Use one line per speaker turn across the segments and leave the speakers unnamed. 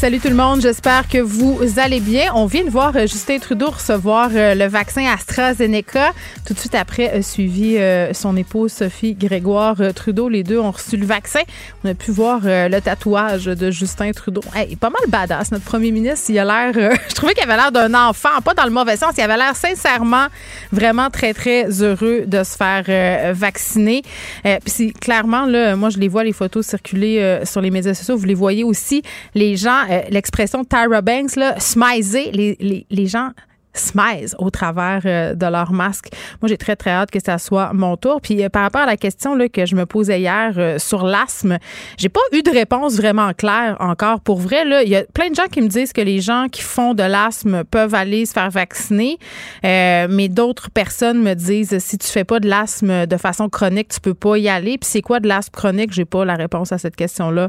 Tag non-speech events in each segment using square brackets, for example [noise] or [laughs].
Salut tout le monde, j'espère que vous allez bien. On vient de voir euh, Justin Trudeau recevoir euh, le vaccin AstraZeneca. Tout de suite après, a suivi euh, son épouse Sophie Grégoire Trudeau. Les deux ont reçu le vaccin. On a pu voir le tatouage de Justin Trudeau. Hey, pas mal badass, notre premier ministre. Il a l'air, [laughs] je trouvais qu'il avait l'air d'un enfant, pas dans le mauvais sens. Il avait l'air sincèrement vraiment très, très heureux de se faire vacciner. Puis clairement, là, moi, je les vois, les photos circuler sur les médias sociaux. Vous les voyez aussi. Les gens euh, l'expression Tyra Banks, là, smiser, les, les, les gens smize au travers euh, de leur masque. Moi, j'ai très, très hâte que ça soit mon tour. Puis euh, par rapport à la question là, que je me posais hier euh, sur l'asthme, j'ai pas eu de réponse vraiment claire encore. Pour vrai, il y a plein de gens qui me disent que les gens qui font de l'asthme peuvent aller se faire vacciner, mais d'autres personnes me disent si tu fais pas de l'asthme de façon chronique, tu peux pas y aller. Puis c'est quoi de l'asthme chronique? J'ai pas la réponse à cette question-là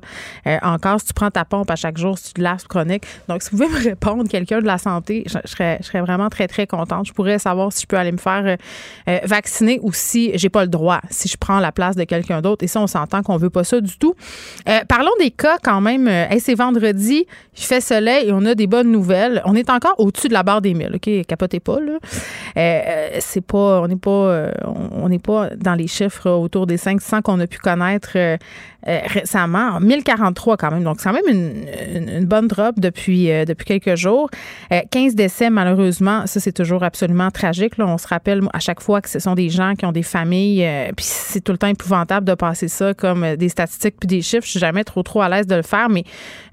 encore. Si tu prends ta pompe à chaque jour, si tu de l'asthme chronique. Donc, si vous pouvez me répondre, quelqu'un de la santé, je, serais, je serais vraiment vraiment très, très contente. Je pourrais savoir si je peux aller me faire euh, euh, vacciner ou si j'ai pas le droit, si je prends la place de quelqu'un d'autre. Et ça, on s'entend qu'on veut pas ça du tout. Euh, parlons des cas quand même. c'est vendredi, il fait soleil et on a des bonnes nouvelles. On est encore au-dessus de la barre des 1000, OK? Capotez pas, là. c'est pas, on n'est pas, on n'est pas dans les chiffres autour des 500 qu'on a pu connaître récemment. 1043 quand même. Donc, c'est quand même une, une, bonne drop depuis, depuis quelques jours. 15 décès, malheureusement ça, c'est toujours absolument tragique. On se rappelle à chaque fois que ce sont des gens qui ont des familles, euh, puis c'est tout le temps épouvantable de passer ça comme euh, des statistiques puis des chiffres. Je suis jamais trop trop à l'aise de le faire, mais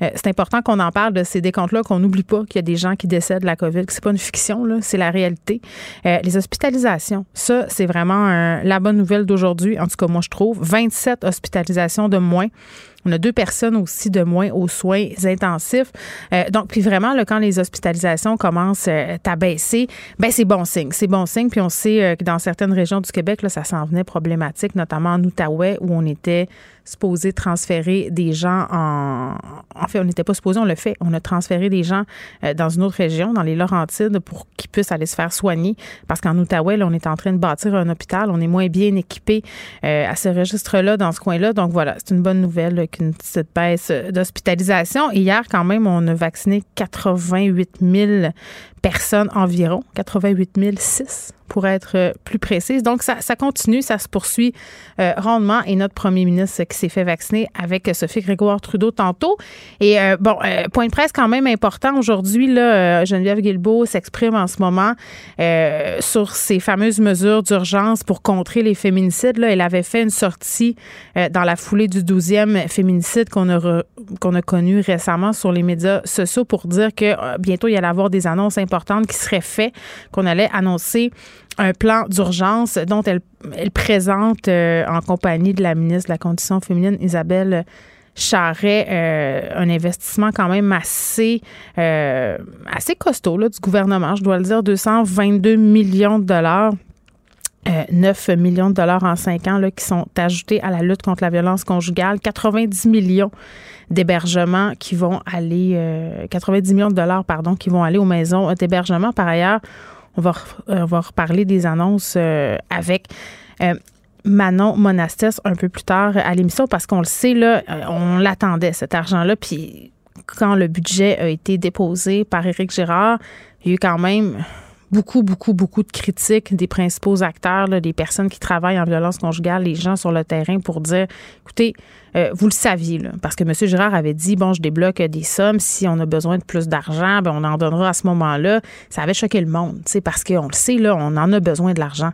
euh, c'est important qu'on en parle de ces décomptes-là, qu'on n'oublie pas qu'il y a des gens qui décèdent de la COVID, que c'est pas une fiction, là, c'est la réalité. les hospitalisations, ça, c'est vraiment la bonne nouvelle d'aujourd'hui. En tout cas, moi, je trouve 27 hospitalisations de moins. On a deux personnes aussi de moins aux soins intensifs. Euh, donc, puis vraiment, là, quand les hospitalisations commencent euh, à baisser, ben c'est bon signe. C'est bon signe. Puis on sait euh, que dans certaines régions du Québec, là, ça s'en venait problématique, notamment en Outaouais, où on était supposé transférer des gens en. En fait, on n'était pas supposé, on le fait. On a transféré des gens dans une autre région, dans les Laurentides, pour qu'ils puissent aller se faire soigner. Parce qu'en Outaouais, on est en train de bâtir un hôpital. On est moins bien équipé à ce registre-là, dans ce coin-là. Donc voilà, c'est une bonne nouvelle une petite baisse d'hospitalisation. Hier, quand même, on a vacciné 88 000 personnes environ, 88 006 pour être euh, plus précise. Donc, ça, continue, ça se poursuit euh, rondement. Et notre premier ministre qui s'est fait vacciner avec Sophie Grégoire Trudeau tantôt. Et euh, bon, point de presse quand même important aujourd'hui. Là, Geneviève Guilbeault s'exprime en ce moment sur ces fameuses mesures d'urgence pour contrer les féminicides. Là, elle avait fait une sortie dans la foulée du 12e féminicide qu'on a, qu'on a connu récemment sur les médias sociaux pour dire que bientôt, il y allait avoir des annonces qui serait faite, qu'on allait annoncer un plan d'urgence dont elle, présente euh, en compagnie de la ministre de la Condition féminine, Isabelle Charret, euh, un investissement quand même assez, euh, assez costaud là, du gouvernement, je dois le dire, 222 millions de dollars. 9 millions de dollars en 5 ans là, qui sont ajoutés à la lutte contre la violence conjugale, 90 millions d'hébergement qui vont aller, 90 euh, millions de dollars, pardon, qui vont aller aux maisons d'hébergement. Par ailleurs, on va, on va reparler des annonces euh, avec euh, Manon Monastes un peu plus tard à l'émission parce qu'on le sait, là, on l'attendait, cet argent-là. Puis quand le budget a été déposé par Éric Girard, il y a eu quand même beaucoup, beaucoup, beaucoup de critiques des principaux acteurs, des personnes qui travaillent en violence conjugale, les gens sur le terrain pour dire, écoutez, euh, vous le saviez, parce que M. Girard avait dit, bon, je débloque des sommes, si on a besoin de plus d'argent, ben, on en donnera à ce moment-là. Ça avait choqué le monde, parce qu'on le sait, là, on en a besoin de l'argent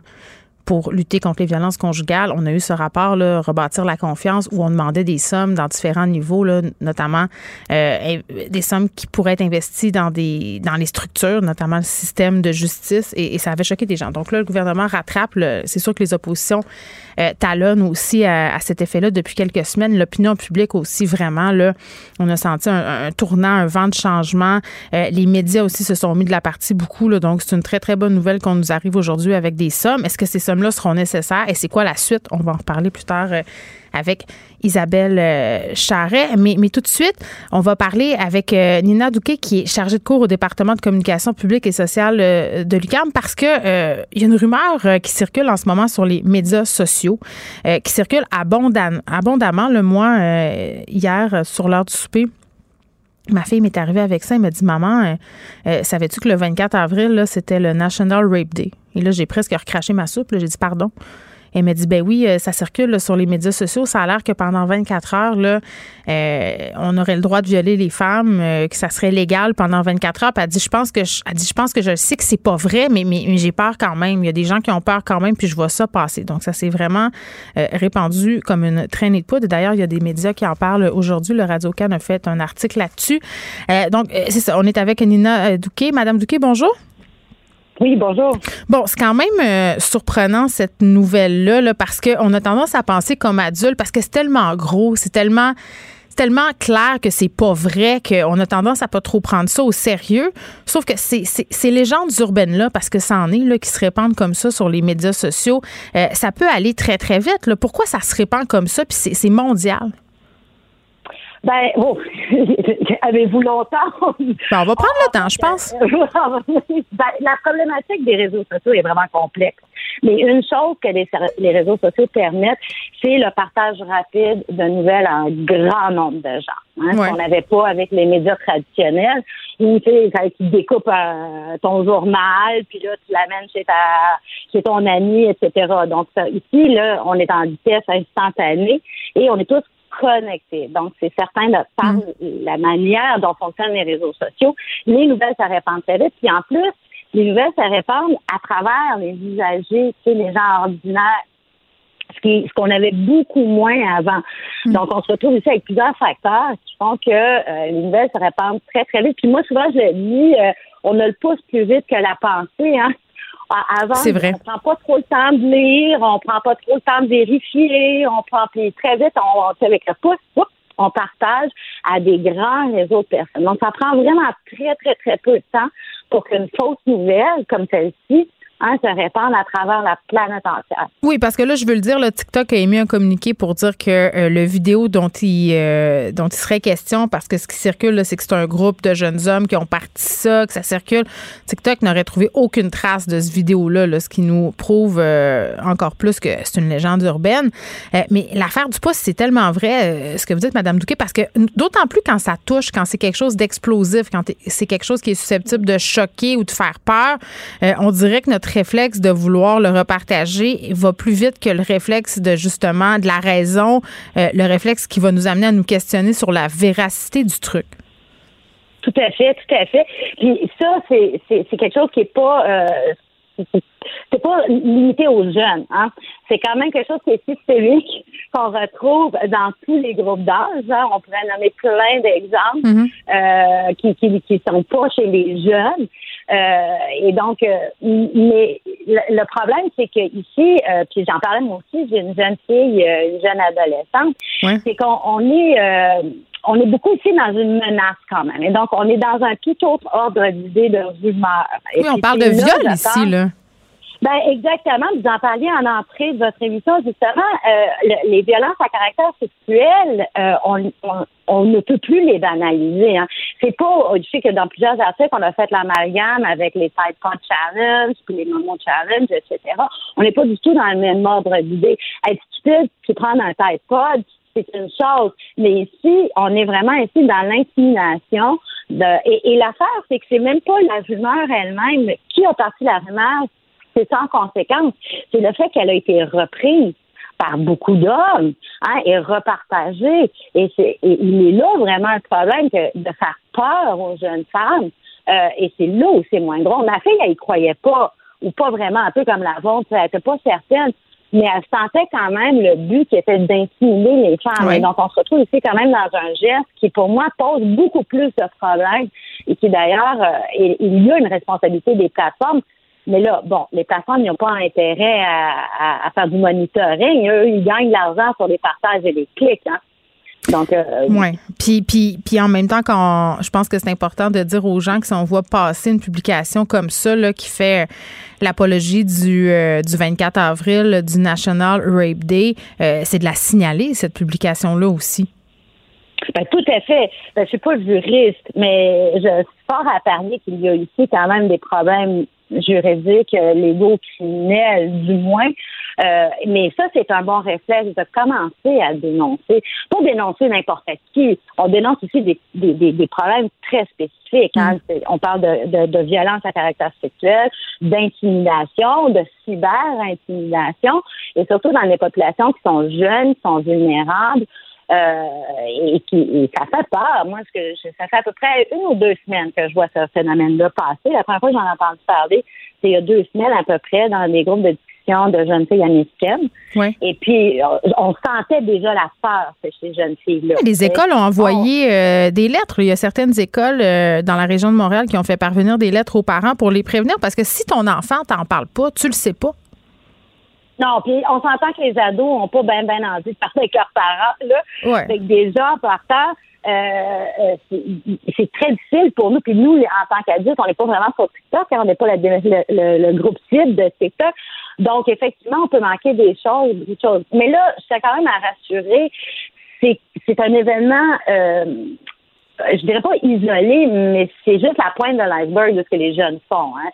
pour lutter contre les violences conjugales. On a eu ce rapport, là, Rebâtir la confiance, où on demandait des sommes dans différents niveaux, là, notamment euh, des sommes qui pourraient être investies dans, des, dans les structures, notamment le système de justice, et, ça avait choqué des gens. Donc là, le gouvernement rattrape. C'est sûr que les oppositions euh, talonnent aussi à, cet effet-là depuis quelques semaines. L'opinion publique aussi, vraiment, là, on a senti un, tournant, un vent de changement. Euh, les médias aussi se sont mis de la partie beaucoup. Là, donc, c'est une très, très bonne nouvelle qu'on nous arrive aujourd'hui avec des sommes. Est-ce que ces sommes sommes-là seront nécessaires. Et c'est quoi la suite? On va en reparler plus tard avec Isabelle euh, Charret. Mais, mais tout de suite, on va parler avec euh, Nina Douquet, qui est chargée de cours au département de communication publique et sociale euh, de l'UQAM, parce que il y a une rumeur qui circule en ce moment sur les médias sociaux, qui circule abondamment. abondamment. Le mois hier, sur l'heure du souper, Ma fille m'est arrivée avec ça. Elle m'a dit Maman, savais-tu que le 24 avril, c'était le National Rape Day? Et là, j'ai presque recraché ma soupe. J'ai dit Pardon. Elle m'a dit, ben oui, euh, ça circule sur les médias sociaux. Ça a l'air que pendant 24 heures, là, euh, on aurait le droit de violer les femmes, euh, que ça serait légal pendant 24 heures. Elle dit, je pense que je, dit, je pense que je sais que c'est pas vrai, mais, mais, j'ai peur quand même. Il y a des gens qui ont peur quand même, puis je vois ça passer. Donc ça s'est vraiment répandu comme une traînée de poudre. D'ailleurs, il y a des médias qui en parlent aujourd'hui. Le Radio Can a fait un article là-dessus. donc c'est ça. On est avec Nina Douquet. Madame Douquet, bonjour.
Oui, bonjour.
Bon, c'est quand même euh, surprenant cette nouvelle-là, là, parce qu'on a tendance à penser comme adulte, parce que c'est tellement gros, c'est tellement tellement clair que c'est pas vrai qu'on a tendance à pas trop prendre ça au sérieux. Sauf que c'est, ces légendes urbaines-là, parce que ça en est, là, qui se répandent comme ça sur les médias sociaux, euh, ça peut aller très, très vite. Là. Pourquoi ça se répand comme ça? Puis c'est mondial?
Ben, oh, [laughs] avez-vous longtemps?
Ben, on va prendre le temps, je pense. [laughs]
ben, la problématique des réseaux sociaux est vraiment complexe. Mais une chose que les, les réseaux sociaux permettent, c'est le partage rapide de nouvelles à un grand nombre de gens. Hein, Ce qu'on n'avait pas avec les médias traditionnels, où tu sais, tu découpes ton journal, puis là, tu l'amènes chez ta chez ton ami, etc. Donc, ici, là, on est en vitesse instantanée et on est tous connectés. Donc, c'est certain, de, par mm. la manière dont fonctionnent les réseaux sociaux, les nouvelles se répandent très vite. Puis en plus, les nouvelles se répandent à travers les usagers, tu sais, les gens ordinaires ce qu'on avait beaucoup moins avant. Mm. Donc, on se retrouve ici avec plusieurs facteurs qui font que euh, les nouvelles se répandent très, très vite. Puis moi, souvent, je dis, euh, on a le pouce plus vite que la pensée. Hein? Avant,
vrai.
on prend pas trop le temps de lire, on prend pas trop le temps de vérifier, on prend puis très vite, on, on avec le pouce, on partage à des grands réseaux de personnes. Donc, ça prend vraiment très, très, très peu de temps pour qu'une fausse nouvelle comme celle-ci Hein, se répandre à travers la planète entière.
Oui, parce que là, je veux le dire, le TikTok a émis un communiqué pour dire que euh, le vidéo dont il, euh, dont il serait question, parce que ce qui circule, c'est que c'est un groupe de jeunes hommes qui ont parti ça, que ça circule. TikTok n'aurait trouvé aucune trace de ce vidéo-là, là, ce qui nous prouve euh, encore plus que c'est une légende urbaine. mais l'affaire du poste, c'est tellement vrai, ce que vous dites, Madame Douquet, parce que d'autant plus quand ça touche, quand c'est quelque chose d'explosif, quand c'est quelque chose qui est susceptible de choquer ou de faire peur, on dirait que notre réflexe de vouloir le repartager va plus vite que le réflexe de justement de la raison, euh, le réflexe qui va nous amener à nous questionner sur la véracité du truc.
Tout à fait, tout à fait. Puis ça, c'est, quelque chose qui est pas euh, c'est pas limité aux jeunes. Hein? C'est quand même quelque chose qui est systémique qu'on retrouve dans tous les groupes d'âge. Hein. On pourrait nommer plein d'exemples mm-hmm. euh, qui, qui qui sont pas chez les jeunes. Euh, et donc, euh, mais le, problème, c'est que ici, euh, puis j'en parlais moi aussi, j'ai une jeune fille, une jeune adolescente, c'est qu'on est on est beaucoup ici dans une menace quand même. Et donc, on est dans un tout autre ordre d'idée de rumeur.
oui, on parle de viol ici, là.
Ben exactement. Vous en parliez en entrée de votre émission justement. Euh, les violences à caractère sexuel, euh, on, on, ne peut plus les banaliser. Hein. C'est pas. Je sais que dans plusieurs articles, on a fait l'amalgame avec les Tide Pod Challenge, puis les Momo Challenge, etc. On n'est pas du tout dans le même ordre d'idée. Être stupide, puis prendre un Tide Pod, c'est une chose. Mais ici, on est vraiment ici dans l'intimidation. De, et, et l'affaire, c'est que c'est même pas la rumeur elle-même qui a parti la rumeur, c'est sans conséquence. C'est le fait qu'elle a été reprise par beaucoup d'hommes hein, et repartagée. Et, c'est, il est là vraiment un problème que de faire peur aux jeunes femmes. Euh, et c'est là où c'est moins drôle. Ma fille, elle y croyait pas, ou pas vraiment, un peu comme la vôtre, elle était pas certaine, mais elle sentait quand même le but qui était d'intimider les femmes. Et donc, on se retrouve ici quand même dans un geste qui, pour moi, pose beaucoup plus de problèmes et qui, d'ailleurs, euh, il y a une responsabilité des plateformes mais là, bon, les plateformes n'ont pas intérêt à, faire du monitoring. Eux, ils gagnent de l'argent sur les partages et les clics. Hein. Donc, euh,
ouais. Puis, puis, puis en même temps, quand je pense que c'est important de dire aux gens que si on voit passer une publication comme ça, là, qui fait l'apologie du, euh, du 24 avril du National Rape Day, euh, c'est de la signaler, cette publication-là aussi.
Ben, tout à fait. Ben, je suis pas juriste, mais je suis fort à parier qu'il y a ici quand même des problèmes juridiques, légaux, criminels, du moins. Euh, mais ça, c'est un bon réflexe de commencer à dénoncer. Pour dénoncer n'importe qui, on dénonce aussi des, des, des, problèmes très spécifiques. Hein. Mm. On parle de, de, de, violence à caractère sexuel, d'intimidation, de cyber-intimidation, et surtout dans les populations qui sont jeunes, qui sont vulnérables. Euh, et qui ça fait peur. Moi, ce que ça fait à peu près une ou deux semaines que je vois ce phénomène-là passer. La première fois que j'en ai entendu parler, c'est il y a deux semaines à peu près dans des groupes de discussion de jeunes filles américaines.
Oui.
Et puis, on sentait déjà la peur chez ces jeunes filles-là.
Les écoles ont envoyé euh, des lettres. Il y a certaines écoles euh, dans la région de Montréal qui ont fait parvenir des lettres aux parents pour les prévenir parce que si ton enfant t'en parle pas, tu le sais pas.
Non, puis on s'entend que les ados ont pas bien ben envie de parler avec leurs parents. Là.
Ouais.
Fait que déjà, partant, euh, euh c'est très difficile pour nous. Puis nous, en tant qu'adultes, on n'est pas vraiment sur TikTok, hein, on n'est pas le, le, le, groupe cible de TikTok. Donc, effectivement, on peut manquer des choses, des choses. Mais là, je tiens quand même à rassurer, c'est c'est un événement euh, je dirais pas isolé, mais c'est juste la pointe de l'iceberg de ce que les jeunes font. Hein.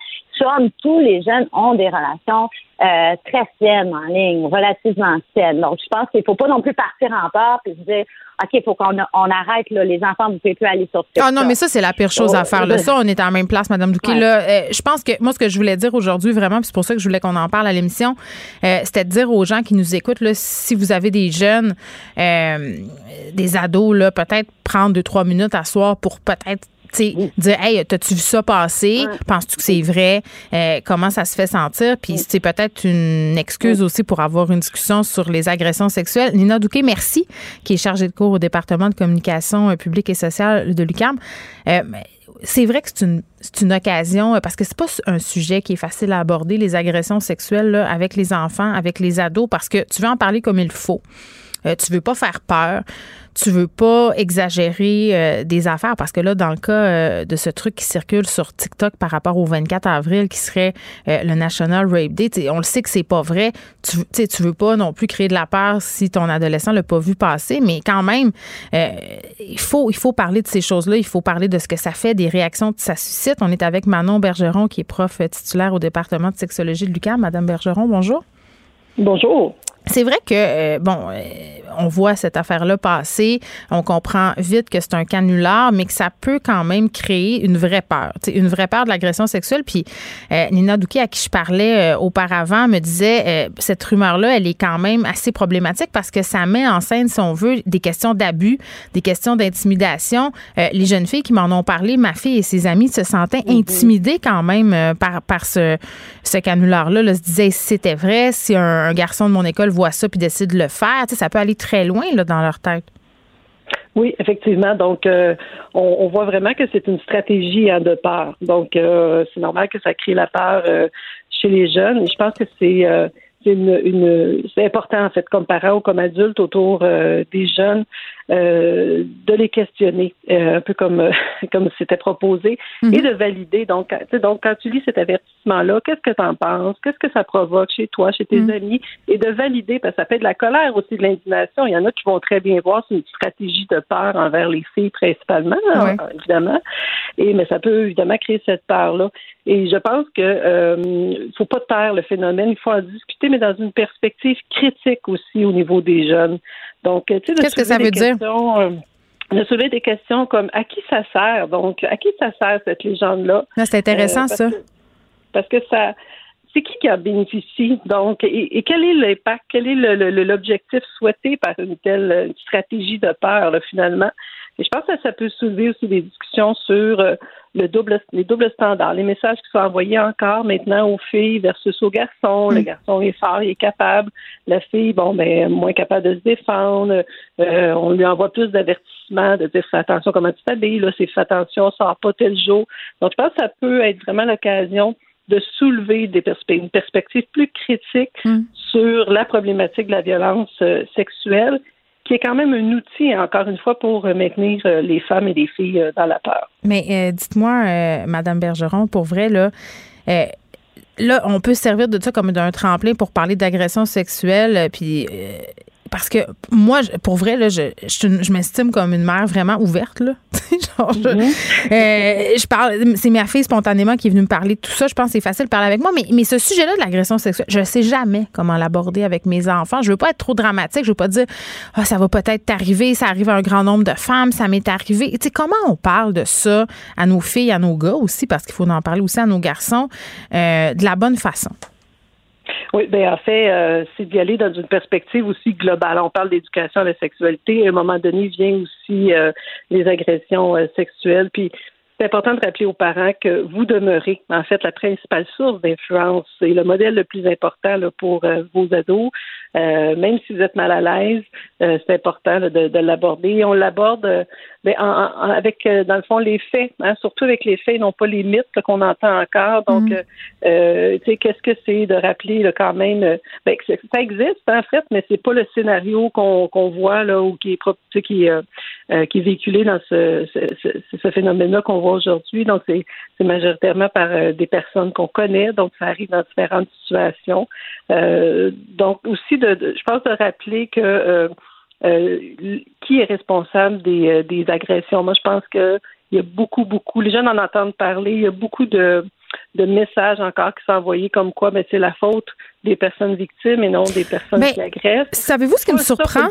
Tous les jeunes ont des relations euh, très saines en ligne, relativement saines. Donc, je pense qu'il faut pas non plus partir en peur et se dire OK, il faut qu'on on arrête là, les enfants, vous pouvez plus aller sur TikTok.
Ah non, mais ça, c'est la pire chose à faire. Là. Ça, on est en même place, Madame Douquet. Là, euh, je pense que moi, ce que je voulais dire aujourd'hui, vraiment, c'est pour ça que je voulais qu'on en parle à l'émission, euh, c'était de dire aux gens qui nous écoutent, là, si vous avez des jeunes, euh, des ados, là, peut-être prendre deux, trois minutes à soir pour peut-être dire hey t'as-tu vu ça passer? Penses-tu que c'est vrai? Euh, comment ça se fait sentir? Puis c'est peut-être une excuse aussi pour avoir une discussion sur les agressions sexuelles. Nina Douquet merci qui est chargée de cours au département de communication euh, publique et sociale de l'UQAM. Euh, c'est vrai que c'est une, une, occasion parce que c'est pas un sujet qui est facile à aborder les agressions sexuelles là, avec les enfants, avec les ados parce que tu veux en parler comme il faut. Euh, tu veux pas faire peur tu veux pas exagérer euh, des affaires parce que là, dans le cas euh, de ce truc qui circule sur TikTok par rapport au 24 avril, qui serait euh, le National Rape Day, on le sait que c'est pas vrai. Tu, tu veux pas non plus créer de la peur si ton adolescent l'a pas vu passer, mais quand même, il faut il faut parler de ces choses-là. Il faut parler de ce que ça fait, des réactions que ça suscite. On est avec Manon Bergeron, qui est prof titulaire au département de sexologie de l'UQAM. Madame Bergeron, bonjour.
Bonjour.
C'est vrai que, euh, bon, euh, on voit cette affaire-là passer, on comprend vite que c'est un canular, mais que ça peut quand même créer une vraie peur, une vraie peur de l'agression sexuelle. Puis euh, Nina Douki, à qui je parlais auparavant, me disait, cette rumeur-là, elle est quand même assez problématique parce que ça met en scène, si on veut, des questions d'abus, des questions d'intimidation. les jeunes filles qui m'en ont parlé, ma fille et ses amis se sentaient mm-hmm. intimidées quand même par, par ce, ce canular-là, là, se disaient, si c'était vrai, si un garçon de mon école voit ça puis décide de le faire. ça peut aller très loin là, dans leur tête.
Oui, effectivement. Donc, euh, on, voit vraiment que c'est une stratégie deux parts. Donc, euh, c'est normal que ça crée la peur euh, chez les jeunes. Je pense que c'est c'est une, c'est important en fait comme parent ou comme adulte autour des jeunes euh, de les questionner euh, un peu comme [laughs] comme c'était proposé mhm. et de valider. Donc donc quand tu lis cet avertissement là qu'est-ce que tu en penses? Qu'est-ce que ça provoque chez toi chez tes mhm. amis? Et de valider parce que ça fait de la colère aussi de l'indignation. Il y en a qui vont très bien voir c'est une stratégie de peur envers les filles principalement hein, évidemment. Et mais ça peut évidemment créer cette peur là et je pense que euh, faut pas taire le phénomène, il faut en discuter, mais dans une perspective critique aussi au niveau des jeunes. Donc, tu sais,
qu'est-ce que ça veut dire?
Euh, de soulever des questions comme à qui ça sert, donc à qui ça sert cette légende-là?
Ah, c'est intéressant
euh,
ça.
parce que ça, c'est qui qui a bénéficié, donc, et, quel est l'impact, quel est l'objectif souhaité par une telle stratégie de peur, finalement? Et je pense que ça peut soulever aussi des discussions sur euh, le double, les doubles standards, les messages qui sont envoyés encore maintenant aux filles versus aux garçons. Le mm. garçon est fort, il est capable. La fille, bon, ben, moins capable de se défendre. Euh, on lui envoie plus d'avertissements, de dire fais attention comment tu t'habilles, là, c'est fais attention, sors pas tel jour. Donc, je pense que ça peut être vraiment l'occasion de soulever des une perspective plus critique mm. sur la problématique de la violence euh, sexuelle qui est quand même un outil, encore une fois, pour maintenir les femmes et les filles dans la peur.
Mais dites-moi, Madame Bergeron, pour vrai, là, là, on peut servir de ça comme d'un tremplin pour parler d'agression sexuelle, puis parce que moi, pour vrai, là, je, je, m'estime comme une mère vraiment ouverte. Là. [laughs] Genre, je, mhm. euh, je, parle, c'est ma fille spontanément qui est venue me parler de tout ça. Je pense que c'est facile de parler avec moi. Mais, mais ce sujet-là de l'agression sexuelle, je ne sais jamais comment l'aborder avec mes enfants. Je veux pas être trop dramatique. Je veux pas dire ah, ça va peut-être t'arriver, ça arrive à un grand nombre de femmes, ça m'est arrivé. Tu sais, comment on parle de ça à nos filles, à nos gars aussi, parce qu'il faut en parler aussi à nos garçons, euh, de la bonne façon?
Oui, bien en fait, euh, c'est d'y aller dans une perspective aussi globale. On parle d'éducation à la sexualité. À un moment donné, vient aussi euh, les agressions euh, sexuelles. Puis c'est important de rappeler aux parents que vous demeurez, en fait, la principale source d'influence et le modèle le plus important là, pour vos ados. même si vous êtes mal à l'aise, c'est important de, de l'aborder. On l'aborde mais en, avec, euh, dans le fond, les faits, hein, surtout avec les faits, non pas les mythes qu'on entend encore. Donc, mm. euh, euh, tu sais, qu'est-ce que c'est de rappeler là, quand même ben, que ça existe en fait, mais c'est pas le scénario qu'on qu'on voit là ou qui est qui, euh, qui est véhiculé dans ce, ce, ce phénomène-là qu'on voit aujourd'hui. Donc, c'est majoritairement par des personnes qu'on connaît, donc ça arrive dans différentes situations. donc, aussi, de, de, je pense de rappeler que euh, qui est responsable des, euh, des agressions? Moi, je pense que il y a beaucoup, beaucoup, les jeunes en entendent parler, il y a beaucoup de, de messages encore qui sont envoyés comme quoi mais ben, c'est la faute des personnes victimes et non des personnes qui agressent.
Savez-vous ce qui me surprend?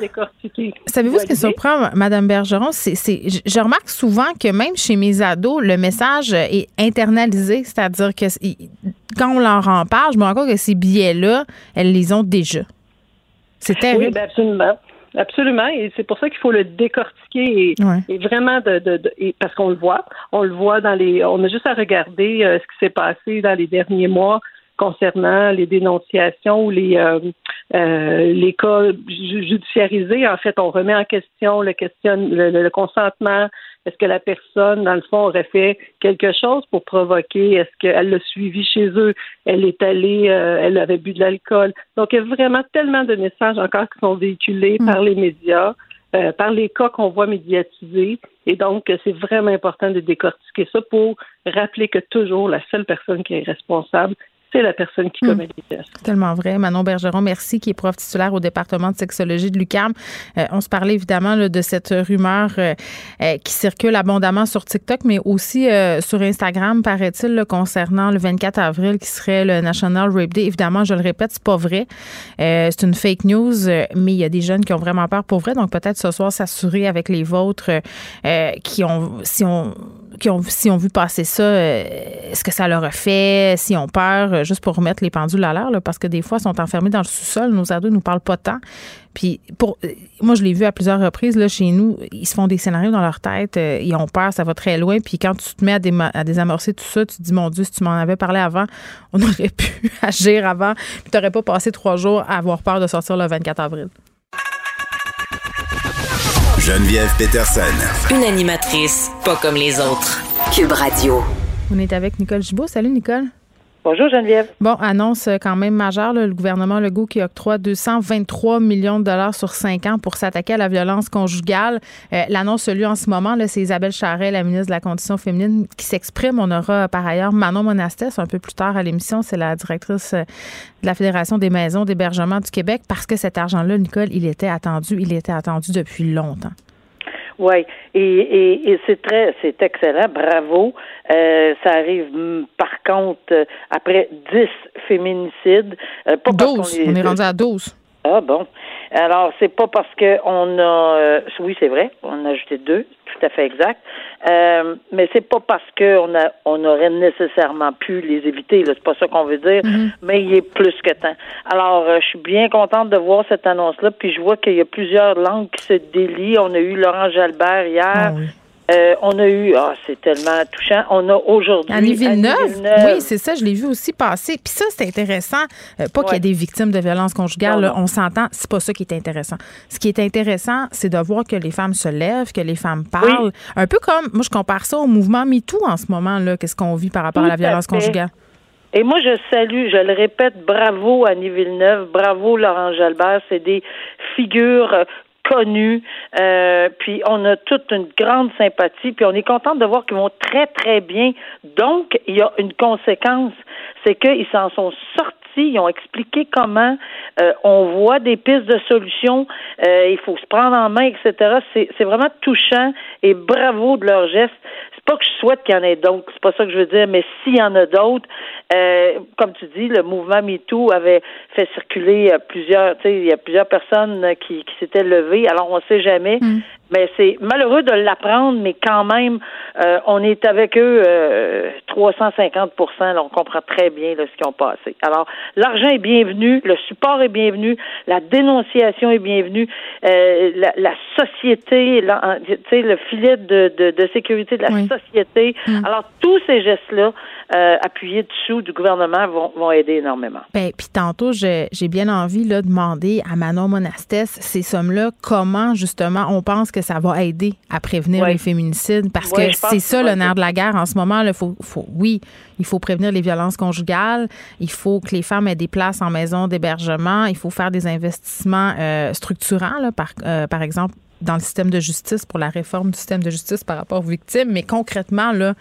Savez-vous ce qui me surprend, Madame Bergeron? C'est, je remarque souvent que même chez mes ados, le message est internalisé, c'est-à-dire que quand on leur en parle, je me rends compte que ces billets-là, elles les ont déjà. C'est terrible.
Oui, ben, absolument. Absolument, et c'est pour ça qu'il faut le décortiquer et, vraiment de, de, parce qu'on le voit, on le voit dans les, on a juste à regarder euh, ce qui s'est passé dans les derniers mois concernant les dénonciations ou les euh, euh, les cas judiciarisés. En fait, on remet en question le question le consentement, est-ce que la personne, dans le fond, aurait fait quelque chose pour provoquer? Est-ce qu'elle l'a suivi chez eux? Elle est allée, euh, elle avait bu de l'alcool. Donc, il y a vraiment tellement de messages encore qui sont véhiculés mm. par les médias. Euh, par les cas qu'on voit médiatisés. Et donc, c'est vraiment important de décortiquer ça pour rappeler que toujours la seule personne qui est responsable, c'est la personne qui commet les gestes.
Tellement vrai. Manon Bergeron, merci, qui est prof titulaire au département de sexologie de l'UCAM. Euh, on se parlait évidemment de cette rumeur euh, euh, qui circule abondamment sur TikTok, mais aussi sur Instagram, paraît-il, concernant le 24 avril, qui serait le National Rape Day. Évidemment, je le répète, c'est pas vrai. c'est une fake news, mais il y a des jeunes qui ont vraiment peur pour vrai. Donc peut-être ce soir s'assurer avec les vôtres qui ont, si on qui ont, si on vu passer ça, est-ce que ça leur a fait, si on peur, euh, juste pour remettre les pendules à l'air, parce que des fois, ils sont enfermés dans le sous-sol. Nos ados nous parlent pas tant. Puis, pour, euh, moi, je l'ai vu à plusieurs reprises, là, chez nous, ils se font des scénarios dans leur tête, euh, ils ont peur, ça va très loin. Puis, quand tu te mets à, à désamorcer tout ça, tu te dis, mon Dieu, si tu m'en avais parlé avant, on [laughs] aurait pu agir avant. Puis, tu n'aurais pas passé trois jours à avoir peur de sortir le 24 avril.
Geneviève Peterson.
Une animatrice pas comme les autres. Cube Radio.
On est avec Nicole Gibault. Salut, Nicole.
Bonjour Geneviève.
Bon, annonce euh, quand même majeure, le gouvernement Legault qui octroie 223 millions de dollars sur cinq ans pour s'attaquer à la violence conjugale. Euh, l'annonce lieu en ce moment, c'est Isabelle Charret, la ministre de la Condition féminine, qui s'exprime. On aura par ailleurs Manon Monastès un peu plus tard à l'émission, c'est la directrice euh, de la Fédération des maisons d'hébergement du Québec, parce que cet argent-là, Nicole, il était attendu, il était attendu depuis longtemps.
Oui, et, et, c'est très, c'est excellent, bravo. Euh, ça arrive, mm, par contre, euh, après 10 féminicides.
Euh, pas 12, on, est rendu à 12.
Ah bon. Alors, c'est pas parce qu'on a... oui, c'est vrai, on a ajouté deux, tout à fait exact. Euh, mais c'est pas parce qu'on a on aurait nécessairement pu les éviter, c'est pas ça qu'on veut dire, mm-hmm. mais il est plus que temps. Alors, euh, je suis bien contente de voir cette annonce-là, puis je vois qu'il y a plusieurs langues qui se délient. On a eu Laurent Jalbert hier, ah euh, on a eu, ah, c'est tellement touchant. On a aujourd'hui.
Annie Villeneuve. Oui, c'est ça, je l'ai vu aussi passer. Puis ça, c'est intéressant. Euh, pas qu'il y ait des victimes de violences conjugales, on s'entend, c'est pas ça qui est intéressant. Ce qui est intéressant, c'est de voir que les femmes se lèvent, que les femmes parlent. Un peu comme, moi, je compare ça au mouvement MeToo en ce moment, là, qu'est-ce qu'on vit par rapport à la violence conjugale?
Et moi, je salue, je le répète, bravo Annie Villeneuve, bravo Laurent Jalbert. C'est des figures connus, euh, puis on a toute une grande sympathie, puis on est content de voir qu'ils vont très, très bien. Donc, il y a une conséquence, c'est qu'ils s'en sont sortis ils ont expliqué comment euh, on voit des pistes de solutions, euh, il faut se prendre en main, etc. C'est vraiment touchant et bravo de leur geste. Pas que je souhaite qu'il y en ait d'autres, c'est pas ça que je veux dire, mais s'il y en a d'autres, euh, comme tu dis, le mouvement MeToo avait fait circuler plusieurs, tu sais, il y a plusieurs personnes qui, qui s'étaient levées, alors on sait jamais, mm. Mais c'est malheureux de l'apprendre, mais quand même, on est avec eux 350 là, on comprend très bien là, ce qu'ils ont passé. Alors, l'argent est bienvenu, le support est bienvenu, la dénonciation est bienvenue, euh, la, la, société, le filet de, de, de, sécurité de la société. Mm. Alors, tous ces gestes-là, euh, appuyés dessous du gouvernement, vont, vont aider énormément.
Ben, puis tantôt, j'ai bien envie là, de demander à Manon Monastès ces sommes-là, comment justement on pense que ça va aider à prévenir les féminicides, parce que c'est ça le nerf de la guerre en ce moment. Il faut, faut, oui, il faut prévenir les violences conjugales, il faut que les femmes aient des places en maison d'hébergement, il faut faire des investissements euh, structurants, là, par, euh, par exemple dans le système de justice pour la réforme du système de justice par rapport aux victimes. Mais concrètement, là,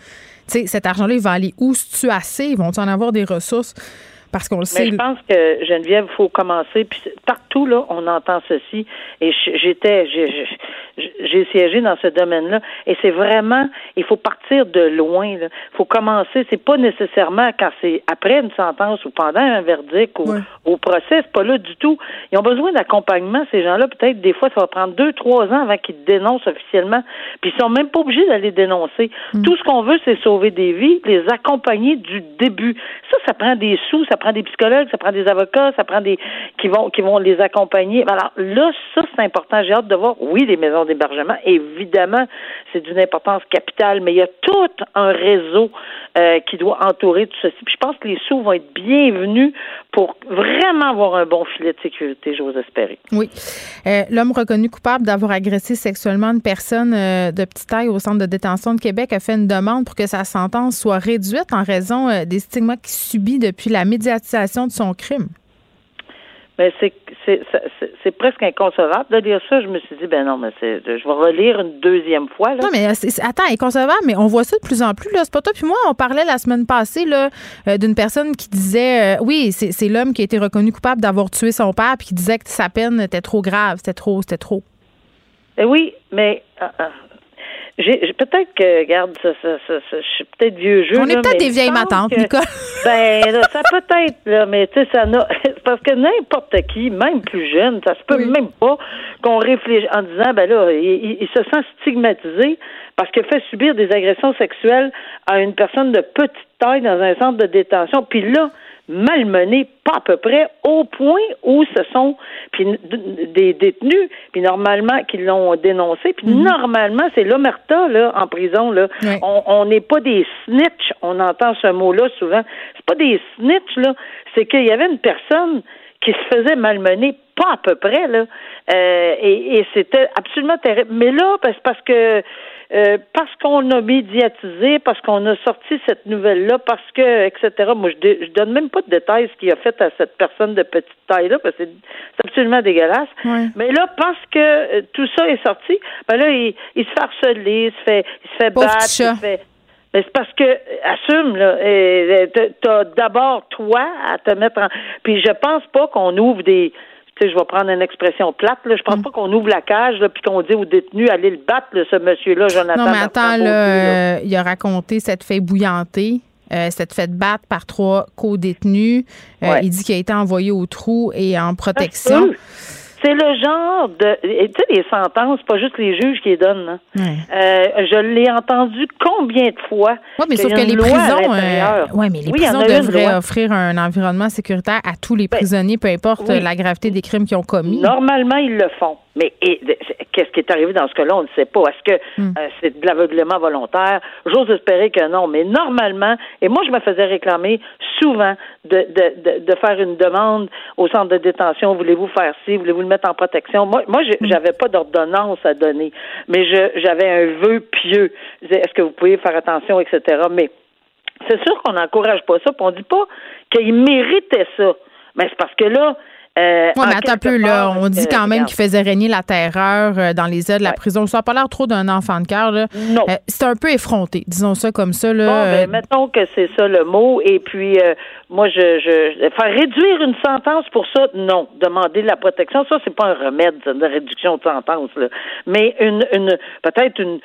cet argent-là, il va aller où? tu assez? Ils vont en avoir des ressources? Parce qu'on le sait.
Mais je pense que Geneviève, il faut commencer. Puis partout là, on entend ceci. Et j'étais, j'ai siégé dans ce domaine-là. Et c'est vraiment, il faut partir de loin. Il faut commencer. C'est pas nécessairement quand c'est après une sentence ou pendant un verdict ou au procès. C'est pas là du tout. Ils ont besoin d'accompagnement. Ces gens-là, peut-être des fois, ça va prendre deux, trois ans avant qu'ils dénoncent officiellement. Puis ils sont même pas obligés d'aller dénoncer. Mm. Tout ce qu'on veut, c'est sauver des vies, les accompagner du début. Ça, ça prend des sous, ça prend des psychologues, ça prend des avocats, ça prend des qui vont qui vont les accompagner. Alors là, ça c'est important. J'ai hâte de voir. Oui, les maisons d'hébergement, évidemment, c'est d'une importance capitale, mais il y a tout un réseau euh, qui doit entourer tout ceci. Puis je pense que les sous vont être bienvenus pour vraiment avoir un bon filet de sécurité, j'ose espérer.
Oui. Euh, l'homme reconnu coupable d'avoir agressé sexuellement une personne euh, de petite taille au centre de détention de Québec a fait une demande pour que sa sentence soit réduite en raison des stigmas qu'il subit depuis la médiatisation de son crime
mais c'est c'est presque inconcevable de lire ça. Je me suis dit, ben non, mais c'est, je vais relire une deuxième fois. Là.
Non, mais attends, inconcevable, mais on voit ça de plus en plus. C'est pas toi. Puis moi, on parlait la semaine passée là, euh, d'une personne qui disait, euh, oui, c'est, l'homme qui a été reconnu coupable d'avoir tué son père, puis qui disait que sa peine était trop grave, c'était trop, c'était trop.
Eh oui, mais euh, j'ai, peut-être que, regarde, ça, ça, ça, je suis peut-être vieux jeu.
On est peut-être des vieilles matantes, Nicole. [laughs]
ben, ça peut être, là, mais tu sais, ça n'a. [laughs] Parce que n'importe qui, même plus jeune, ça se peut même pas qu'on réfléchisse en disant, ben là, il, se sent stigmatisé parce qu'il fait subir des agressions sexuelles à une personne de petite taille dans un centre de détention. Puis là, malmenés, pas à peu près, au point où ce sont puis, des détenus, puis normalement, qui l'ont dénoncé, puis mhm. normalement, c'est l'omerta, là, en prison, là. On n'est pas des snitch, on entend ce mot-là souvent. C'est pas des snitch, là, c'est qu'il y avait une personne qui se faisait malmener, pas à peu près, là. Euh, et, et c'était absolument terrible. Mais là, c'est parce que euh, parce qu'on a médiatisé, parce qu'on a sorti cette nouvelle-là, parce que, etc. Moi, je, je donne même pas de détails ce qu'il a fait à cette personne de petite taille-là, parce que c'est absolument dégueulasse. Mais là, parce que euh, tout ça est sorti, ben là, il, il se fait harceler, il se fait, il se fait battre, il se fait. Mais c'est parce que assume là, t'as d'abord toi à te mettre en. Puis je pense pas qu'on ouvre des je vais prendre une expression plate, là. Je pense mm. pas qu'on ouvre la cage, puis qu'on dit aux détenus, allez le battre, ce monsieur-là, Jonathan.
Non, mais attends, là, euh, il a raconté cette fête bouillantée. Euh, cette fête battre par trois co-détenus. Euh, il dit qu'il a été envoyé au trou et en protection.
C'est le genre de. Tu sais, les sentences, pas juste les juges qui les donnent. Euh, je l'ai entendu combien de fois.
Oui, mais sauf que les prisons. Euh, ouais, mais les prisons devraient offrir un environnement sécuritaire à tous les ben, prisonniers, peu importe la gravité des crimes qu'ils ont commis.
Normalement, ils le font. Mais qu'est-ce qui est arrivé dans ce cas-là? On ne sait pas. Est-ce que hmm. euh, c'est de l'aveuglement volontaire? J'ose espérer que non. Mais normalement, et moi, je me faisais réclamer souvent de, de, de, faire une demande au centre de détention. Voulez-vous faire ci? Voulez-vous le mettre en protection? Moi, moi hmm. j'avais pas d'ordonnance à donner, mais j'avais un vœu pieux. Est-ce que vous pouvez faire attention, etc. Mais c'est sûr qu'on n'encourage pas ça, puis on dit pas qu'il méritait ça. Mais c'est parce que là, Euh,
oui, mais attends un peu, là. On dit
euh,
quand même qu'il faisait régner la terreur euh, dans les ailes de la
Ouais.
prison. Ça n'a pas l'air trop d'un enfant de cœur, là.
Non.
Euh, c'est un peu effronté, disons ça comme ça, là.
Bon, ben, mettons que c'est ça le mot. Et puis, euh, moi, je, je, faire réduire une sentence pour ça, non. Demander de la protection, ça, c'est pas un remède ça, de réduction de sentence, là. Mais une, une, peut-être une,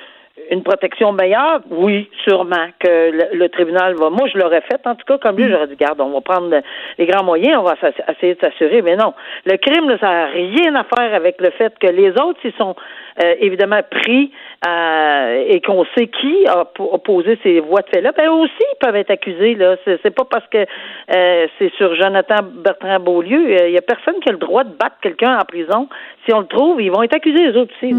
une protection meilleure, oui, sûrement que le, le tribunal va. Moi, je l'aurais fait, en tout cas, comme lui, j'aurais dit, garde, on va prendre les grands moyens, on va essayer de s'assurer. Mais non, le crime, là, ça n'a rien à faire avec le fait que les autres, ils sont euh, évidemment pris euh, et qu'on sait qui a, po- a posé ces voies de fait-là, ben aussi ils peuvent être accusés. Là, c'est, pas parce que euh, c'est sur Jonathan Bertrand Beaulieu. Il y a personne qui a le droit de battre quelqu'un en prison. Si on le trouve, ils vont être accusés eux autres aussi. là.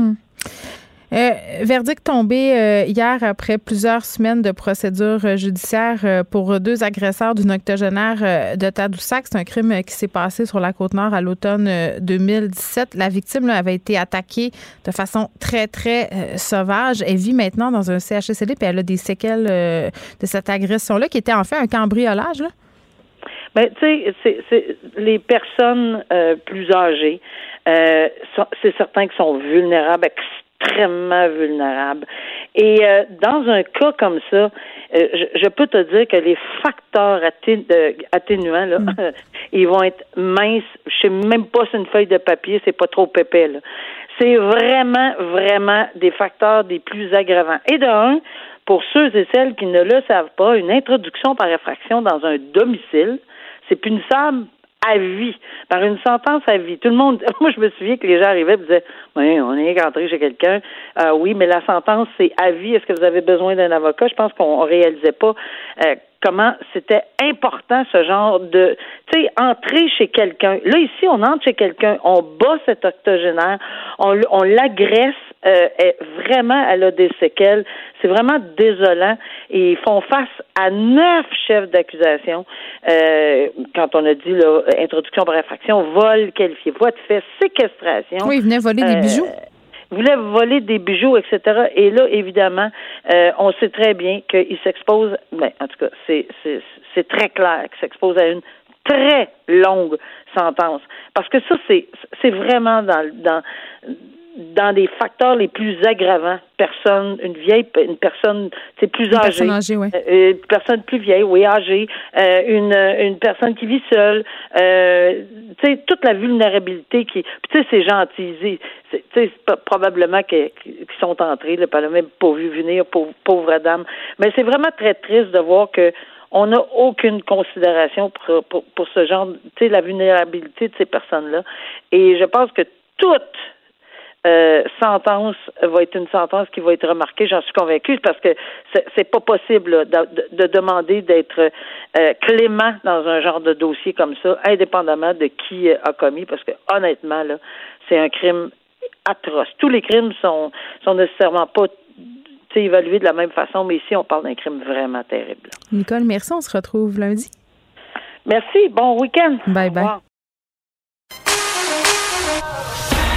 Euh, verdict tombé euh, hier après plusieurs semaines de procédure euh, judiciaire euh, pour deux agresseurs d'une octogénaire de Tadoussac. C'est un crime qui s'est passé sur la côte nord à l'automne euh, 2017. La victime avait été attaquée de façon très, très sauvage. Elle vit maintenant dans un CHSLD puis elle a des séquelles de cette agression-là qui était en fait un cambriolage. Là.
Mais tu sais, c'est, les personnes plus âgées, c'est certain qu'ils sont vulnérables, extrêmement vulnérables. Et euh, dans un cas comme ça, euh, je, je peux te dire que les facteurs atté- atténuants, là, [laughs] ils vont être minces. Je sais même pas si une feuille de papier, c'est pas trop. Là. C'est vraiment, vraiment des facteurs des plus aggravants. Et de un, pour ceux et celles qui ne le savent pas, une introduction par effraction dans un domicile, c'est punissable à vie, par une sentence à vie. Tout le monde, [laughs] moi je me souviens que les gens arrivaient et disaient, oui, on est rentré chez quelqu'un, Euh, oui, mais la sentence c'est à vie. Est-ce que vous avez besoin d'un avocat? Je pense qu'on réalisait pas euh, comment c'était important ce genre de, tu sais, entrer chez quelqu'un. Là ici, on entre chez quelqu'un, on bat cet octogénaire, on, on l'agresse. euh, vraiment, elle a des séquelles. C'est vraiment désolant. Et ils font face à neuf chefs d'accusation. Euh, quand on a dit là, introduction par infraction, vol qualifié, voie de fait, séquestration.
Oui, il venait voler des
Euh,
bijoux.
Voulait voler des bijoux, etc. Et là, évidemment, euh, on sait très bien qu'il s'expose, ben, en tout cas, c'est, c'est, c'est très clair qu'il s'expose à une très longue sentence. Parce que ça, c'est, c'est vraiment dans, dans, dans des facteurs les plus aggravants. Personne, une vieille, une personne, c'est plus
Une
âgée.
personne âgée, oui.
Euh, une personne plus vieille, oui, âgée, euh, une, une personne qui vit seule, euh, tu sais, toute la vulnérabilité qui, tu sais, c'est gentil, tu sais, probablement qu'ils sont entrés, là, pas le même pas vu venir, pauvre, pauvre dame, mais c'est vraiment très triste de voir que on n'a aucune considération pour, pour, pour ce genre, tu sais, la vulnérabilité de ces personnes-là, et je pense que toute euh, sentence va être une sentence qui va être remarquée, j'en suis convaincue, parce que c'est, pas possible là, de, de- de demander d'être euh, clément dans un genre de dossier comme ça, indépendamment de qui euh, a commis, parce que honnêtement, là, c'est un crime atroce. Tous les crimes sont, sont nécessairement pas évalués de la même façon, mais ici, on parle d'un crime vraiment terrible.
Nicole, merci. On se retrouve lundi.
Merci, bon week-end.
Bye bye.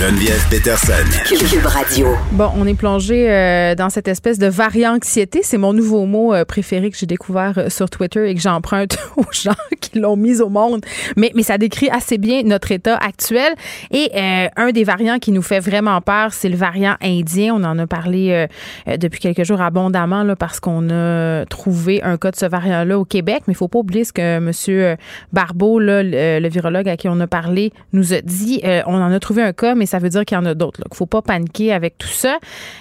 Geneviève Peterson.
Cube Radio.
Bon, on est plongé euh, dans cette espèce de varianxiété. C'est mon nouveau mot euh, préféré que j'ai découvert euh, sur Twitter et que j'emprunte [laughs] aux gens qui l'ont mis au monde. Mais, mais ça décrit assez bien notre état actuel. Et euh, un des variants qui nous fait vraiment peur, c'est le variant indien. On en a parlé depuis quelques jours abondamment là, parce qu'on a trouvé un cas de ce variant-là au Québec. Mais il faut pas oublier ce que M. Barbeau, là, le, le virologue à qui on a parlé, nous a dit. Euh, on en a trouvé un cas, mais ça veut dire qu'il y en a d'autres. Il faut pas paniquer avec tout ça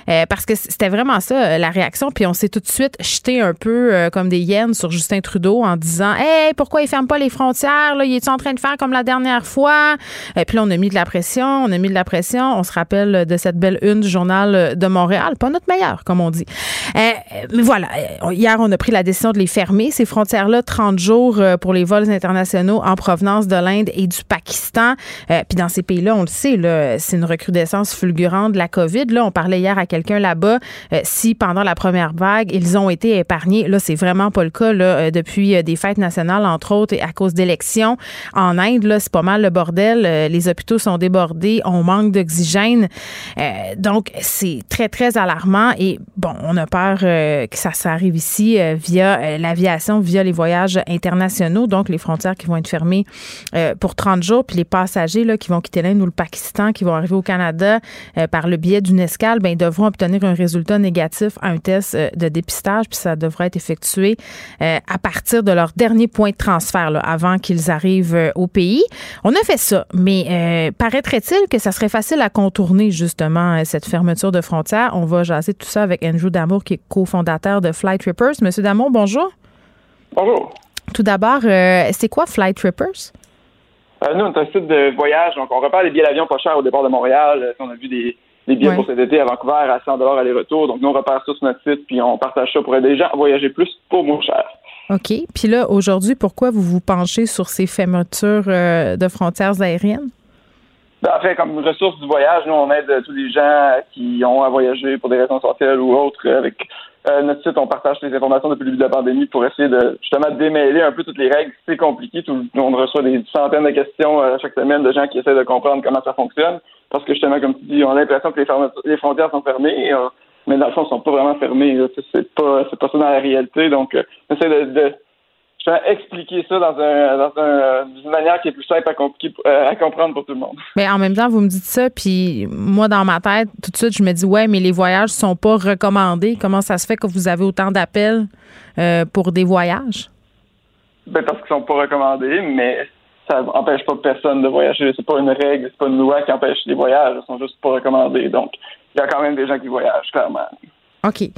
euh, parce que c'était vraiment ça euh, la réaction. Puis on s'est tout de suite jeté un peu euh, comme des hyènes sur Justin Trudeau en disant Hey, pourquoi il ferme pas les frontières? Là? Il est en train de faire comme la dernière fois? Puis là, on a mis de la pression, on a mis de la pression. On se rappelle de cette belle une du journal de Montréal. Pas notre meilleur, comme on dit. Mais voilà, hier, on a pris la décision de les fermer, ces frontières-là, 30 jours pour les vols internationaux en provenance de l'Inde et du Pakistan. Puis dans ces pays-là, on le sait, là, c'est une recrudescence fulgurante de la COVID. Là, on parlait hier à quelqu'un là-bas, si pendant la première vague, ils ont été épargnés. Là, c'est vraiment pas le cas là, depuis des fêtes nationales, entre autres, et à cause d'élections. En Inde, là, c'est pas mal le bordel. les hôpitaux sont débordés, on manque d'oxygène. donc, c'est très, très alarmant. Et bon, on a peur que ça, ça arrive ici via l'aviation, via les voyages internationaux, donc les frontières qui vont être fermées euh, pour 30 jours, puis les passagers là, qui vont quitter l'Inde ou le Pakistan, qui vont arriver au Canada euh, par le biais d'une escale, ben, ils devront obtenir un résultat négatif à un test euh, de dépistage, puis ça devrait être effectué à partir de leur dernier point de transfert, là, avant qu'ils arrivent au pays. On a fait ça, mais paraîtrait-il que ça serait facile à contourner justement cette fermeture de frontières? On va jaser tout ça avec Andrew Damour, qui est cofondateur de Flight Trippers. Monsieur Damour, bonjour.
Bonjour.
Tout d'abord, c'est quoi Flight Trippers?
Euh, nous, on est un site de voyage, donc on repère des billets d'avion pas chers au départ de Montréal. Euh, on a vu des, billets pour cet été à Vancouver à 100 aller-retour. Donc, nous, on repère ça sur notre site, puis on partage ça pour aider les gens à voyager plus pour moins cher.
OK. Puis là, aujourd'hui, pourquoi vous vous penchez sur ces fermetures euh, de frontières aériennes?
Ben, en fait, comme ressource du voyage, nous, on aide tous les gens qui ont à voyager pour des raisons essentielles ou autres avec euh, notre site, on partage les informations depuis le début de la pandémie pour essayer de justement démêler un peu toutes les règles. C'est compliqué. Tout, on reçoit des centaines de questions euh, chaque semaine de gens qui essaient de comprendre comment ça fonctionne. Parce que justement, comme tu dis, on a l'impression que les, frontières sont fermées, euh, mais dans le fond, elles sont pas vraiment fermées. C'est pas, pas ça dans la réalité. Donc, on essaie de je expliquer ça dans, un, dans un, une manière qui est plus simple à, euh, à, comprendre pour tout le monde.
Mais en même temps, vous me dites ça, puis moi, dans ma tête, tout de suite, je me dis, ouais, mais les voyages sont pas recommandés. Comment ça se fait que vous avez autant d'appels euh, pour des voyages?
Ben, parce qu'ils sont pas recommandés, mais ça n'empêche pas personne de voyager. C'est pas une règle, c'est pas une loi qui empêche les voyages. Ils sont juste pas recommandés. Donc, il y a quand même des gens qui voyagent, clairement.
OK.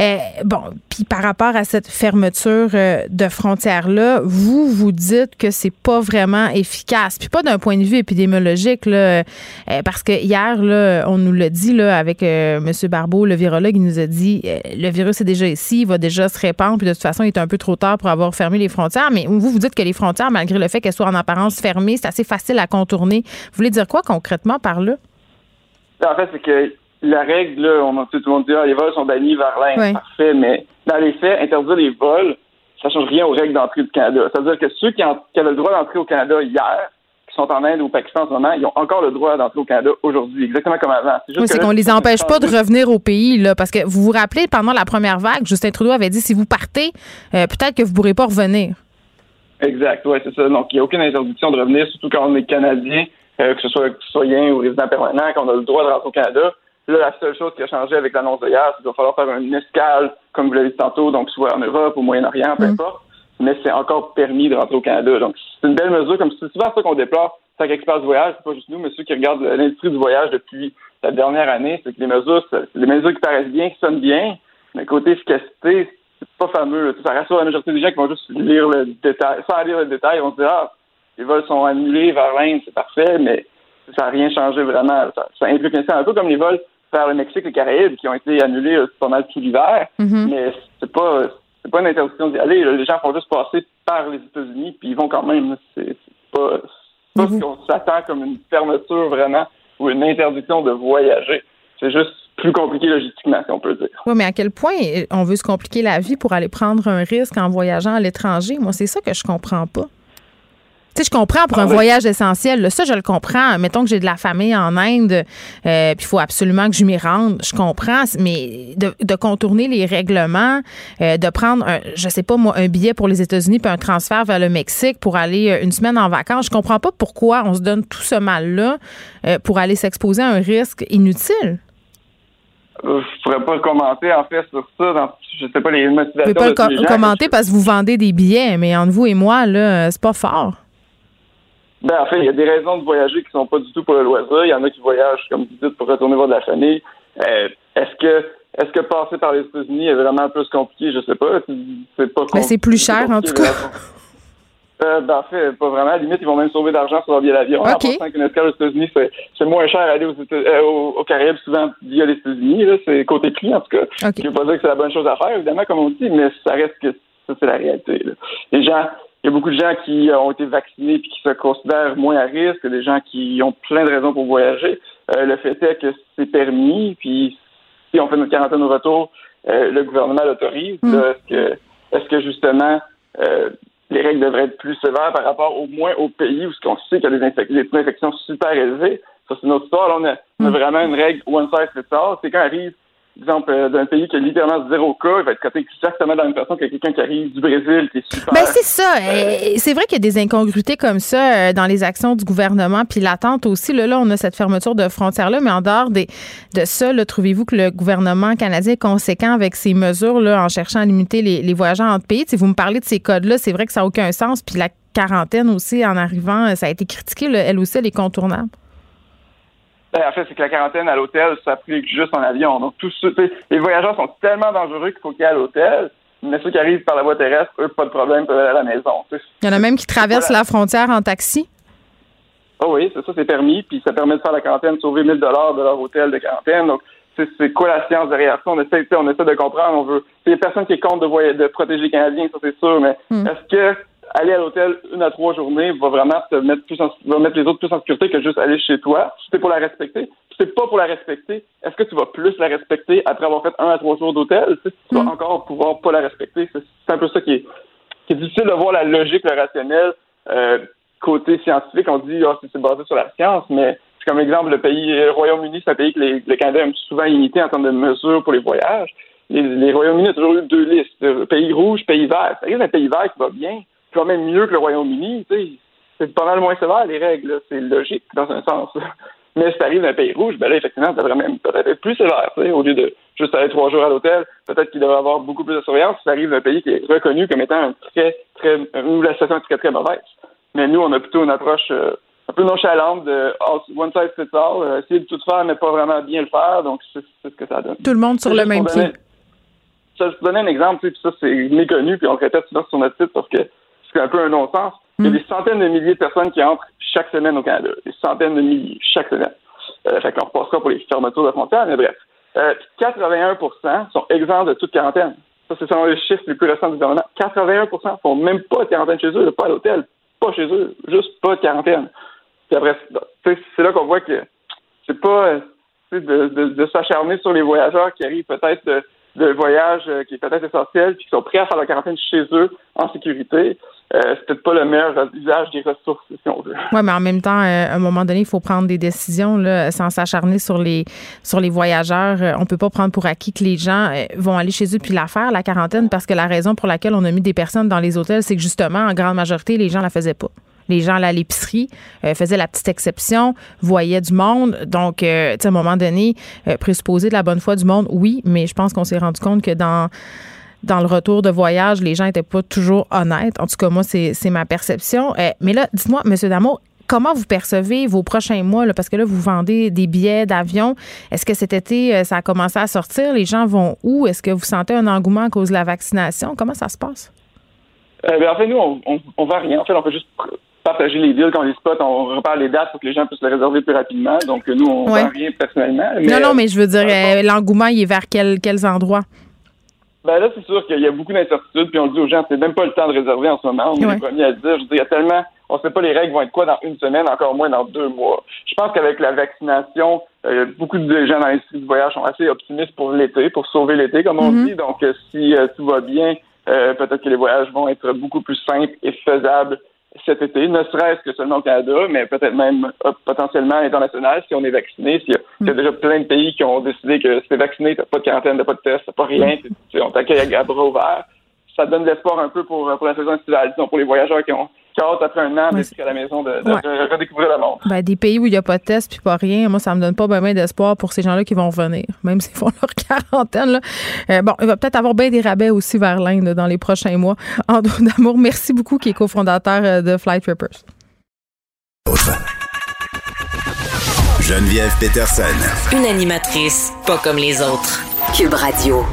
Euh, bon, puis par rapport à cette fermeture euh, de frontières-là, vous, vous dites que c'est pas vraiment efficace. Puis pas d'un point de vue épidémiologique, là, euh, parce que hier, là, on nous l'a dit là, avec M. Barbeau, le virologue, il nous a dit le virus est déjà ici, il va déjà se répandre, puis de toute façon, il est un peu trop tard pour avoir fermé les frontières. Mais vous, vous dites que les frontières, malgré le fait qu'elles soient en apparence fermées, c'est assez facile à contourner. Vous voulez dire quoi concrètement par là?
En fait, c'est que la règle, là, on a tout le monde dit, ah, les vols sont bannis vers l'Inde. Parfait, mais dans les faits, interdire les vols, ça change rien aux règles d'entrée du Canada. C'est-à-dire que ceux qui, avaient le droit d'entrer au Canada hier, qui sont en Inde ou au Pakistan en ce moment, ils ont encore le droit d'entrer au Canada aujourd'hui, exactement comme avant.
C'est oui, c'est qu'on les empêche pas de revenir au pays, là, parce que vous vous rappelez, pendant la première vague, Justin Trudeau avait dit, si vous partez, euh, peut-être que vous pourrez pas revenir.
Exact, oui, c'est ça. Donc, il n'y a aucune interdiction de revenir, surtout quand on est Canadien, euh, que ce soit citoyen ou résident permanent, qu'on a le droit de rentrer au Canada. Là, la seule chose qui a changé avec l'annonce de hier, c'est qu'il va falloir faire une escale, comme vous l'avez dit tantôt, donc soit en Europe, au Moyen-Orient, peu mm. importe. Mais c'est encore permis de rentrer au Canada. Donc, c'est une belle mesure, comme c'est souvent ça qu'on déplore. Tant qu'expert du voyage, c'est pas juste nous, mais ceux qui regardent l'industrie du voyage depuis la dernière année, c'est que les mesures, c'est des mesures qui paraissent bien, qui sonnent bien, mais côté efficacité, c'est pas fameux. Ça rassure la majorité des gens qui vont juste lire le détail. Sans lire le détail, ils vont se dire, ah, les vols sont annulés vers l'Inde, c'est parfait, mais ça n'a rien changé vraiment. Ça, ça implique un peu comme les vols vers le Mexique et les Caraïbes qui ont été annulés euh, pas mal tout l'hiver. Mm-hmm. Mais c'est pas c'est pas une interdiction d'y aller. Les gens font juste passer par les États-Unis puis ils vont quand même. C'est pas, pas ce qu'on s'attend comme une fermeture vraiment ou une interdiction de voyager. C'est juste plus compliqué logistiquement, si on peut dire.
Oui, mais à quel point on veut se compliquer la vie pour aller prendre un risque en voyageant à l'étranger? Moi, c'est ça que je comprends pas je comprends pour un ah voyage essentiel. ça, je le comprends. Mettons que j'ai de la famille en Inde, euh, puis il faut absolument que je m'y rende. Je comprends, mais de, contourner les règlements, euh, de prendre, un, je sais pas moi, un billet pour les États-Unis puis un transfert vers le Mexique pour aller euh, une semaine en vacances, je comprends pas pourquoi on se donne tout ce mal-là pour aller s'exposer à un risque inutile.
Je pourrais pas commenter en fait sur ça. Dans, je sais pas les motivations.
Vous pouvez pas commenter parce que vous vendez des billets, mais entre vous et moi là, c'est pas fort.
Ben, en fait, il y a des raisons de voyager qui sont pas du tout pour le loisir. Il y en a qui voyagent, comme vous dites, pour retourner voir de la famille. Euh, est-ce que est-ce que passer par les États-Unis est vraiment plus compliqué? Je sais pas.
C'est pas ben, c'est plus cher, en tout cas.
Euh, ben, en fait, pas vraiment. À la limite, ils vont même sauver d'argent sur leur billet d'avion.
Okay.
En qu'une escale aux États-Unis, c'est moins cher à aller aux, euh, aux, Caraïbes souvent via les États-Unis. C'est côté prix, en tout cas. Okay. Je veux pas dire que c'est la bonne chose à faire, évidemment, comme on dit, mais ça reste que ça, c'est la réalité. Là. Les gens, il y a beaucoup de gens qui ont été vaccinés et qui se considèrent moins à risque, des gens qui ont plein de raisons pour voyager. le fait est que c'est permis, puis si on fait notre quarantaine au retour, le gouvernement l'autorise. Mm. Est-ce que, est-ce que justement les règles devraient être plus sévères par rapport au moins aux pays où on sait qu'il y a des, des infections super élevées? Ça, c'est notre histoire. Là, on, a, on a, mm. vraiment une règle one size fits all. C'est quand arrive exemple, euh, d'un pays qui a littéralement zéro cas, il va être traité exactement dans la même façon que quelqu'un qui arrive du Brésil, qui est super.
Ben, c'est ça. Euh, c'est vrai qu'il y a des incongruités comme ça euh, dans les actions du gouvernement, puis l'attente aussi. Là, on a cette fermeture de frontières-là, mais en dehors de ça, trouvez-vous que le gouvernement canadien est conséquent avec ces mesures-là en cherchant à limiter les, les voyageurs entre pays? Si vous me parlez de ces codes-là, c'est vrai que ça n'a aucun sens, puis la quarantaine aussi, en arrivant, ça a été critiqué, elle aussi, elle est contournable.
Ben, en fait, c'est que la quarantaine à l'hôtel s'applique juste en avion. Donc, tous les voyageurs sont tellement dangereux qu'il faut qu'ils aillent à l'hôtel. Mais ceux qui arrivent par la voie terrestre, eux, pas de problème, peuvent aller à la maison.
Il y en a même qui traversent la frontière en taxi.
Oh oui, c'est ça, c'est permis. Puis ça permet de faire la quarantaine, sauver 1000 dollars de leur hôtel de quarantaine. Donc, c'est quoi la science derrière ça? On essaie, on essaie de comprendre. On veut. Il y a personne qui est contre de, de protéger les Canadiens, ça c'est sûr. Mais hmm. est-ce que aller à l'hôtel une à trois journées va vraiment te mettre plus en, va mettre les autres plus en sécurité que juste aller chez toi. Si c'est pour la respecter, si c'est pas pour la respecter, est-ce que tu vas plus la respecter après avoir fait un à trois jours d'hôtel? Tu, vas mm. encore pouvoir pas la respecter. C'est un peu ça qui est, qui est difficile de voir la logique, le rationnel. Euh, côté scientifique, on dit ah, c'est basé sur la science, mais c'est comme exemple le pays le Royaume-Uni, c'est un pays que les, le Canada aime souvent imiter en termes de mesures pour les voyages. Les, les Royaumes-Unis ont toujours eu deux listes, pays rouge, pays vert. Arrive un pays vert qui va bien quand même mieux que le Royaume-Uni. C'est pas mal moins sévère, les règles. C'est logique, dans un sens. Mais si t'arrives dans un pays rouge, ben là, effectivement, ça devrait même peut-être être plus sévère. Au lieu de juste aller trois jours à l'hôtel, peut-être qu'il devrait avoir beaucoup plus de surveillance si t'arrives dans un pays qui est reconnu comme étant un très, très, où la situation est très, très mauvaise. Mais nous, on a plutôt une approche euh, un peu nonchalante de one size fits all, euh, essayer de tout faire, mais pas vraiment bien le faire. Donc, c'est ce que ça donne.
Tout le monde sur le même pied.
Je vais te donner un exemple, puis ça, c'est méconnu, puis on le répète souvent sur notre site parce que c'est un peu un non-sens. Il y a hmm. des centaines de milliers de personnes qui entrent chaque semaine au Canada. Des centaines de milliers chaque semaine. Euh, fait qu'on repassera pour les fermetures de frontières, mais bref. Euh, 81% sont exempts de toute quarantaine. Ça, c'est selon les chiffres les plus récents du gouvernement. 81% font même pas de quarantaine chez eux, pas à l'hôtel, pas chez eux, juste pas de quarantaine. Puis après, c'est là qu'on voit que c'est pas euh, de, de, de s'acharner sur les voyageurs qui arrivent peut-être de, de voyage euh, qui est peut-être essentiel, puis qui sont prêts à faire la quarantaine chez eux en sécurité. Euh, c'est peut-être pas le meilleur usage des ressources, si on veut.
Oui, mais en même temps, euh, à un moment donné, il faut prendre des décisions là, sans s'acharner sur les sur les voyageurs. On peut pas prendre pour acquis que les gens vont aller chez eux puis la faire, la quarantaine, parce que la raison pour laquelle on a mis des personnes dans les hôtels, c'est que justement, en grande majorité, les gens la faisaient pas. Les gens allaient à l'épicerie, euh, faisaient la petite exception, voyaient du monde. Donc, euh, à un moment donné, euh, présupposer de la bonne foi du monde, oui, mais je pense qu'on s'est rendu compte que dans dans le retour de voyage, les gens n'étaient pas toujours honnêtes. En tout cas, moi, c'est ma perception. mais là, dites-moi, Monsieur Damour, comment vous percevez vos prochains mois? Là, parce que là, vous vendez des billets d'avion. Est-ce que cet été, ça a commencé à sortir? Les gens vont où? Est-ce que vous sentez un engouement à cause de la vaccination? Comment ça se passe?
Ben, en fait, nous, on, on, va rien. En fait, on fait juste partager les deals quand les spots, on repart les dates pour que les gens puissent les réserver plus rapidement. Donc, nous, on ne vend rien personnellement.
non, non, mais je veux dire, euh, l'engouement, il est vers quels endroits?
Ben là, c'est sûr qu'il y a beaucoup d'incertitudes, puis on dit aux gens, c'est même pas le temps de réserver en ce moment. On est les premiers à dire. Je dis, il y a tellement, on ne sait pas les règles vont être quoi dans une semaine, encore moins dans deux mois. Je pense qu'avec la vaccination, euh, beaucoup de gens dans l'industrie du voyage sont assez optimistes pour l'été, pour sauver l'été, comme on mm-hmm. dit. Donc, euh, si tout va bien, peut-être que les voyages vont être beaucoup plus simples et faisables cet été, ne serait-ce que seulement au Canada, mais peut-être même euh, potentiellement à l'international si on est vacciné. S'il y, a, déjà plein de pays qui ont décidé que si t'es vacciné, t'as pas de quarantaine, t'as pas de test, t'as pas rien, on t'accueille à bras ouverts. Ça donne de l'espoir un peu pour, pour la saison estivale, disons, pour les voyageurs qui ont après un an d'être à la maison de, redécouvrir le monde.
Ben, des pays où il n'y a pas de test puis pas rien, moi, ça me donne pas bien d'espoir pour ces gens-là qui vont revenir, même [laughs] s'ils font leur quarantaine. Euh, bon, il va peut-être avoir bien des rabais aussi vers l'Inde dans les prochains mois. [laughs] Andrew Damour, merci beaucoup, qui est cofondateur euh, de Flight Rippers.
Geneviève Peterson.
Une animatrice pas comme les autres. Cube Radio.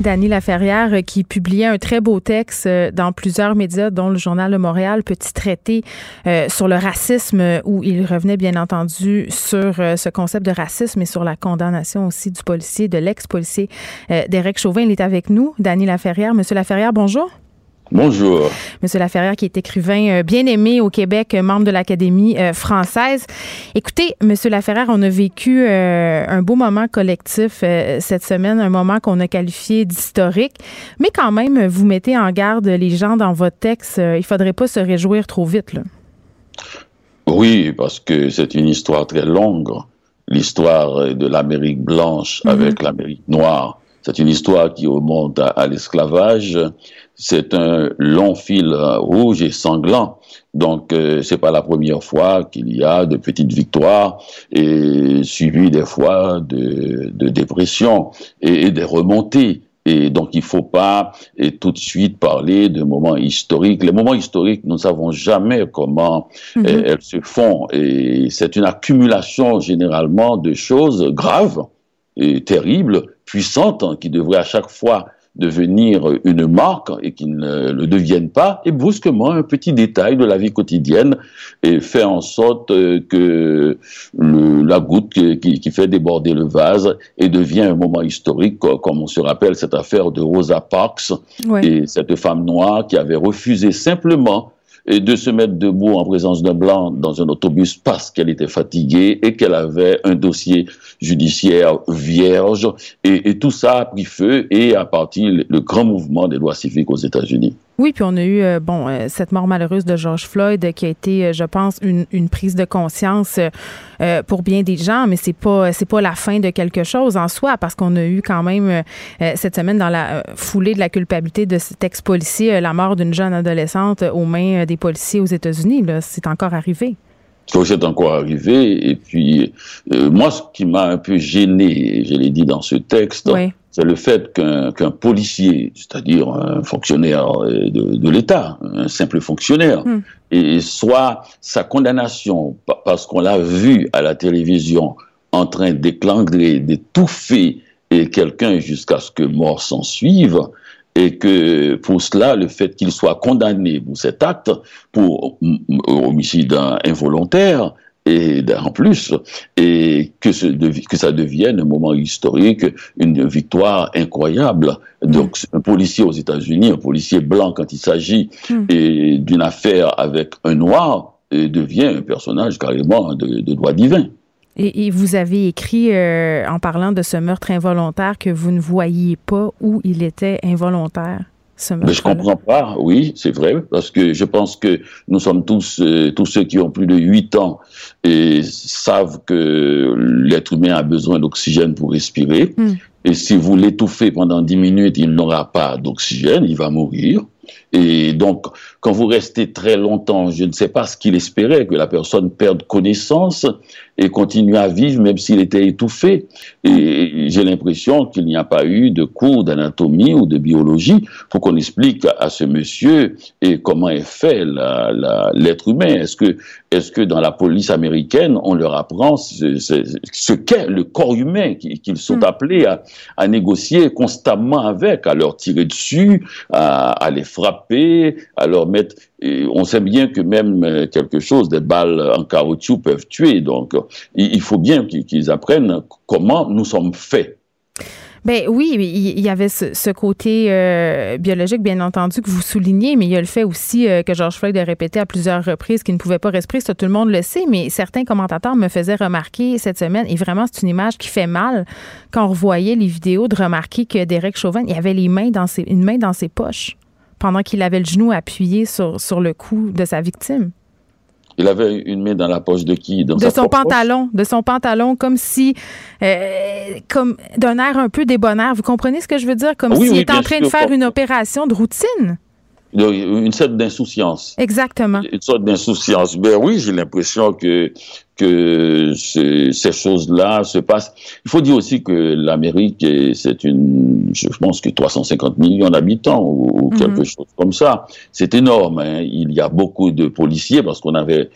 Dany Laferrière euh, qui publiait un très beau texte euh, dans plusieurs médias, dont le Journal de Montréal, petit traité euh, sur le racisme, où il revenait bien entendu sur ce concept de racisme et sur la condamnation aussi du policier, de l'ex-policier Derek Chauvin. Il est avec nous, Dany Laferrière. Monsieur Laferrière, bonjour.
Bonjour.
Monsieur Laferrière, qui est écrivain euh, bien aimé au Québec, euh, membre de l'Académie euh, française. Écoutez, Monsieur Laferrière, on a vécu un beau moment collectif cette semaine, un moment qu'on a qualifié d'historique, mais quand même, vous mettez en garde les gens dans votre texte. il faudrait pas se réjouir trop vite. Là.
Oui, parce que c'est une histoire très longue, l'histoire de l'Amérique blanche mm-hmm. avec l'Amérique noire. C'est une histoire qui remonte à l'esclavage c'est un long fil rouge et sanglant. Donc, euh, c'est pas la première fois qu'il y a de petites victoires et suivies des fois de, de dépression et, des remontées. Et donc, il faut pas et tout de suite parler de moments historiques. Les moments historiques, nous ne savons jamais comment mhm. euh, elles se font. Et c'est une accumulation généralement de choses graves et terribles, puissantes, hein, qui devraient à chaque fois devenir une marque et qui ne le deviennent pas, et brusquement un petit détail de la vie quotidienne et fait en sorte euh, que la goutte qui, fait déborder le vase et devient un moment historique, comme on se rappelle cette affaire de Rosa Parks et cette femme noire qui avait refusé simplement et de se mettre debout en présence d'un blanc dans un autobus parce qu'elle était fatiguée et qu'elle avait un dossier judiciaire vierge. Et, tout ça a pris feu et a parti le grand mouvement des droits civiques aux États-Unis.
Oui, puis on a eu euh, bon euh, cette mort malheureuse de George Floyd qui a été, euh, je pense, une, une prise de conscience pour bien des gens, mais c'est pas c'est pas la fin de quelque chose en soi parce qu'on a eu quand même cette semaine dans la foulée de la culpabilité de cet ex-policier la mort d'une jeune adolescente aux mains des policiers aux États-Unis. Là, c'est encore arrivé.
C'est encore arrivé. Et puis, moi, ce qui m'a un peu gêné, je l'ai dit dans ce texte, oui c'est le fait qu'un policier, c'est-à-dire un fonctionnaire de, l'État, un simple fonctionnaire, hmm. et soit sa condamnation parce qu'on l'a vu à la télévision en train d'éclangrer, d'étouffer quelqu'un jusqu'à ce que mort s'en suive, et que pour cela, le fait qu'il soit condamné pour cet acte, pour homicide involontaire, et en plus, et que, ce, que ça devienne un moment historique, une victoire incroyable. Donc, un policier aux États-Unis, un policier blanc, quand il s'agit hmm. d'une affaire avec un noir, devient un personnage carrément de, droit divin.
Et, vous avez écrit, euh, en parlant de ce meurtre involontaire, que vous ne voyiez pas où il était involontaire.
Mais je comprends pas, oui, c'est vrai, parce que je pense que nous sommes tous, euh, tous ceux qui ont plus de 8 ans et savent que l'être humain a besoin d'oxygène pour respirer. Hmm. Et si vous l'étouffez pendant 10 minutes, il n'aura pas d'oxygène, il va mourir. Et donc, quand vous restez très longtemps, je ne sais pas ce qu'il espérait, que la personne perde connaissance et continue à vivre même s'il était étouffé. Et j'ai l'impression qu'il n'y a pas eu de cours d'anatomie ou de biologie pour qu'on explique à ce monsieur et comment est fait l'être humain. Est-ce que, est-ce que dans la police américaine, on leur apprend ce, qu'est le corps humain qu'ils sont hmm. appelés à, négocier constamment avec, à leur tirer dessus, à, à les frapper, leur mettre on sait bien que même euh, quelque chose, des balles en caoutchouc peuvent tuer. Donc, il faut bien qu'ils apprennent comment nous sommes faits.
Ben oui, il y avait ce, côté euh, biologique, bien entendu, que vous soulignez, mais il y a le fait aussi euh, que George Floyd a répété à plusieurs reprises qu'il ne pouvait pas respirer. Ça, tout le monde le sait, mais certains commentateurs me faisaient remarquer cette semaine, et vraiment, c'est une image qui fait mal quand on revoyait les vidéos, de remarquer que Derek Chauvin, il avait les mains dans une main dans ses poches pendant qu'il avait le genou appuyé sur, sur le cou de sa victime?
Il avait une main dans la poche de qui?
De son pantalon, de son pantalon, comme si, euh, comme d'un air un peu débonnaire. Vous comprenez ce que je veux dire? Comme s'il était en train de faire une opération de routine.
Une sorte d'insouciance.
Exactement.
Une sorte d'insouciance. Ben oui, j'ai l'impression que que ces choses-là se passent. Il faut dire aussi que l'Amérique, c'est une, je pense que 350 millions d'habitants ou, mhm. quelque chose comme ça. C'est énorme. Hein. Il y a beaucoup de policiers parce qu'on avait,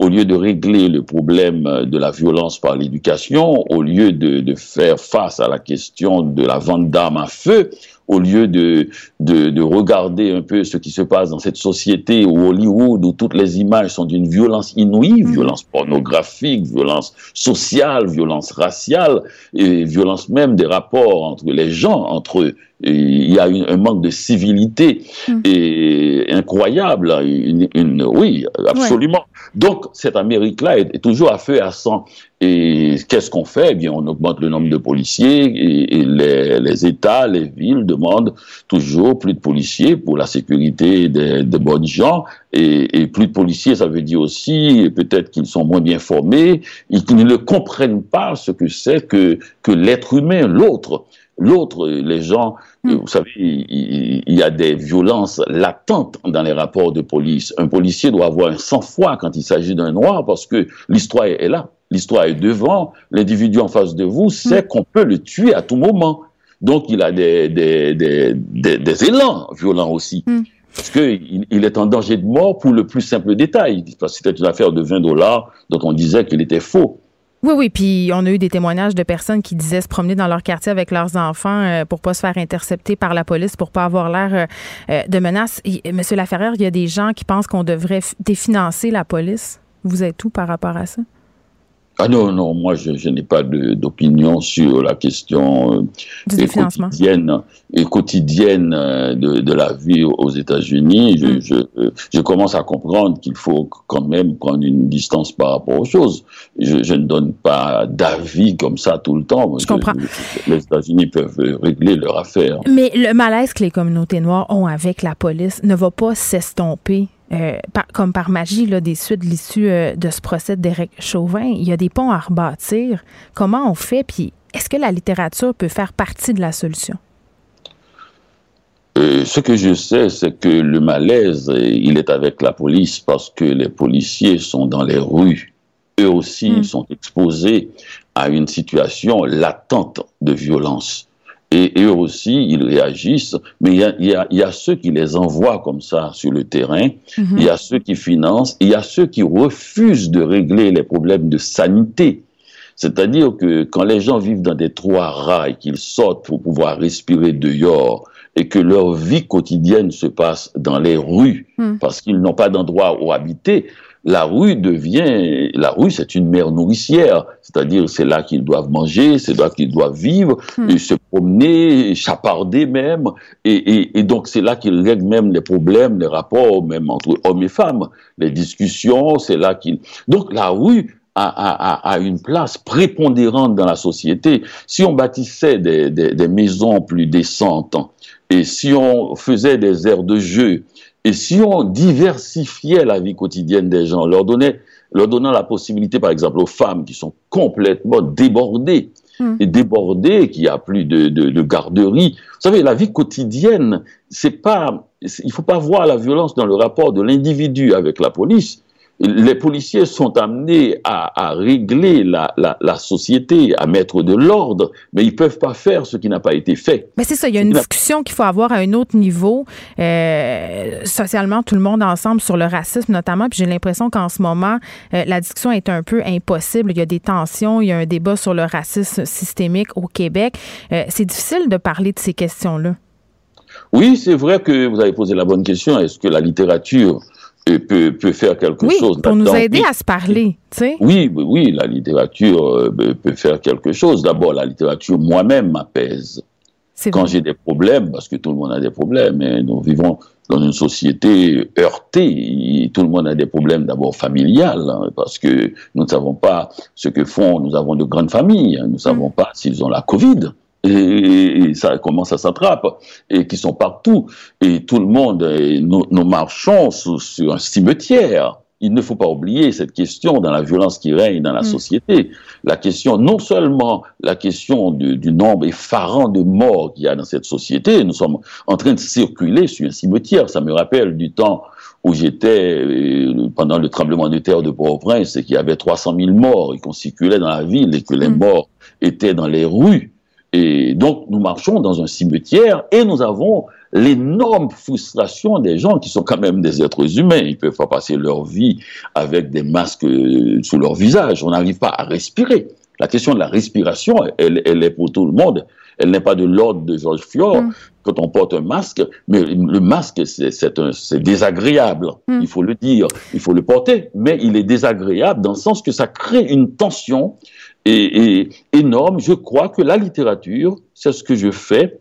au lieu de régler le problème de la violence par l'éducation, au lieu de, de faire face à la question de la vente d'armes à feu, au lieu de, de, de, regarder un peu ce qui se passe dans cette société où Hollywood, où toutes les images sont d'une violence inouïe, mhm. violence pornographique, violence sociale, violence raciale, et violence même des rapports entre les gens, entre il y a un manque de civilité mm. et incroyable. Une, oui, absolument. Donc, cette Amérique-là est, toujours à feu et à sang. Et qu'est-ce qu'on fait? Eh bien, on augmente le nombre de policiers et, les, États, les villes demandent toujours plus de policiers pour la sécurité des, bonnes gens. Et, plus de policiers, ça veut dire aussi peut-être qu'ils sont moins bien formés, ils ne comprennent pas ce que c'est que, que l'être humain, l'autre. L'autre, les gens, hmm. vous savez, il, y a des violences latentes dans les rapports de police. Un policier doit avoir un sang-froid quand il s'agit d'un noir parce que l'histoire est là. L'histoire est devant. L'individu en face de vous sait hmm. qu'on peut le tuer à tout moment. Donc, il a des, des, des, des, élans violents aussi. Hmm. Parce qu'il il est en danger de mort pour le plus simple détail. C'était une affaire de 20 dollars dont on disait qu'il était faux.
Oui, oui, puis on a eu des témoignages de personnes qui disaient se promener dans leur quartier avec leurs enfants euh, pour pas se faire intercepter par la police, pour pas avoir l'air euh, euh, de menace. Monsieur Laferrière, il y a des gens qui pensent qu'on devrait définancer la police. Vous êtes où par rapport à ça?
Ah non, non, moi je, je n'ai pas d'opinion sur la question euh, quotidienne, et quotidienne euh, de, de, la vie aux États-Unis. Je, mm. je, euh, je, commence à comprendre qu'il faut quand même prendre une distance par rapport aux choses. Je, je ne donne pas d'avis comme ça tout le temps.
Je comprends.
Les États-Unis peuvent régler leur affaire.
Mais le malaise que les communautés noires ont avec la police ne va pas s'estomper euh, comme par magie, là, des suites de l'issue euh, de ce procès d'Éric Chauvin. Il y a des ponts à rebâtir. Comment on fait? Puis est-ce que la littérature peut faire partie de la solution?
Euh, ce que je sais, c'est que le malaise, il est avec la police parce que les policiers sont dans les rues. Eux aussi hmm. sont exposés à une situation latente de violence et eux aussi, ils réagissent, mais il y a, y, a, y a, ceux qui les envoient comme ça sur le terrain, mhm. il y a ceux qui financent, il y a ceux qui refusent de régler les problèmes de sanité. C'est-à-dire que quand les gens vivent dans des trois rats et qu'ils sortent pour pouvoir respirer dehors, et que leur vie quotidienne se passe dans les rues, mhm. parce qu'ils n'ont pas d'endroit où habiter, la rue devient, la rue c'est une mère nourricière, c'est-à-dire c'est là qu'ils doivent manger, c'est là qu'ils doivent vivre, hmm. et se promener, chaparder même, et, donc c'est là qu'ils règlent même les problèmes, les rapports même entre hommes et femmes, les discussions, c'est là qu'ils... Donc la rue a, une place prépondérante dans la société. Si on bâtissait des, des maisons plus décentes, et si on faisait des aires de jeu, et si on diversifiait la vie quotidienne des gens, leur, donnait, leur donnant la possibilité, par exemple, aux femmes qui sont complètement débordées, hmm. et débordées, qui a plus de, de, de garderie. Vous savez, la vie quotidienne, c'est pas, il faut pas voir la violence dans le rapport de l'individu avec la police, les policiers sont amenés à, régler la, société, à mettre de l'ordre, mais ils peuvent pas faire ce qui n'a pas été fait.
Mais c'est ça, il y a une discussion qu'il faut avoir à un autre niveau, euh, socialement, tout le monde ensemble sur le racisme notamment. Puis j'ai l'impression qu'en ce moment, euh, la discussion est un peu impossible. Il y a des tensions, il y a un débat sur le racisme systémique au Québec. Euh, c'est difficile de parler de ces questions-là.
Oui, c'est vrai que vous avez posé la bonne question. Est-ce que la littérature peut, peut faire quelque
oui,
chose.
Pour nous aider à se parler, tu sais.
Oui, oui, la littérature euh, peut faire quelque chose. D'abord, la littérature moi-même m'apaise. Quand j'ai des problèmes, parce que tout le monde a des problèmes, et nous vivons dans une société heurtée. Tout le monde a des problèmes d'abord familiales, hein, parce que nous ne savons pas ce que font, nous avons de grandes familles, hein. nous ne savons mm. pas s'ils ont la Covid et, ça commence à s'attraper et qui sont partout et tout le monde nous, marchons sur, un cimetière il ne faut pas oublier cette question dans la violence qui règne dans la mm. société. La question, non seulement la question du, du nombre effarant de morts qu'il y a dans cette société, nous sommes en train de circuler sur un cimetière. Ça me rappelle du temps où j'étais euh, pendant le tremblement de terre de Port-au-Prince et qu'il y avait 300 000 morts et qu'on circulait dans la ville et que les mm. morts étaient dans les rues. Et donc, nous marchons dans un cimetière et nous avons l'énorme frustration des gens qui sont quand même des êtres humains. Ils peuvent pas passer leur vie avec des masques euh, sous leur visage. On n'arrive pas à respirer. La question de la respiration, elle, est pour tout le monde. Elle n'est pas de l'ordre de Georges Fior mm. quand on porte un masque, mais le masque, c'est désagréable. Mm. Il faut le dire, il faut le porter, mais il est désagréable dans le sens que ça crée une tension et, énorme. Je crois que la littérature, c'est ce que je fais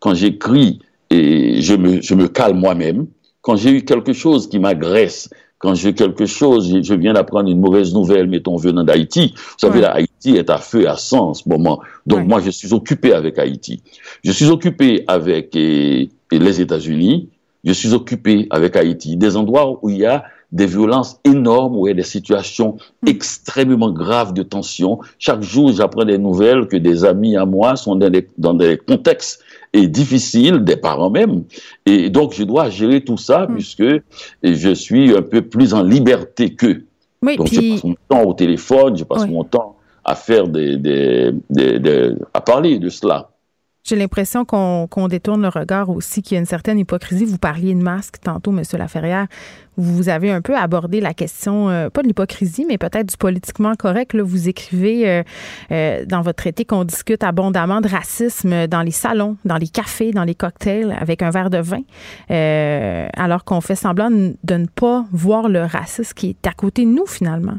quand j'écris, et je me, je me calme moi-même. Quand j'ai eu quelque chose qui m'agresse, quand j'ai quelque chose, je viens d'apprendre une mauvaise nouvelle, mettons, venant d'Haïti. Vous savez, là, Haïti est à feu et à sang en ce moment. Donc, moi, je suis occupé avec Haïti. Je suis occupé avec les États-Unis. Je suis occupé avec Haïti. Des endroits où il y a des violences énormes, a des situations mm. extrêmement graves de tension. Chaque jour, j'apprends des nouvelles que des amis à moi sont dans des, dans des contextes et difficiles, des parents même. Et donc, je dois gérer tout ça mm. puisque je suis un peu plus en liberté qu'eux. donc, je passe mon temps au téléphone, je passe mon temps à faire des, des, des, à parler de cela.
J'ai l'impression qu'on détourne le regard aussi, qu'il y a une certaine hypocrisie. Vous parliez de masque tantôt, M. Laferrière. Vous avez un peu abordé la question, euh, pas de l'hypocrisie, mais peut-être du politiquement correct. Là, vous écrivez euh, euh, dans votre traité qu'on discute abondamment de racisme dans les salons, dans les cafés, dans les cocktails, avec un verre de vin, alors qu'on fait semblant de ne pas voir le racisme qui est à côté de nous, finalement.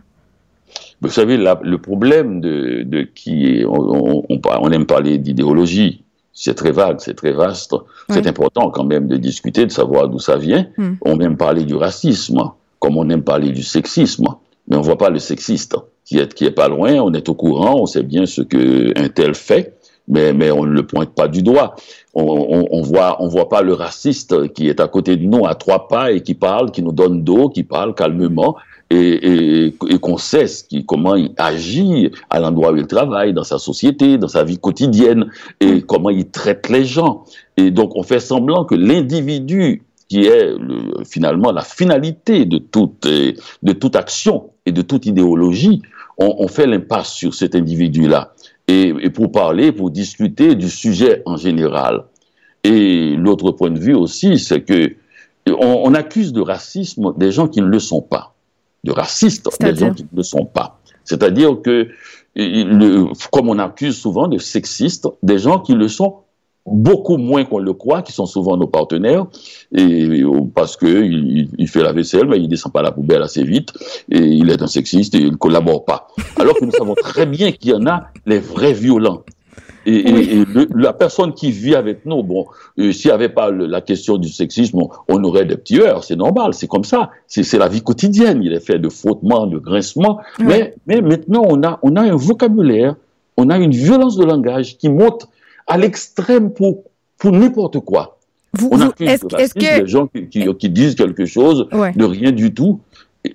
Vous savez, le problème de, de qui on, on, on aime parler d'idéologie, c'est très vague, c'est très vaste. C'est important quand même de discuter, de savoir d'où ça vient. Hmm. On aime parler du racisme, comme on aime parler du sexisme, mais on voit pas le sexiste qui est, qui est pas loin, on est au courant, on sait bien ce que un tel fait, mais, mais on ne le pointe pas du doigt. On, on, on, voit, on voit pas le raciste qui est à côté de nous à trois pas et qui parle, qui nous donne dos, qui parle calmement et, et, et qu'on sait qui, comment il agit à l'endroit où il travaille, dans sa société, dans sa vie quotidienne, et mm. comment il traite les gens. Et donc, on fait semblant que l'individu qui est le, finalement la finalité de toute, de toute action et de toute idéologie, on, on fait l'impasse sur cet individu-là. Et, et, pour parler, pour discuter du sujet en général. Et l'autre point de vue aussi, c'est que on, on accuse de racisme des gens qui ne le sont pas de racistes, des gens qui ne le sont pas. C'est-à-dire que, comme on accuse souvent de sexistes, des gens qui le sont beaucoup moins qu'on le croit, qui sont souvent nos partenaires, et parce que il, fait la vaisselle, mais il descend pas la poubelle assez vite, et il est un sexiste et il ne collabore pas. Alors que nous savons très bien qu'il y en a les vrais violents, et, la personne qui vit avec nous, bon, euh, s'il n'y avait pas la question du sexisme, on, aurait des petits heures, c'est normal, c'est comme ça, c'est la vie quotidienne, il est fait de frottements, de grincements, mais, mais maintenant on a, on a un vocabulaire, on a une violence de langage qui monte à l'extrême pour, pour n'importe quoi.
Vous, on accuse
est-ce, que... des gens qui, qui, disent quelque chose de rien du tout.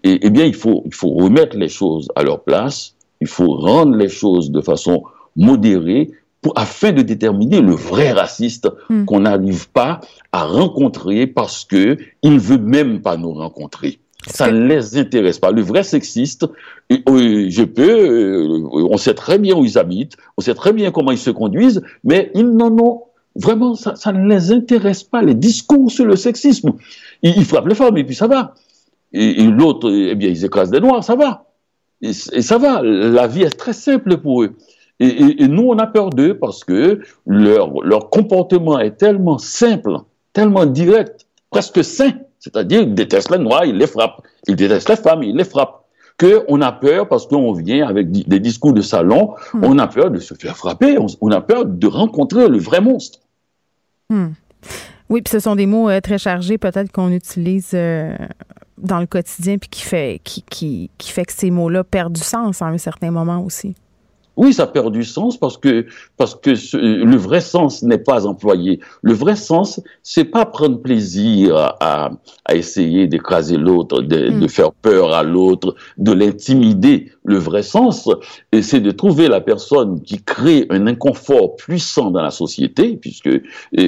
Eh bien, il faut, il faut remettre les choses à leur place, il faut rendre les choses de façon modérée, afin de déterminer le vrai raciste hmm. qu'on n'arrive pas à rencontrer parce que il veut même pas nous rencontrer. Ça ne les intéresse pas. Le vrai sexiste, euh, je peux, euh, on sait très bien où ils habitent, on sait très bien comment ils se conduisent, mais ils n'en ont vraiment, ça, ça, ne les intéresse pas. Les discours sur le sexisme, ils, ils frappent les femmes et puis ça va. Et, l'autre, eh bien, ils écrasent des noirs, ça va. et ça va. La vie est très simple pour eux. Et, nous, on a peur d'eux parce que leur, leur comportement est tellement simple, tellement direct, presque sain. C'est-à-dire, ils détestent les noirs, ils les frappent. Ils détestent les femmes, ils les frappent. Qu'on a peur parce qu'on vient avec des discours de salon, hmm. on a peur de se faire frapper, on, a peur de rencontrer le vrai monstre.
Hmm. Oui, puis ce sont des mots euh, très chargés, peut-être qu'on utilise euh, dans le quotidien, puis qui fait, qui, qui, qui fait que ces mots-là perdent du sens à un certain moment aussi.
Oui, ça perd du sens parce que parce que le vrai sens n'est pas employé. Le vrai sens, c'est pas prendre plaisir à, à essayer d'écraser l'autre, de, mm. de, faire peur à l'autre, de l'intimider. Le vrai sens, c'est de trouver la personne qui crée un inconfort puissant dans la société, puisque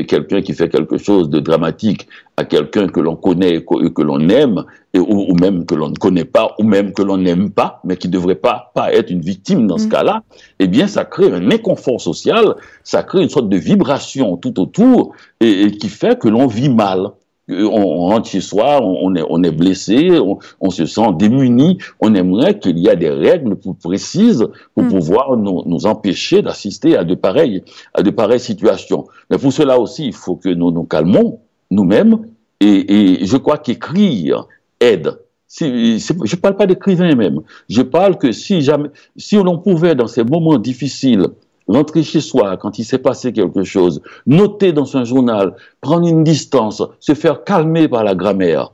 quelqu'un qui fait quelque chose de dramatique à quelqu'un que l'on connaît et que, l'on aime, et, ou, même que l'on ne connaît pas, ou même que l'on n'aime pas, mais qui ne devrait pas, pas être une victime dans ce mm. cas-là, eh bien, ça crée un inconfort social, ça crée une sorte de vibration tout autour, et, qui fait que l'on vit mal. On, rentre chez soi, on, est, on est blessé, on, se sent démuni. On aimerait qu'il y ait des règles plus précises pour mm. pouvoir nous, nous empêcher d'assister à de pareilles, à de pareilles situations. Mais pour cela aussi, il faut que nous nous calmons, nous-mêmes, et, je crois qu'écrire aide. je ne parle pas d'écrivain même. Je parle que si jamais, si l'on pouvait dans ces moments difficiles rentrer chez soi quand il s'est passé quelque chose, noter dans son journal, prendre une distance, se faire calmer par la grammaire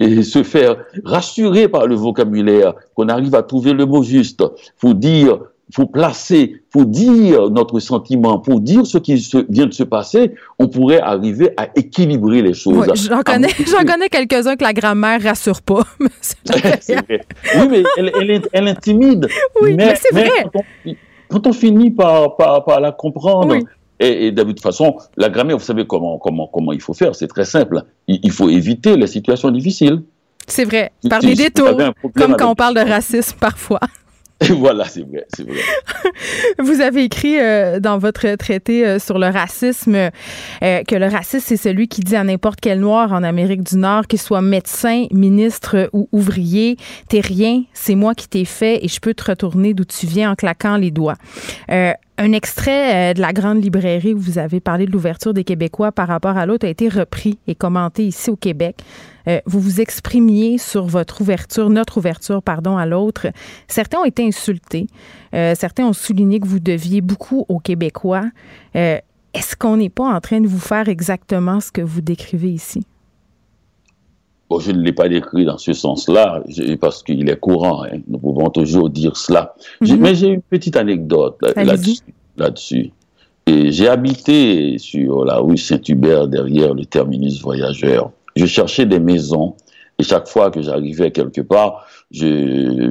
et se faire rassurer par le vocabulaire, qu'on arrive à trouver le mot juste, faut dire, faut placer, faut dire notre sentiment, pour dire ce qui vient de se passer, on pourrait arriver à équilibrer les choses.
j'en connais, j'en connais quelques-uns que la grammaire rassure pas. [laughs] [laughs]
Oui, mais elle, elle, intimide.
Oui, mais, c'est vrai
quand on finit par, par, la comprendre, et, de toute façon, la grammaire, vous savez comment, comment, comment il faut faire, c'est très simple. Il, faut éviter les situations difficiles.
C'est vrai, par des détours, comme quand on parle de racisme [laughs] parfois. [laughs]
voilà, c'est vrai, c'est vrai. [laughs]
Vous avez écrit euh, dans votre traité euh, sur le racisme euh, que le racisme, c'est celui qui dit à n'importe quel noir en Amérique du Nord, qu'il soit médecin, ministre ou ouvrier, t'es rien, c'est moi qui t'ai fait et je peux te retourner d'où tu viens en claquant les doigts un extrait de la grande librairie où vous avez parlé de l'ouverture des Québécois par rapport à l'autre a été repris et commenté ici au Québec. Euh, vous vous exprimiez sur votre ouverture, notre ouverture, pardon, à l'autre. Certains ont été insultés. Euh, certains ont souligné que vous deviez beaucoup aux Québécois. Euh, est-ce qu'on n'est pas en train de vous faire exactement ce que vous décrivez ici?
Bon, je ne l'ai pas décrit dans ce sens-là, parce qu'il est courant. Hein. Nous pouvons toujours dire cela. Mhm. Mais j'ai une petite anecdote là-dessus. Et j'ai habité sur la rue Saint-Hubert derrière le terminus voyageur je cherchais des maisons. Et chaque fois que j'arrivais quelque part, je,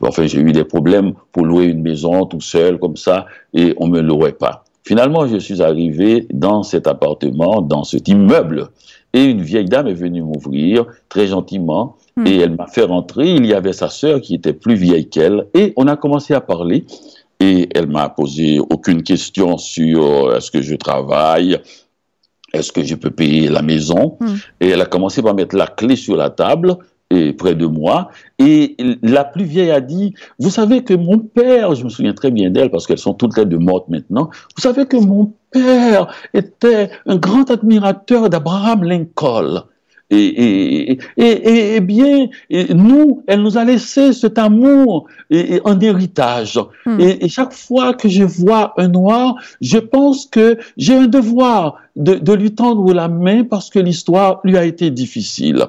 enfin, j'ai eu des problèmes pour louer une maison tout seul comme ça, et on me louait pas. Finalement, je suis arrivé dans cet appartement, dans cet immeuble, et une vieille dame est venue m'ouvrir très gentiment, hmm. et elle m'a fait rentrer. Il y avait sa sœur qui était plus vieille qu'elle, et on a commencé à parler. Et elle m'a posé aucune question sur euh, est-ce que je travaille, est-ce que je peux payer la maison hmm. Et elle a commencé par mettre la clé sur la table et près de moi. Et la plus vieille a dit, vous savez que mon père, je me souviens très bien d'elle parce qu'elles sont toutes les deux mortes maintenant, vous savez que mon père était un grand admirateur d'Abraham Lincoln. Et, et, et, bien, nous, elle nous a laissé cet amour en héritage. Hmm. Et, chaque fois que je vois un noir, je pense que j'ai un devoir de, de, lui tendre la main parce que l'histoire lui a été difficile.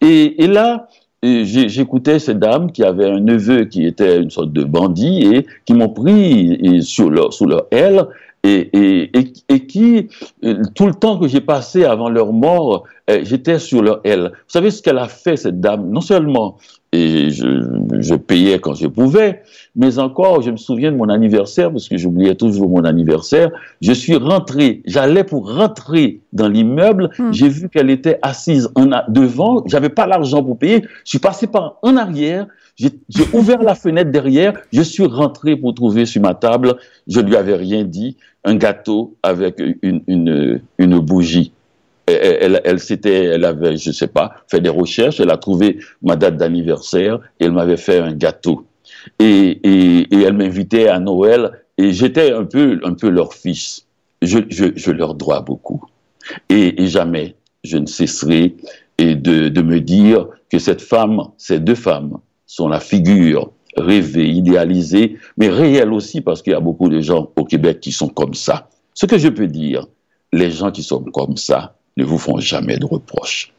Et, là, j'écoutais ces dames qui avaient un neveu qui était une sorte de bandit et qui m'ont pris sur leur, sous leur aile et, et, qui, euh, tout le temps que j'ai passé avant leur mort, euh, j'étais sur leur aile. Vous savez ce qu'elle a fait, cette dame? Non seulement et je, je, payais quand je pouvais, mais encore, je me souviens de mon anniversaire, parce que j'oubliais toujours mon anniversaire, je suis rentré, j'allais pour rentrer dans l'immeuble, hmm. j'ai vu qu'elle était assise en devant, j'avais pas l'argent pour payer, je suis passé par en arrière, j'ai [laughs] ouvert la fenêtre derrière, je suis rentré pour trouver sur ma table, je lui avais rien dit, un gâteau avec une, une, une bougie. Elle, elle, s'était, elle avait, je sais pas, fait des recherches, elle a trouvé ma date d'anniversaire et elle m'avait fait un gâteau. Et, et, et elle m'invitait à Noël et j'étais un peu, un peu leur fils. Je, je, je leur dois beaucoup. Et, et, jamais je ne cesserai et de, de me dire que cette femme, ces deux femmes, sont la figure rêvée, idéalisée, mais réelle aussi parce qu'il y a beaucoup de gens au Québec qui sont comme ça. Ce que je peux dire, les gens qui sont comme ça ne vous font jamais de reproches.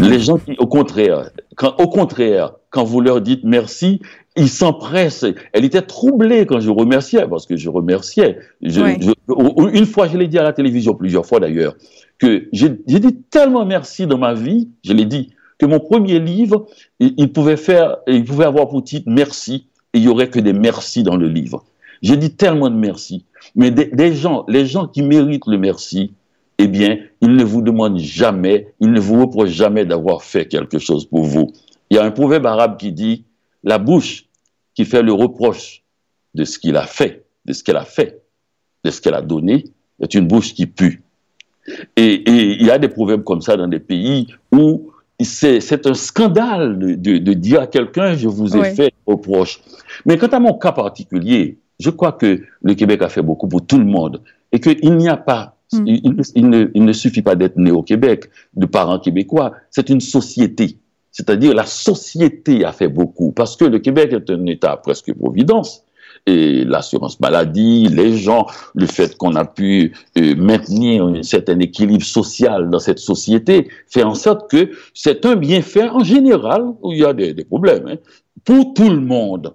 Les gens qui, au contraire, quand, au contraire, quand vous leur dites merci, ils s'empressent. Elle était troublée quand je remerciais, parce que je remerciais. une fois, je l'ai dit à la télévision, plusieurs fois d'ailleurs, que j'ai dit tellement merci dans ma vie, je l'ai dit, que mon premier livre, il, pouvait faire, il pouvait avoir pour titre Merci, et il y aurait que des merci dans le livre. J'ai dit tellement de merci. Mais des, gens, les gens qui méritent le merci, eh bien, ils ne vous demandent jamais, ils ne vous reprochent jamais d'avoir fait quelque chose pour vous. Il y a un proverbe arabe qui dit, la bouche qui fait le reproche de ce qu'il a fait, de ce qu'elle a fait, de ce qu'elle a donné, est une bouche qui pue. Et, et, il y a des proverbes comme ça dans des pays où c'est un scandale de, de, dire à quelqu'un je vous ai fait reproche. Mais quant à mon cas particulier, je crois que le Québec a fait beaucoup pour tout le monde et qu'il n'y a pas, hmm. il, ne, suffit pas d'être né au Québec, de parents québécois, c'est une société. C'est-à-dire la société a fait beaucoup. Parce que le Québec est un État presque providence. Et l'assurance maladie, les gens, le fait qu'on a pu euh, maintenir un certain équilibre social dans cette société, fait en sorte que c'est un bienfait en général où il y a des, des problèmes hein, pour tout le monde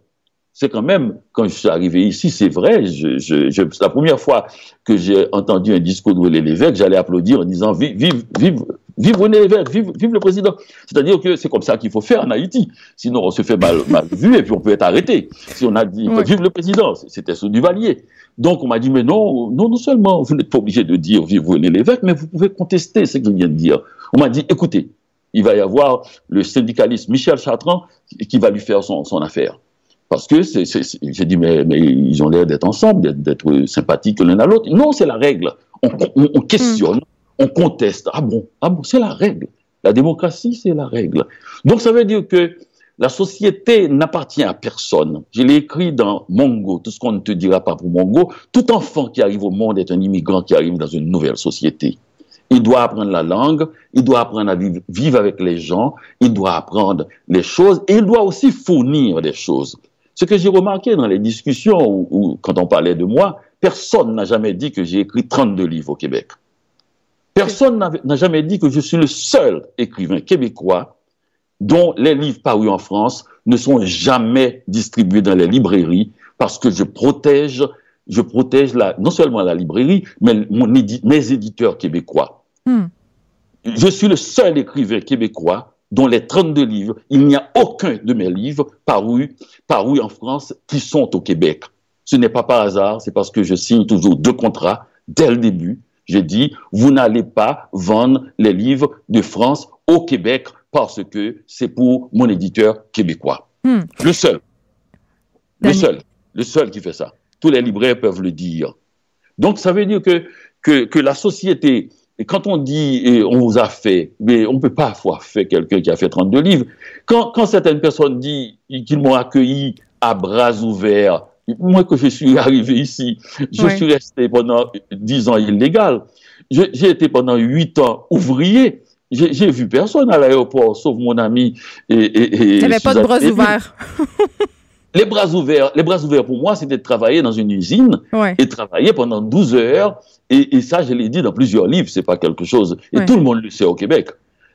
c'est quand même, quand je suis arrivé ici, c'est vrai, je, je, je, la première fois que j'ai entendu un discours de René Lévesque, j'allais applaudir en disant vive, vive, vive, vive René Lévesque, vive, vive le président. C'est-à-dire que c'est comme ça qu'il faut faire en Haïti. Sinon, on se fait mal, mal vu et puis on peut être arrêté. Si on a dit vive le président, c'était sous Duvalier. Donc on m'a dit mais non, non, non seulement vous n'êtes pas obligé de dire vive René Lévesque, mais vous pouvez contester ce qu'il vient de dire. On m'a dit écoutez, il va y avoir le syndicaliste Michel Chartrand qui va lui faire son, son affaire. Parce que c'est, j'ai dit, mais, mais ils ont l'air d'être ensemble, d'être, sympathiques l'un à l'autre. Non, c'est la règle. On, on- on questionne, on conteste. Ah bon, ah bon, c'est la règle. La démocratie, c'est la règle. Donc ça veut dire que la société n'appartient à personne. Je l'ai écrit dans Mongo, tout ce qu'on ne te dira pas pour Mongo. Tout enfant qui arrive au monde est un immigrant qui arrive dans une nouvelle société. Il doit apprendre la langue, il doit apprendre à vivre, vivre avec les gens, il doit apprendre les choses et il doit aussi fournir des choses. Ce que j'ai remarqué dans les discussions où, où, quand on parlait de moi, personne n'a jamais dit que j'ai écrit 32 livres au Québec. Personne n'a jamais dit que je suis le seul écrivain québécois dont les livres parus en France ne sont jamais distribués dans les librairies parce que je protège, je protège la, non seulement la librairie, mais mon édi- mes éditeurs québécois.
Hmm.
Je suis le seul écrivain québécois dont les 32 livres, il n'y a aucun de mes livres parus, parus en France qui sont au Québec. Ce n'est pas par hasard, c'est parce que je signe toujours deux contrats dès le début. J'ai dit, vous n'allez pas vendre les livres de France au Québec parce que c'est pour mon éditeur québécois.
Hmm.
Le seul. Le
Dani-
seul. Le seul qui fait ça. Tous les libraires peuvent le dire. Donc, ça veut dire que, que, que la société, et quand on dit eh, on vous a fait, mais on ne peut pas avoir fait quelqu'un qui a fait 32 livres. Quand, quand certaines personnes disent qu'ils m'ont accueilli à bras ouverts, moi que je suis arrivé ici, je suis resté pendant 10 ans illégal. J'ai été pendant 8 ans ouvrier. J'ai vu personne à l'aéroport, sauf mon ami. Et, et, et
Il n'y avait pas de bras ouverts. [laughs]
Les bras ouverts, les bras ouverts pour moi, c'était de travailler dans une usine
Ouais.
et travailler pendant 12 heures. Et, et ça, je l'ai dit dans plusieurs livres, c'est pas quelque chose. Et
Ouais.
tout le monde le sait au Québec.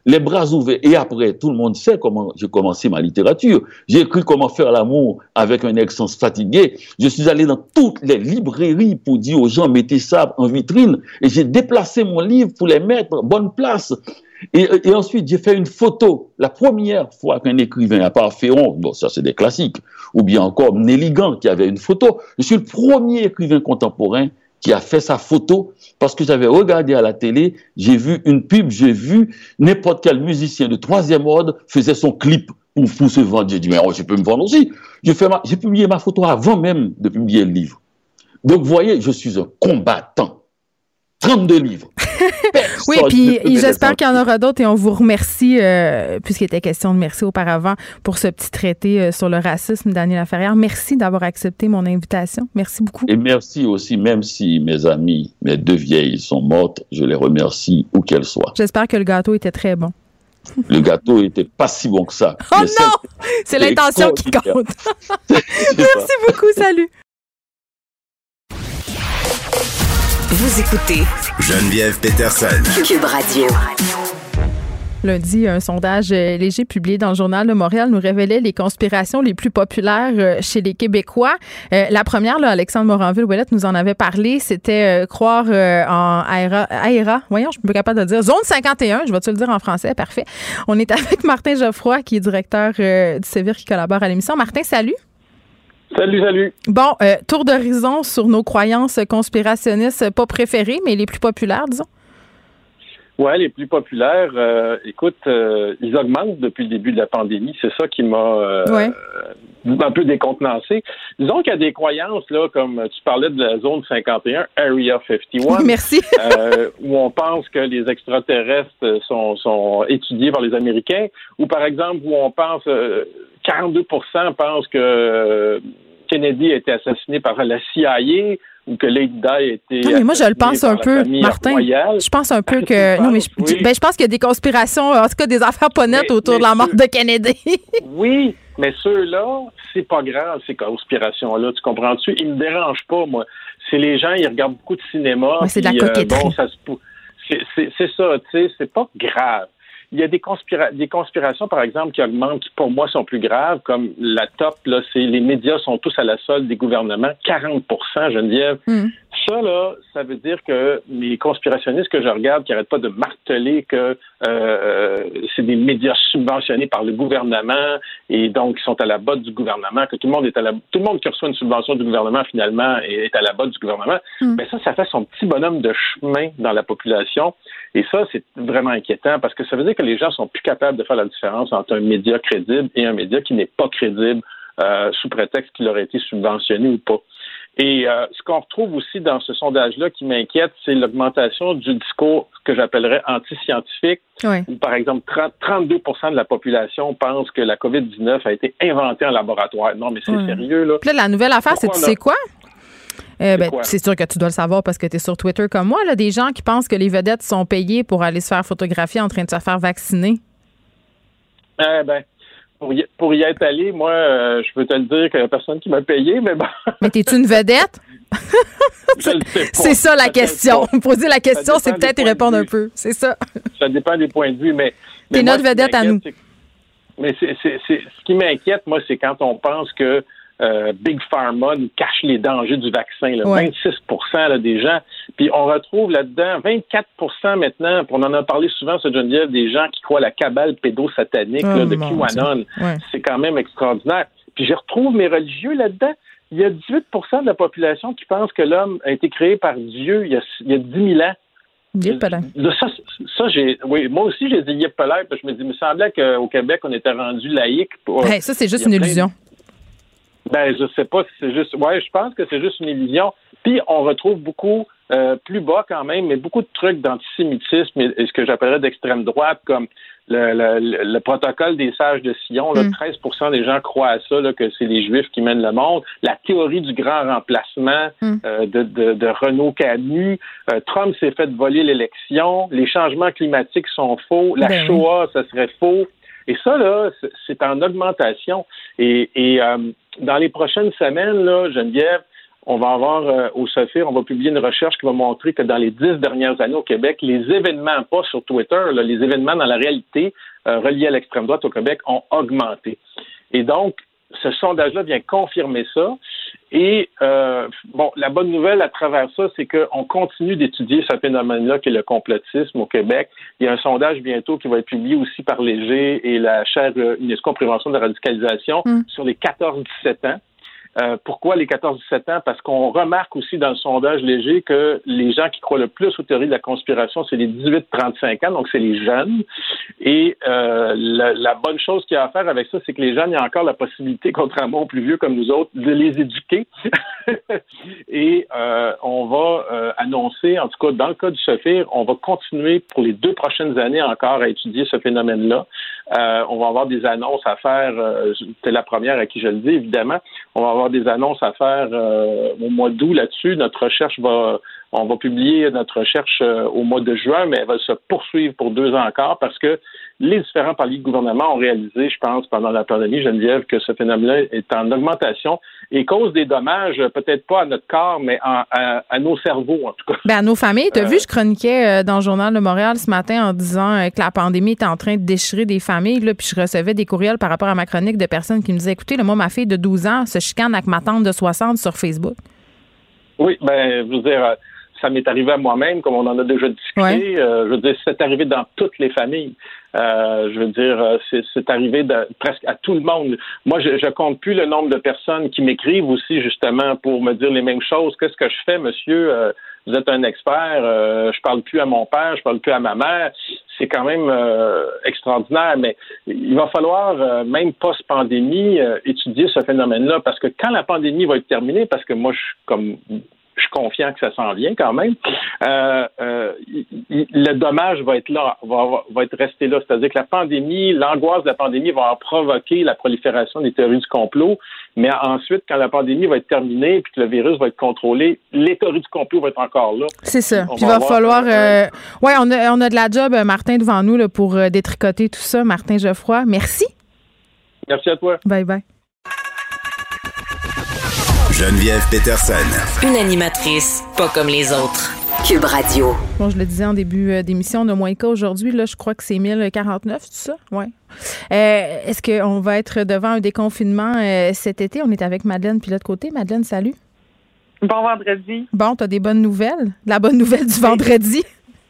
Les bras ouverts. Et après, tout le monde sait comment j'ai commencé ma littérature. J'ai écrit comment faire l'amour avec un ex fatigué. Je suis allé dans toutes les librairies pour dire aux gens, mettez ça en vitrine. Et j'ai déplacé mon livre pour les mettre en bonne place. Et, ensuite, j'ai fait une photo. La première fois qu'un écrivain, à part Féron, bon, ça c'est des classiques, ou bien encore Néligan qui avait une photo. Je suis le premier écrivain contemporain qui a fait sa photo parce que j'avais regardé à la télé, j'ai vu une pub, j'ai vu n'importe quel musicien de troisième ordre faisait son clip pour, se vendre. J'ai dit, mais oh, je peux me vendre aussi. J'ai j'ai publié ma photo avant même de publier le livre. Donc, vous voyez, je suis un combattant. 32 livres. [laughs]
Oui, puis j'espère qu'il y en aura d'autres et on vous remercie, euh, puisqu'il était question de merci auparavant, pour ce petit traité euh, sur le racisme, Daniel Laferrière. Merci d'avoir accepté mon invitation. Merci beaucoup.
Et merci aussi, même si mes amis, mes deux vieilles sont mortes, je les remercie où qu'elles soient.
J'espère que le gâteau était très bon.
Le gâteau était pas si bon que ça.
Oh non! C'est l'intention qui compte. [laughs] Merci beaucoup. Salut.
Vous écoutez
Geneviève Peterson.
Cube Radio.
Lundi, un sondage euh, léger publié dans le Journal de Montréal nous révélait les conspirations les plus populaires euh, chez les Québécois. Euh, la première, là, Alexandre Moranville-Ouellette nous en avait parlé, c'était euh, croire euh, en AERA, AERA. Voyons, je suis pas capable de le dire. Zone 51, je vais te le dire en français, parfait. On est [laughs] avec Martin Geoffroy, qui est directeur euh, du Sévir, qui collabore à l'émission. Martin, salut.
Salut, salut.
Bon, euh, tour d'horizon sur nos croyances conspirationnistes, pas préférées, mais les plus populaires, disons.
Ouais, les plus populaires, euh, écoute, euh, ils augmentent depuis le début de la pandémie. C'est ça qui m'a euh,
Ouais.
un peu décontenancé. Disons qu'il y a des croyances, là, comme tu parlais de la zone 51, Area 51, [laughs]
Merci.
où on pense que les extraterrestres sont, sont étudiés par les Américains, ou par exemple où on pense, euh, 42 pensent que Kennedy a été assassiné par la CIA ou que Lady Di a été
Non, mais moi, je le pense un peu, Martin.
royale.
Je pense un peu que. [laughs] Non, mais je,
oui.
ben, je pense qu'il y a des conspirations, en tout cas des affaires pas nettes
Mais-
autour de la mort de Kennedy. [laughs]
Oui, Mais ceux-là, c'est pas grave, ces conspirations-là. Tu comprends-tu? Ils me dérangent pas, moi. C'est les gens, ils regardent beaucoup de cinéma.
c'est de la coquetterie.
bon, ça c'est ça, tu sais, c'est pas grave. Il y a des, conspirations, par exemple, qui augmentent, qui pour moi sont plus graves, comme la top, là, c'est les médias sont tous à la solde des gouvernements, 40% Geneviève. Hmm. Ça, là, ça veut dire que les conspirationnistes que je regarde, qui n'arrêtent pas de marteler que euh, c'est des médias subventionnés par le gouvernement et donc ils sont à la botte du gouvernement, que tout le monde est à la tout le monde qui reçoit une subvention du gouvernement finalement est à la botte du gouvernement. Mais ben ça, ça fait son petit bonhomme de chemin dans la population. Et ça, c'est vraiment inquiétant parce que ça veut dire que les gens sont plus capables de faire la différence entre un média crédible et un média qui n'est pas crédible euh, sous prétexte qu'il aurait été subventionné ou pas. Et euh, ce qu'on retrouve aussi dans ce sondage-là qui m'inquiète, c'est l'augmentation du discours que j'appellerais anti-scientifique. par exemple, 32% de la population pense que la COVID-19 a été inventée en laboratoire. Non, mais c'est sérieux, là.
Puis là, la nouvelle affaire, c'est tu sais quoi? Euh, ben, c'est sûr que tu dois le savoir parce que tu es sur Twitter comme moi, là, des gens qui pensent que les vedettes sont payées pour aller se faire photographier en train de se faire vacciner.
Eh ben, pour y, être allé, moi, euh, je peux te le dire qu'il n'y a personne qui m'a payé, mais bon. [laughs]
Mais t'es-tu une vedette? [laughs] c'est ça la question. Poser la question, c'est peut-être y répondre un peu. C'est ça. [laughs]
Ça dépend des points de vue, mais.
T'es notre vedette à nous.
Mais c'est, ce qui m'inquiète, moi, c'est quand on pense que euh, Big Pharma nous cache les dangers du vaccin. 26% des gens. Puis on retrouve là-dedans 24% maintenant, on en a parlé souvent, ce Geneviève, des gens qui croient la cabale pédosatanique oh, de QAnon. C'est quand même extraordinaire. Puis je retrouve mes religieux là-dedans. Il y a 18% de la population qui pense que l'homme a été créé par Dieu il y a, il y a 10 000 ans. ça, ça j'ai, oui, moi aussi, j'ai dit yep, parce que je me dis, il me semblait qu'au Québec, on était rendu laïque.
Pour, ça, c'est juste une illusion.
Ben, je sais pas si c'est juste. Ouais, je pense que c'est juste une illusion. Puis on retrouve beaucoup euh, plus bas quand même, mais beaucoup de trucs d'antisémitisme et, ce que j'appellerais d'extrême droite, comme le, protocole des sages de Sion. Là, 13 mm. des gens croient à ça, que c'est les Juifs qui mènent le monde. La théorie du grand remplacement mm. euh, de, de, Renaud Camus. Euh, Trump s'est fait voler l'élection. Les changements climatiques sont faux. La ben Shoah, ça serait faux. Et ça, là, c'est en augmentation. Et, euh, dans les prochaines semaines, là, Geneviève, on va avoir euh, au SOFIR, on va publier une recherche qui va montrer que dans les dix dernières années au Québec, les événements, pas sur Twitter, les événements dans la réalité euh, reliés à l'extrême droite au Québec ont augmenté. Et donc, ce sondage-là vient confirmer ça. Et euh, bon, la bonne nouvelle à travers ça, c'est qu'on continue d'étudier ce phénomène-là qui est le complotisme au Québec. Il y a un sondage bientôt qui va être publié aussi par Léger et la chaire UNESCO Prévention de la radicalisation mm. sur les 14-17 ans. Euh, pourquoi les 14-17 ans? Parce qu'on remarque aussi dans le sondage léger que les gens qui croient le plus aux théories de la conspiration, c'est les 18-35 ans, donc c'est les jeunes. Et euh, la, bonne chose qu'il y a à faire avec ça, c'est que les jeunes, il y a encore la possibilité, [laughs] contrairement aux plus vieux comme nous autres, de les éduquer. [laughs] Et euh, on va annoncer, en tout cas dans le cas du SOFIR, on va continuer pour les deux prochaines années encore à étudier ce phénomène-là. on va avoir des annonces à faire. c'est la première à qui je le dis, évidemment. Des annonces à faire euh, au mois d'août là-dessus. Notre recherche va, on va publier notre recherche euh, au mois de juin, mais elle va se poursuivre pour deux ans encore parce que les différents paliers de gouvernement ont réalisé, je pense, pendant la pandémie, Geneviève, que ce phénomène-là est en augmentation et cause des dommages, peut-être pas à notre corps, mais à, nos cerveaux, en tout cas.
Ben, à nos familles. Tu as vu, je chroniquais dans le Journal de Montréal ce matin en disant que la pandémie est en train de déchirer des familles, là, puis je recevais des courriels par rapport à ma chronique de personnes qui me disaient, écoutez, moi, ma fille de 12 ans se chicane avec ma tante de 60 sur Facebook.
Oui, ben, je veux dire, ça m'est arrivé à moi-même, comme on en a déjà discuté. Euh, je veux dire, c'est arrivé dans toutes les familles. Euh, je veux dire, euh, c'est arrivé presque à tout le monde. Moi, je, je compte plus le nombre de personnes qui m'écrivent aussi justement pour me dire les mêmes choses. Qu'est-ce que je fais, monsieur? Vous êtes un expert. je parle plus à mon père, je parle plus à ma mère. C'est quand même extraordinaire. Mais il va falloir, même post-pandémie, étudier ce phénomène-là parce que quand la pandémie va être terminée, parce que moi, je suis comme je suis confiant que ça s'en vient quand même. Euh, euh, le dommage va être là, va, va être resté là. C'est-à-dire que la pandémie, l'angoisse de la pandémie va provoquer la prolifération des théories du complot. Mais ensuite, quand la pandémie va être terminée puis que le virus va être contrôlé, les théories du complot vont être encore là.
C'est ça. puis il va, falloir. Euh, ouais, on a, on a de la job, Martin, devant nous là, pour détricoter tout ça. Martin Geoffroy, merci.
Merci à toi.
Bye bye.
Geneviève Peterson.
Une animatrice pas comme les autres. Cube Radio.
Bon, je le disais en début euh, d'émission, on a moins de cas aujourd'hui. Là, je crois que c'est 1049, tout ça? Oui. Euh, Est-ce qu'on va être devant un déconfinement euh, cet été? On est avec Madeleine, puis l'autre côté. Madeleine, salut.
Bon vendredi.
Bon, tu as des bonnes nouvelles? La bonne nouvelle du vendredi?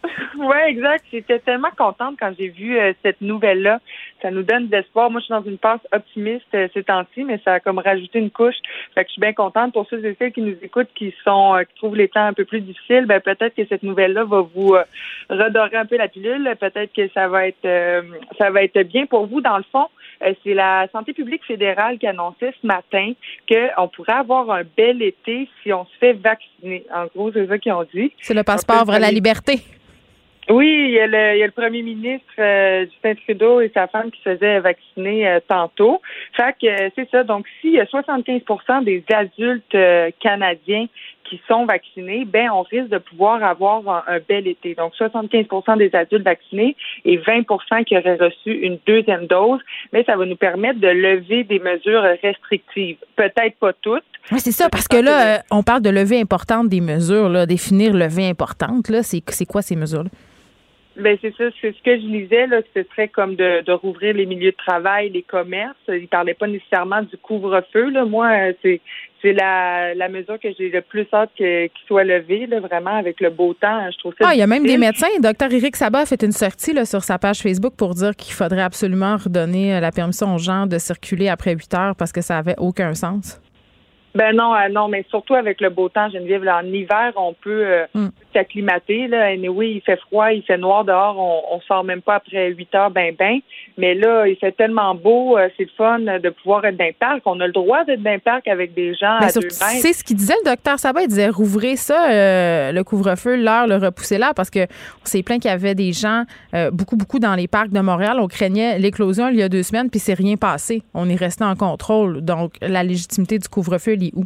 [laughs]
Oui, exact. J'étais tellement contente quand j'ai vu euh, cette nouvelle-là. Ça nous donne de l'espoir. Moi, je suis dans une passe optimiste euh, ces temps-ci, mais ça a comme rajouté une couche. Fait que je suis bien contente pour ceux et celles qui nous écoutent, qui sont, euh, qui trouvent les temps un peu plus difficiles. Ben peut-être que cette nouvelle-là va vous euh, redorer un peu la pilule. Peut-être que ça va être, euh, ça va être bien pour vous. Dans le fond, euh, c'est la santé publique fédérale qui annonçait ce matin qu'on pourrait avoir un bel été si on se fait vacciner. En gros, c'est ça qu'ils ont dit.
C'est le passeport vers la liberté.
Oui, il y a le, le premier ministre euh, Justin Trudeau et sa femme qui se faisaient vacciner euh, tantôt. Fait que euh, c'est ça. Donc, s'il y a 75% des adultes euh, canadiens qui sont vaccinés, ben on risque de pouvoir avoir un, bel été. Donc, 75% des adultes vaccinés et 20% qui auraient reçu une deuxième dose. Mais ça va nous permettre de lever des mesures restrictives. Peut-être pas toutes.
Oui, c'est ça, parce que là, on parle de levée importante des mesures, là, définir levée importante. Là, c'est quoi ces mesures-là?
Ben c'est ça, c'est ce que je lisais là, ce serait comme de, de rouvrir les milieux de travail, les commerces. Il parlait pas nécessairement du couvre-feu là. Moi, euh, c'est c'est la, la mesure que j'ai le plus hâte que- qu'il soit levé là, vraiment avec le beau temps. Je trouve ça.
Ah, il y a même des médecins. Docteur Éric Sabat a fait une sortie là, sur sa page Facebook pour dire qu'il faudrait absolument redonner euh, la permission aux gens de circuler après 8 heures parce que ça avait aucun sens.
Ben non, euh, non, mais surtout avec le beau temps, Geneviève, là, en hiver, on peut euh,
Mm.
s'acclimater. Là. Anyway, il fait froid, il fait noir dehors, on, on sort même pas après 8 heures, ben ben. Mais là, il fait tellement beau, euh, c'est le fun de pouvoir être dans le parc. On a le droit d'être dans le parc avec des gens
Mais
à deux mètres.
c'est ce qu'il disait le docteur Sabat. Il disait rouvrez ça, euh, le couvre-feu, l'heure, le repousser là, parce que on s'est plaint qu'il y avait des gens, euh, beaucoup, beaucoup dans les parcs de Montréal. On craignait l'éclosion il y a deux semaines, puis c'est rien passé. On est resté en contrôle. Donc, la légitimité du couvre-feu, est où?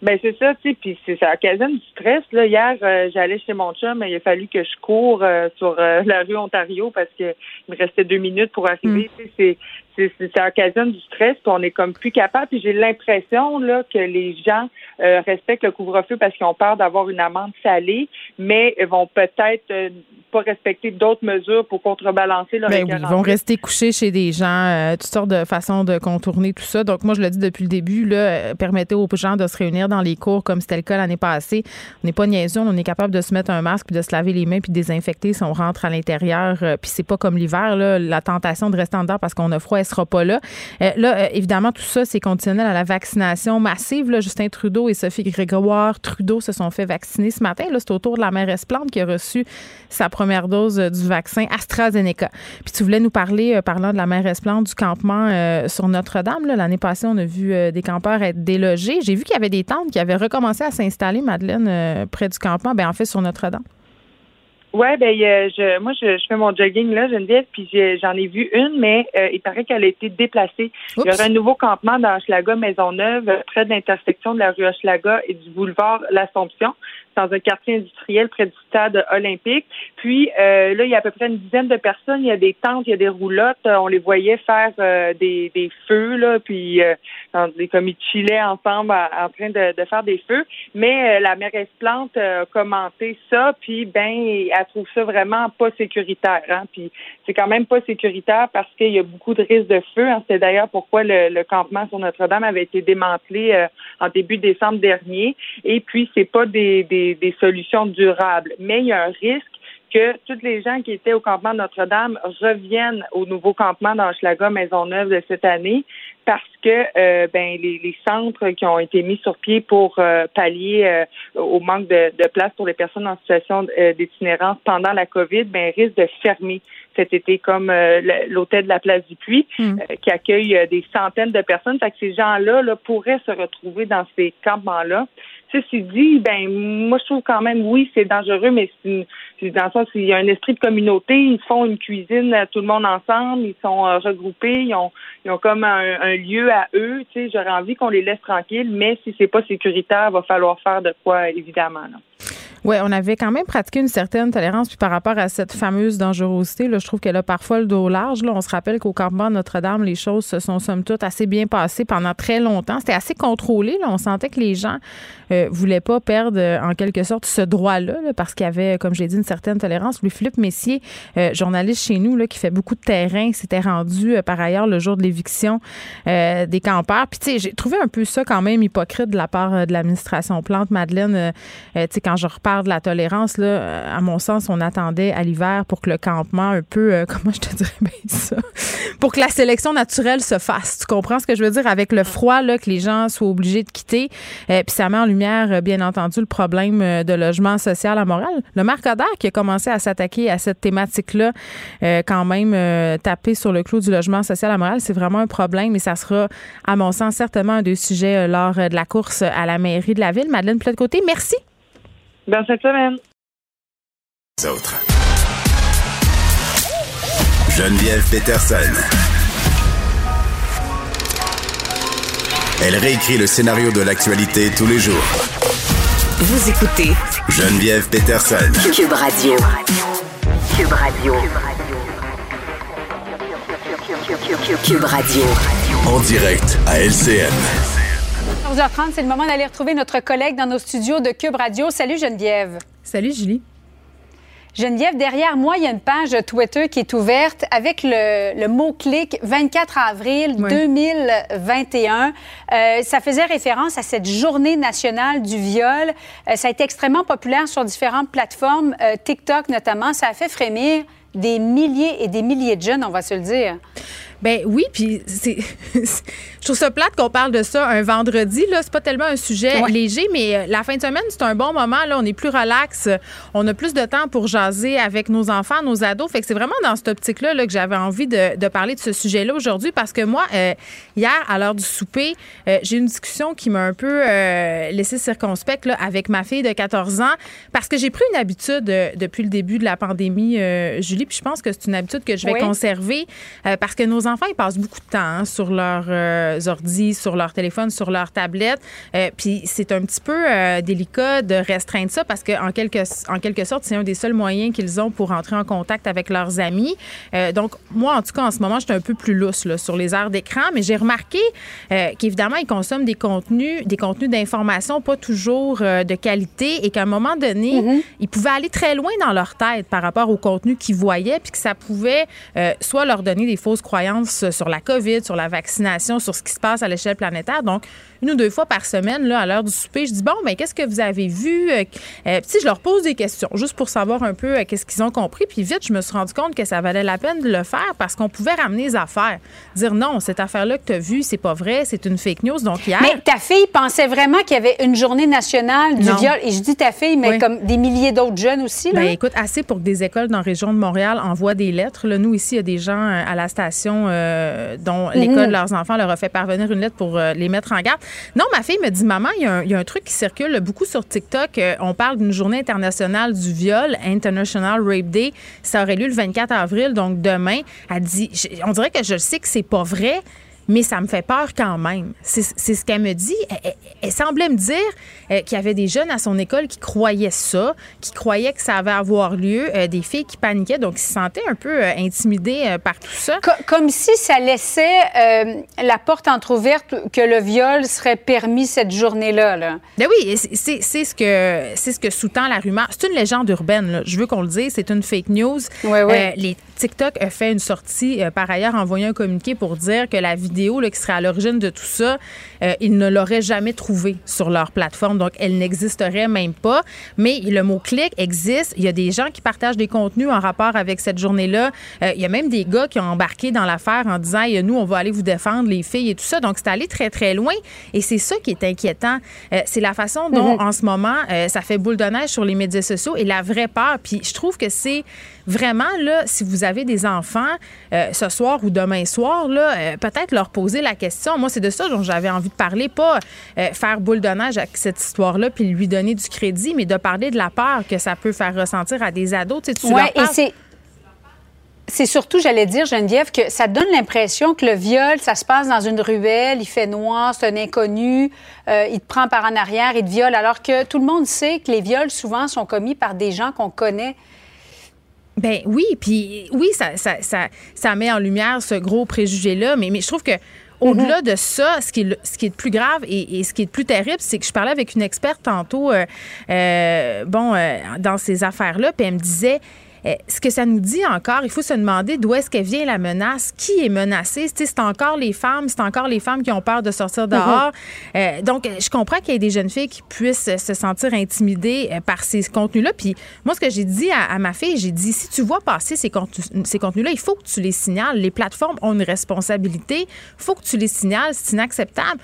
Ben c'est ça, tu sais, puis c'est- ça occasionne du stress. Là, hier, euh, j'allais chez mon chum, mais il a fallu que je cours euh, sur euh, la rue Ontario parce que il me restait deux minutes pour arriver. Sais, c'est, c'est, c'est- ça occasionne du stress, puis on est comme plus capable. Puis j'ai l'impression là que les gens euh, respectent le couvre-feu parce qu'ils ont peur d'avoir une amende salée, mais ils vont peut-être euh, pas respecter d'autres mesures pour contrebalancer leur
Ben oui, ils vont rester couchés chez des gens, euh, toutes sortes de façons de contourner tout ça. Donc, moi, je le dis depuis le début, là, permettez aux gens de se réunir dans les cours comme c'était le cas l'année passée. On n'est pas niaiseux, on est capable de se mettre un masque, puis de se laver les mains, puis de désinfecter si on rentre à l'intérieur. Puis c'est pas comme l'hiver, là, la tentation de rester en dedans parce qu'on a froid, sera pas là. Euh, là, euh, évidemment, tout ça, c'est conditionnel à la vaccination massive. Justin Trudeau et Sophie Grégoire Trudeau se sont fait vacciner ce matin. C'est au tour de la mairesse Plante qui a reçu sa première dose euh, du vaccin AstraZeneca. Puis tu voulais nous parler, parlant de la mairesse Plante, du campement sur Notre-Dame. L'année passée, on a vu des campeurs être délogés. J'ai vu qu'il y avait des tentes qui avaient recommencé à s'installer, Madeleine, près du campement, ben en fait sur Notre-Dame.
Ouais, ben euh, je, moi je, je fais mon jogging là, Geneviève, puis j'en ai vu une, mais euh, il paraît qu'elle a été déplacée. Il y aura un nouveau campement dans Hochelaga Maisonneuve, euh, près de l'intersection de la rue Hochelaga et du boulevard L'Assomption, dans un quartier industriel près du stade olympique. Puis euh, là, il y a à peu près une dizaine de personnes. Il y a des tentes, il y a des roulottes. Euh, on les voyait faire euh, des, des feux là, puis euh, dans des chillaient ensemble en train de, de faire des feux. Mais euh, la mairesse Plante euh, a commenté ça, puis ben elle trouve ça vraiment pas sécuritaire. Hein? Puis c'est quand même pas sécuritaire parce qu'il y a beaucoup de risques de feu. Hein. C'était d'ailleurs pourquoi le, le campement sur Notre-Dame avait été démantelé en début décembre dernier. Et puis c'est pas des, des, des solutions durables, mais il y a un risque que toutes les gens qui étaient au campement Notre-Dame reviennent au nouveau campement dans Hochelaga Maisonneuve de cette année parce que euh, ben les, les centres qui ont été mis sur pied pour euh, pallier euh, au manque de, de place pour les personnes en situation d'itinérance pendant la COVID, ben risquent de fermer cet été, comme l'hôtel de la Place du Puy,
Mm.
euh, qui accueille des centaines de personnes. Fait que ces gens-là là, pourraient se retrouver dans ces campements-là. Ceci dit, ben moi je trouve quand même oui c'est dangereux, mais c'est dans le sens il y a un esprit de communauté. Ils font une cuisine tout le monde ensemble, ils sont euh, regroupés, ils ont ils ont comme un, un lieu à eux. Tu sais, j'aurais envie qu'on les laisse tranquilles, mais si c'est pas sécuritaire, va falloir faire de quoi évidemment. Là.
Oui, on avait quand même pratiqué une certaine tolérance. Puis par rapport à cette fameuse dangerosité, là, je trouve qu'elle a parfois le dos large. Là. On se rappelle qu'au campement Notre-Dame, les choses se sont somme toute assez bien passées pendant très longtemps. C'était assez contrôlé. Là. On sentait que les gens euh, voulaient pas perdre euh, en quelque sorte ce droit-là parce qu'il y avait, comme je l'ai dit, une certaine tolérance. Louis-Philippe Messier, euh, journaliste chez nous, là, qui fait beaucoup de terrain, s'était rendu par ailleurs le jour de l'éviction des campeurs. Puis tu sais, j'ai trouvé un peu ça quand même hypocrite de la part de l'administration Plante. Madeleine, tu sais, quand je reparle de la tolérance, là, euh, à mon sens, on attendait à l'hiver pour que le campement, un peu, euh, [laughs] comment je te dirais bien ça, pour que la sélection naturelle se fasse. Tu comprends ce que je veux dire? Avec le froid, là, que les gens soient obligés de quitter. Euh, puis ça met en lumière, bien entendu, le problème de logement social à Montréal. Le Coder qui a commencé à s'attaquer à cette thématique-là, quand même taper sur le clou du logement social à Montréal, c'est vraiment un problème et ça sera, à mon sens, certainement un des sujets lors de la course à la mairie de la ville. Madeleine Plate-Côté, merci.
Bonne cette semaine.
Autres. Geneviève Peterson. Elle réécrit le scénario de l'actualité tous les jours.
Vous écoutez
Geneviève Peterson.
Cube Radio. Cube Radio. Cube Radio.
En direct à LCN.
14h30, c'est le moment d'aller retrouver notre collègue dans nos studios de Cube Radio. Salut Geneviève.
Salut Julie.
Geneviève, derrière moi, il y a une page Twitter qui est ouverte avec le, mot-clic 24 avril 2021. Euh, ça faisait référence à cette journée nationale du viol. Euh, ça a été extrêmement populaire sur différentes plateformes, euh, TikTok notamment. Ça a fait frémir des milliers et des milliers de jeunes, on va se le dire.
Ben oui, puis c'est, [laughs] je trouve ça plate qu'on parle de ça un vendredi. Là, c'est pas tellement un sujet léger, mais euh, la fin de semaine, c'est un bon moment. Là, on est plus relax, on a plus de temps pour jaser avec nos enfants, nos ados. Fait que c'est vraiment dans cette optique-là là, que j'avais envie de, parler de ce sujet-là aujourd'hui, parce que moi, euh, hier, à l'heure du souper, euh, j'ai une discussion qui m'a un peu laissé circonspect là, avec ma fille de 14 ans, parce que j'ai pris une habitude depuis le début de la pandémie, Julie, puis je pense que c'est une habitude que je vais conserver, parce que nos enfants, ils passent beaucoup de temps hein, sur leurs euh, ordis, sur leur téléphone, sur leur tablette. Euh, puis c'est un petit peu euh, délicat de restreindre ça parce qu'en quelque, en quelque sorte, c'est un des seuls moyens qu'ils ont pour entrer en contact avec leurs amis. donc, moi, en tout cas, en ce moment, je suis un peu plus lousse là, sur les heures d'écran, mais j'ai remarqué qu'évidemment, ils consomment des contenus, des contenus d'information pas toujours de qualité et qu'à un moment donné, mm-hmm. ils pouvaient aller très loin dans leur tête par rapport au contenu qu'ils voyaient, puis que ça pouvait soit leur donner des fausses croyances sur la COVID, sur la vaccination, sur ce qui se passe à l'échelle planétaire. Donc, une ou deux fois par semaine, là, à l'heure du souper, je dis bon, mais qu'est-ce que vous avez vu? Euh, euh je leur pose des questions juste pour savoir un peu euh, qu'est-ce qu'ils ont compris. Puis vite, je me suis rendu compte que ça valait la peine de le faire parce qu'on pouvait ramener les affaires, dire non, cette affaire-là que tu as vue, c'est pas vrai, c'est une fake news. Donc hier.
Mais ta fille pensait vraiment qu'il y avait une journée nationale du viol. Et je dis ta fille, mais comme des milliers d'autres jeunes aussi. Là.
Ben, écoute, assez pour que des écoles dans la région de Montréal envoient des lettres. Là, nous ici, il y a des gens à la station dont l'école de leurs enfants leur a fait parvenir une lettre pour les mettre en garde. Non, ma fille me dit Maman, il y, a un, truc qui circule beaucoup sur TikTok. Euh, on parle d'une journée internationale du viol, International Rape Day. Ça aurait lieu le 24 avril, donc demain. Elle dit On dirait que je sais que c'est pas vrai mais ça me fait peur quand même. C'est ce qu'elle me dit. Elle, semblait me dire euh, qu'il y avait des jeunes à son école qui croyaient ça, qui croyaient que ça avait à avoir lieu, euh, des filles qui paniquaient, donc qui se sentaient un peu euh, intimidées par tout ça.
comme si ça laissait la porte entrouverte que le viol serait permis cette journée-là. Là.
Ben oui, c'est ce que c'est ce que sous-tend la rumeur. C'est une légende urbaine. Là. Je veux qu'on le dise, c'est une fake news.
Oui, oui.
les TikTok a fait une sortie, par ailleurs, envoyé un communiqué pour dire que la vidéo qui serait à l'origine de tout ça, euh, ils ne l'auraient jamais trouvé sur leur plateforme. Donc, elle n'existerait même pas. Mais le mot-clic existe. Il y a des gens qui partagent des contenus en rapport avec cette journée-là. Euh, il y a même des gars qui ont embarqué dans l'affaire en disant, nous, on va aller vous défendre, les filles et tout ça. Donc, c'est allé très, très loin. Et c'est ça qui est inquiétant. Euh, c'est la façon dont, mm-hmm. en ce moment, ça fait boule de neige sur les médias sociaux et la vraie peur. Puis, je trouve que c'est vraiment, là, si vous avez des enfants ce soir ou demain soir, là, peut-être leur poser la question. Moi, c'est de ça dont j'avais envie de parler, pas euh, faire boule de neige avec cette histoire-là puis lui donner du crédit, mais de parler de la peur que ça peut faire ressentir à des ados. Tu sais, tu
ouais, et c'est c'est surtout, j'allais dire, Geneviève, que ça donne l'impression que le viol, ça se passe dans une ruelle, il fait noir, c'est un inconnu, euh, il te prend par en arrière, il te viole, alors que tout le monde sait que les viols, souvent, sont commis par des gens qu'on connaît.
Ben oui, puis oui, ça, ça, ça, ça, met en lumière ce gros préjugé-là, mais, mais je trouve que au-delà de ça, ce qui, est le, ce qui est plus grave et, et ce qui est le plus terrible, c'est que je parlais avec une experte tantôt, euh, euh, bon, euh, dans ces affaires-là, puis elle me disait, ce que ça nous dit encore, il faut se demander d'où est-ce qu'elle vient la menace, qui est menacé. C'est encore les femmes, c'est encore les femmes qui ont peur de sortir mhm. dehors. Euh, donc, je comprends qu'il y ait des jeunes filles qui puissent se sentir intimidées euh, par ces contenus-là. Puis moi, ce que j'ai dit à, ma fille, j'ai dit, si tu vois passer ces, contenus, ces contenus-là, il faut que tu les signales. Les plateformes ont une responsabilité. Il faut que tu les signales. C'est inacceptable.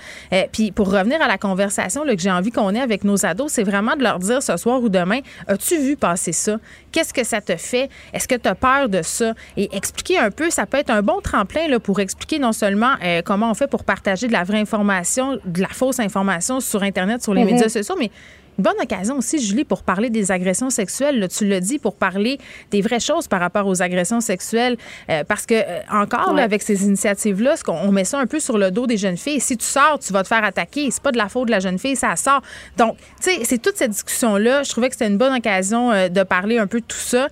puis pour revenir à la conversation là, que j'ai envie qu'on ait avec nos ados, c'est vraiment de leur dire ce soir ou demain, as-tu vu passer ça? Qu'est-ce que ça te fait? Est-ce que tu as peur de ça? Et expliquer un peu, ça peut être un bon tremplin là, pour expliquer non seulement euh, comment on fait pour partager de la vraie information, de la fausse information sur Internet, sur les mhm. médias sociaux, mais bonne occasion aussi, Julie, pour parler des agressions sexuelles. tu le dis, pour parler des vraies choses par rapport aux agressions sexuelles. Euh, parce que, euh, encore, avec ces initiatives-là, on met ça un peu sur le dos des jeunes filles. Si tu sors, tu vas te faire attaquer. C'est pas de la faute de la jeune fille, ça sort. Donc, tu sais, c'est toute cette discussion-là. Je trouvais que c'était une bonne occasion euh, de parler un peu de tout ça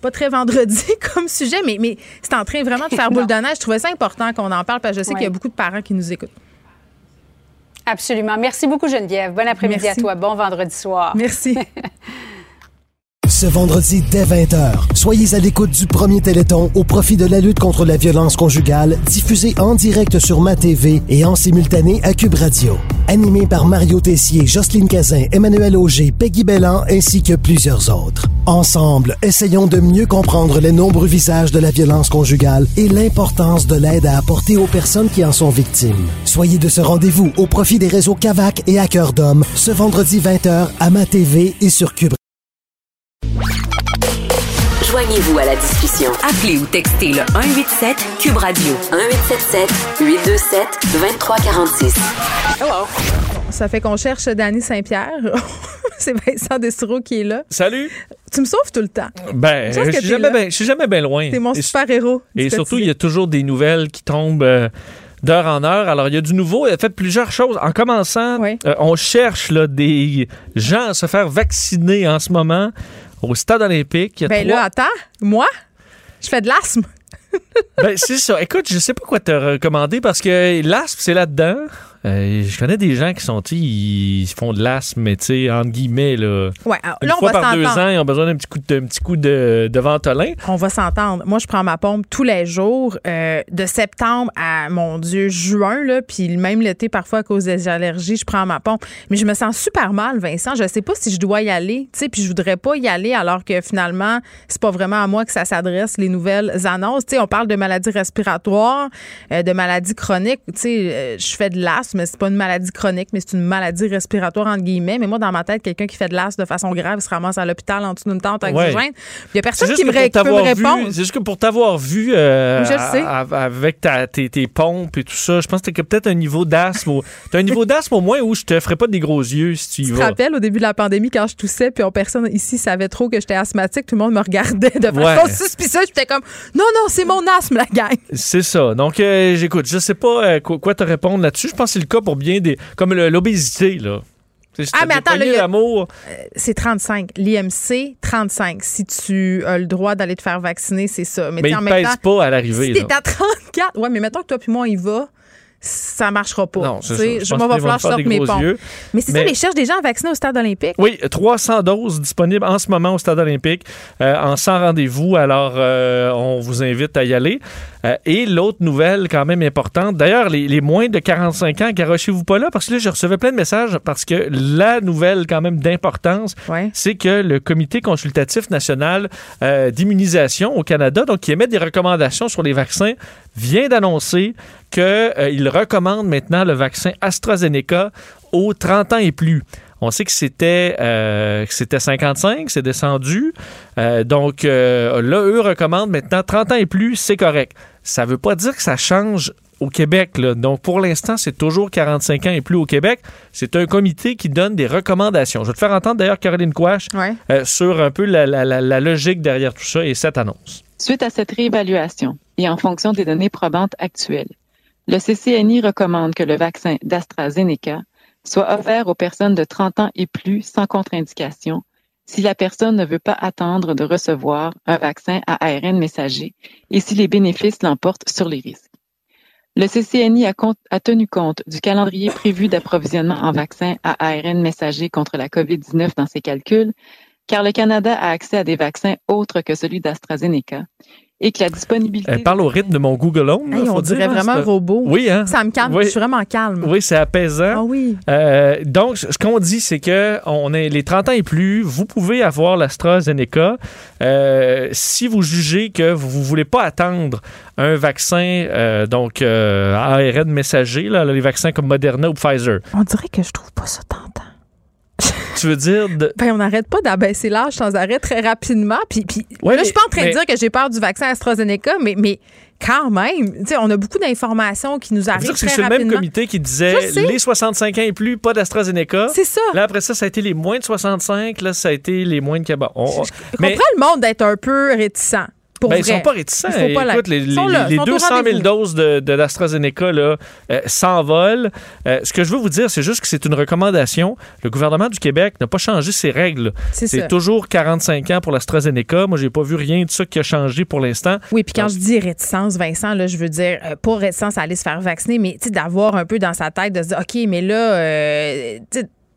pas très vendredi [laughs] comme sujet, mais, mais c'est en train vraiment de faire [laughs] boule de neige. Je trouvais ça important qu'on en parle parce que je sais qu'il y a beaucoup de parents qui nous écoutent.
Absolument. Merci beaucoup, Geneviève. Bon après-midi à toi. Bon vendredi soir.
Merci. [laughs]
Ce vendredi dès 20h, soyez à l'écoute du premier Téléthon au profit de la lutte contre la violence conjugale, diffusé en direct sur Ma TV et en simultané à Cube Radio. Animé par Mario Tessier, Jocelyne Cazin, Emmanuel Auger, Peggy Bellan ainsi que plusieurs autres. Ensemble, essayons de mieux comprendre les nombreux visages de la violence conjugale et l'importance de l'aide à apporter aux personnes qui en sont victimes. Soyez de ce rendez-vous au profit des réseaux Cavac et cœur d'homme ce vendredi 20h à Ma TV et sur Cube
Joignez-vous à la discussion. Appelez ou textez le 187 Cube Radio 1877 827 2346.
Hello. Ça fait qu'on cherche Danny Saint-Pierre. [laughs] C'est Vincent Destoureau qui est là.
Salut.
Tu me sauves tout le temps.
Ben, je suis jamais, jamais bien loin.
T'es mon super-héros.
Et, surtout, il y a toujours des nouvelles qui tombent. Euh, d'heure en heure. Alors, il y a du nouveau. Il a fait plusieurs choses. En commençant, euh, on cherche là, des gens à se faire vacciner en ce moment au stade olympique.
Il y a ben là, attends, moi, je fais de l'asthme.
ben, c'est ça. Écoute, je sais pas quoi te recommander parce que l'asthme, c'est là-dedans. Euh, je connais des gens qui sont, ils font de l'asthme, mais tu sais, entre guillemets, là.
Ouais,
une fois par deux ans, ils ont besoin d'un petit coup de, petit coup de, de ventolin.
On va s'entendre. Moi, je prends ma pompe tous les jours, euh, de septembre à, mon Dieu, juin, là, puis même l'été, parfois, à cause des allergies, je prends ma pompe. Mais je me sens super mal, Vincent. Je sais pas si je dois y aller, tu sais, puis je voudrais pas y aller alors que finalement, c'est pas vraiment à moi que ça s'adresse, les nouvelles annonces. Tu sais, on parle de maladies respiratoires, euh, de maladies chroniques. Tu sais, je fais de l'asthme mais c'est pas une maladie chronique, mais c'est une maladie respiratoire, entre guillemets. Mais moi, dans ma tête, quelqu'un qui fait de l'asthme de façon grave se ramasse à l'hôpital en dessous d'une tente oxygène. Il y a personne qui, me, peut me répondre.
C'est juste que pour t'avoir vu euh, avec tes, pompes et tout ça, je pense que t'as peut-être un niveau d'asthme. [laughs] T'as un niveau d'asthme au moins où je te ferais pas des gros yeux si tu y vas.
Je te rappelle au début de la pandémie quand je toussais, puis personne ici savait trop que j'étais asthmatique, tout le monde me regardait de façon suspicieuse. J'étais comme non, non, c'est mon asthme, la gang.
C'est ça. Donc, euh, j'écoute, je sais pas euh, quoi, te répondre là-dessus. Je pense que le cas pour bien des. Comme l'obésité, là.
ah, mais attends, l'amour. Euh, c'est 35. L'IMC, 35. Si tu as le droit d'aller te faire vacciner, c'est ça.
Mais, mais il ne pèse pas à l'arrivée.
Si t'es à 34, ouais, mais mettons que toi puis moi, on y va ça marchera pas. Non, c'est ça. Je, vais falloir sortir mes pompes. Mais c'est ça, les cherchent des gens vaccinés au stade olympique.
Oui, 300 doses disponibles en ce moment au stade olympique euh, en 100 rendez-vous. Alors, euh, on vous invite à y aller. Euh, et l'autre nouvelle quand même importante, d'ailleurs, les, moins de 45 ans, garochez-vous pas là, parce que là, je recevais plein de messages, parce que la nouvelle quand même d'importance, c'est que le Comité consultatif national d'immunisation au Canada, donc qui émet des recommandations sur les vaccins, vient d'annoncer qu'il euh, recommande maintenant le vaccin AstraZeneca aux 30 ans et plus. On sait que c'était euh, c'était 55, c'est descendu. Euh, donc là, eux recommandent maintenant 30 ans et plus, c'est correct. Ça ne veut pas dire que ça change au Québec. Donc, pour l'instant, c'est toujours 45 ans et plus au Québec. C'est un comité qui donne des recommandations. Je vais te faire entendre d'ailleurs Caroline Quash sur un peu la, la, logique derrière tout ça et cette annonce.
Suite à cette réévaluation et en fonction des données probantes actuelles, le CCNI recommande que le vaccin d'AstraZeneca soit offert aux personnes de 30 ans et plus sans contre-indication si la personne ne veut pas attendre de recevoir un vaccin à ARN messager et si les bénéfices l'emportent sur les risques. Le CCNI a, tenu compte du calendrier prévu d'approvisionnement en vaccins à ARN messager contre la COVID-19 dans ses calculs, car le Canada a accès à des vaccins autres que celui d'AstraZeneca et que la disponibilité...
Elle parle au rythme de mon Google Home. là,
Hey,
faut
on
dire,
dirait
hein,
vraiment
c'est-
un robot.
Oui, hein?
Ça me calme.
Oui.
Je suis vraiment calme.
Oui, c'est apaisant.
Ah oui.
Euh, donc, ce qu'on dit, c'est que on est les 30 ans et plus, vous pouvez avoir l'AstraZeneca euh, si vous jugez que vous ne voulez pas attendre un vaccin, euh, donc euh, ARN messager, là, les vaccins comme Moderna ou Pfizer.
On dirait que je trouve pas ça tentant.
Tu veux dire de-
Ben, on n'arrête pas d'abaisser l'âge sans arrêt très rapidement. Puis, puis
Ouais,
là, je suis pas en train
mais-
de dire que j'ai peur du vaccin AstraZeneca, mais, mais quand même, on a beaucoup d'informations qui nous arrivent
c'est le même comité qui disait les 65 ans et plus, pas d'AstraZeneca.
C'est ça.
Là, après ça, ça a été les moins de 65. Là, ça a été les moins de Bon, on-
Je
mais-
comprends le monde d'être un peu réticent. Pour
Ben,
vrai.
ils sont pas réticents.
Faut pas
Écoute, les, les-
là,
les
ils sont au
200 000
rendez-vous.
doses de, de l'AstraZeneca euh, s'envolent. Euh, ce que je veux vous dire, c'est juste que c'est une recommandation. Le gouvernement du Québec n'a pas changé ses règles.
C'est
toujours 45 ans pour l'AstraZeneca. Moi, j'ai pas vu rien de ça qui a changé pour l'instant.
Oui, puis quand je dis réticence, Vincent, là, je veux dire, euh, pas réticence à aller se faire vacciner, mais d'avoir un peu dans sa tête de se dire, OK, mais là, euh,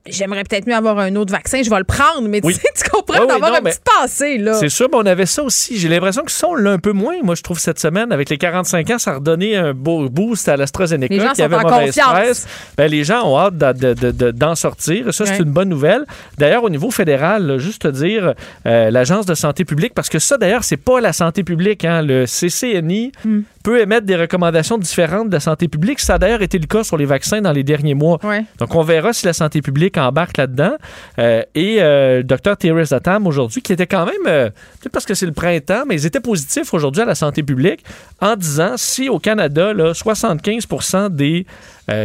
j'aimerais peut-être mieux avoir un autre vaccin, je vais le prendre, mais tu
Oui.
sais, tu comprends,
Ah oui,
d'avoir un petit passé, là.
C'est sûr, mais on avait ça aussi. J'ai l'impression que ça, on l'a un peu moins. Moi, je trouve cette semaine, avec les 45 ans, ça a redonné un beau boost à l'AstraZeneca
Les gens
qui
sont
avait
en confiance.
Ben, les gens ont hâte de- de- de- d'en sortir. Ça, c'est une bonne nouvelle. D'ailleurs, au niveau fédéral, là, juste te dire, euh, l'Agence de santé publique, parce que ça, d'ailleurs, c'est pas la santé publique. hein. Le CCNI
Hmm.
peut émettre des recommandations différentes de la santé publique. Ça a d'ailleurs été le cas sur les vaccins dans les derniers mois. Donc, on verra si la santé publique embarque là-dedans. Euh, et euh, le docteur Thierry Zatam, aujourd'hui, qui était quand même, euh, peut-être parce que c'est le printemps, mais ils étaient positifs aujourd'hui à la santé publique en disant si au Canada, là, 75% des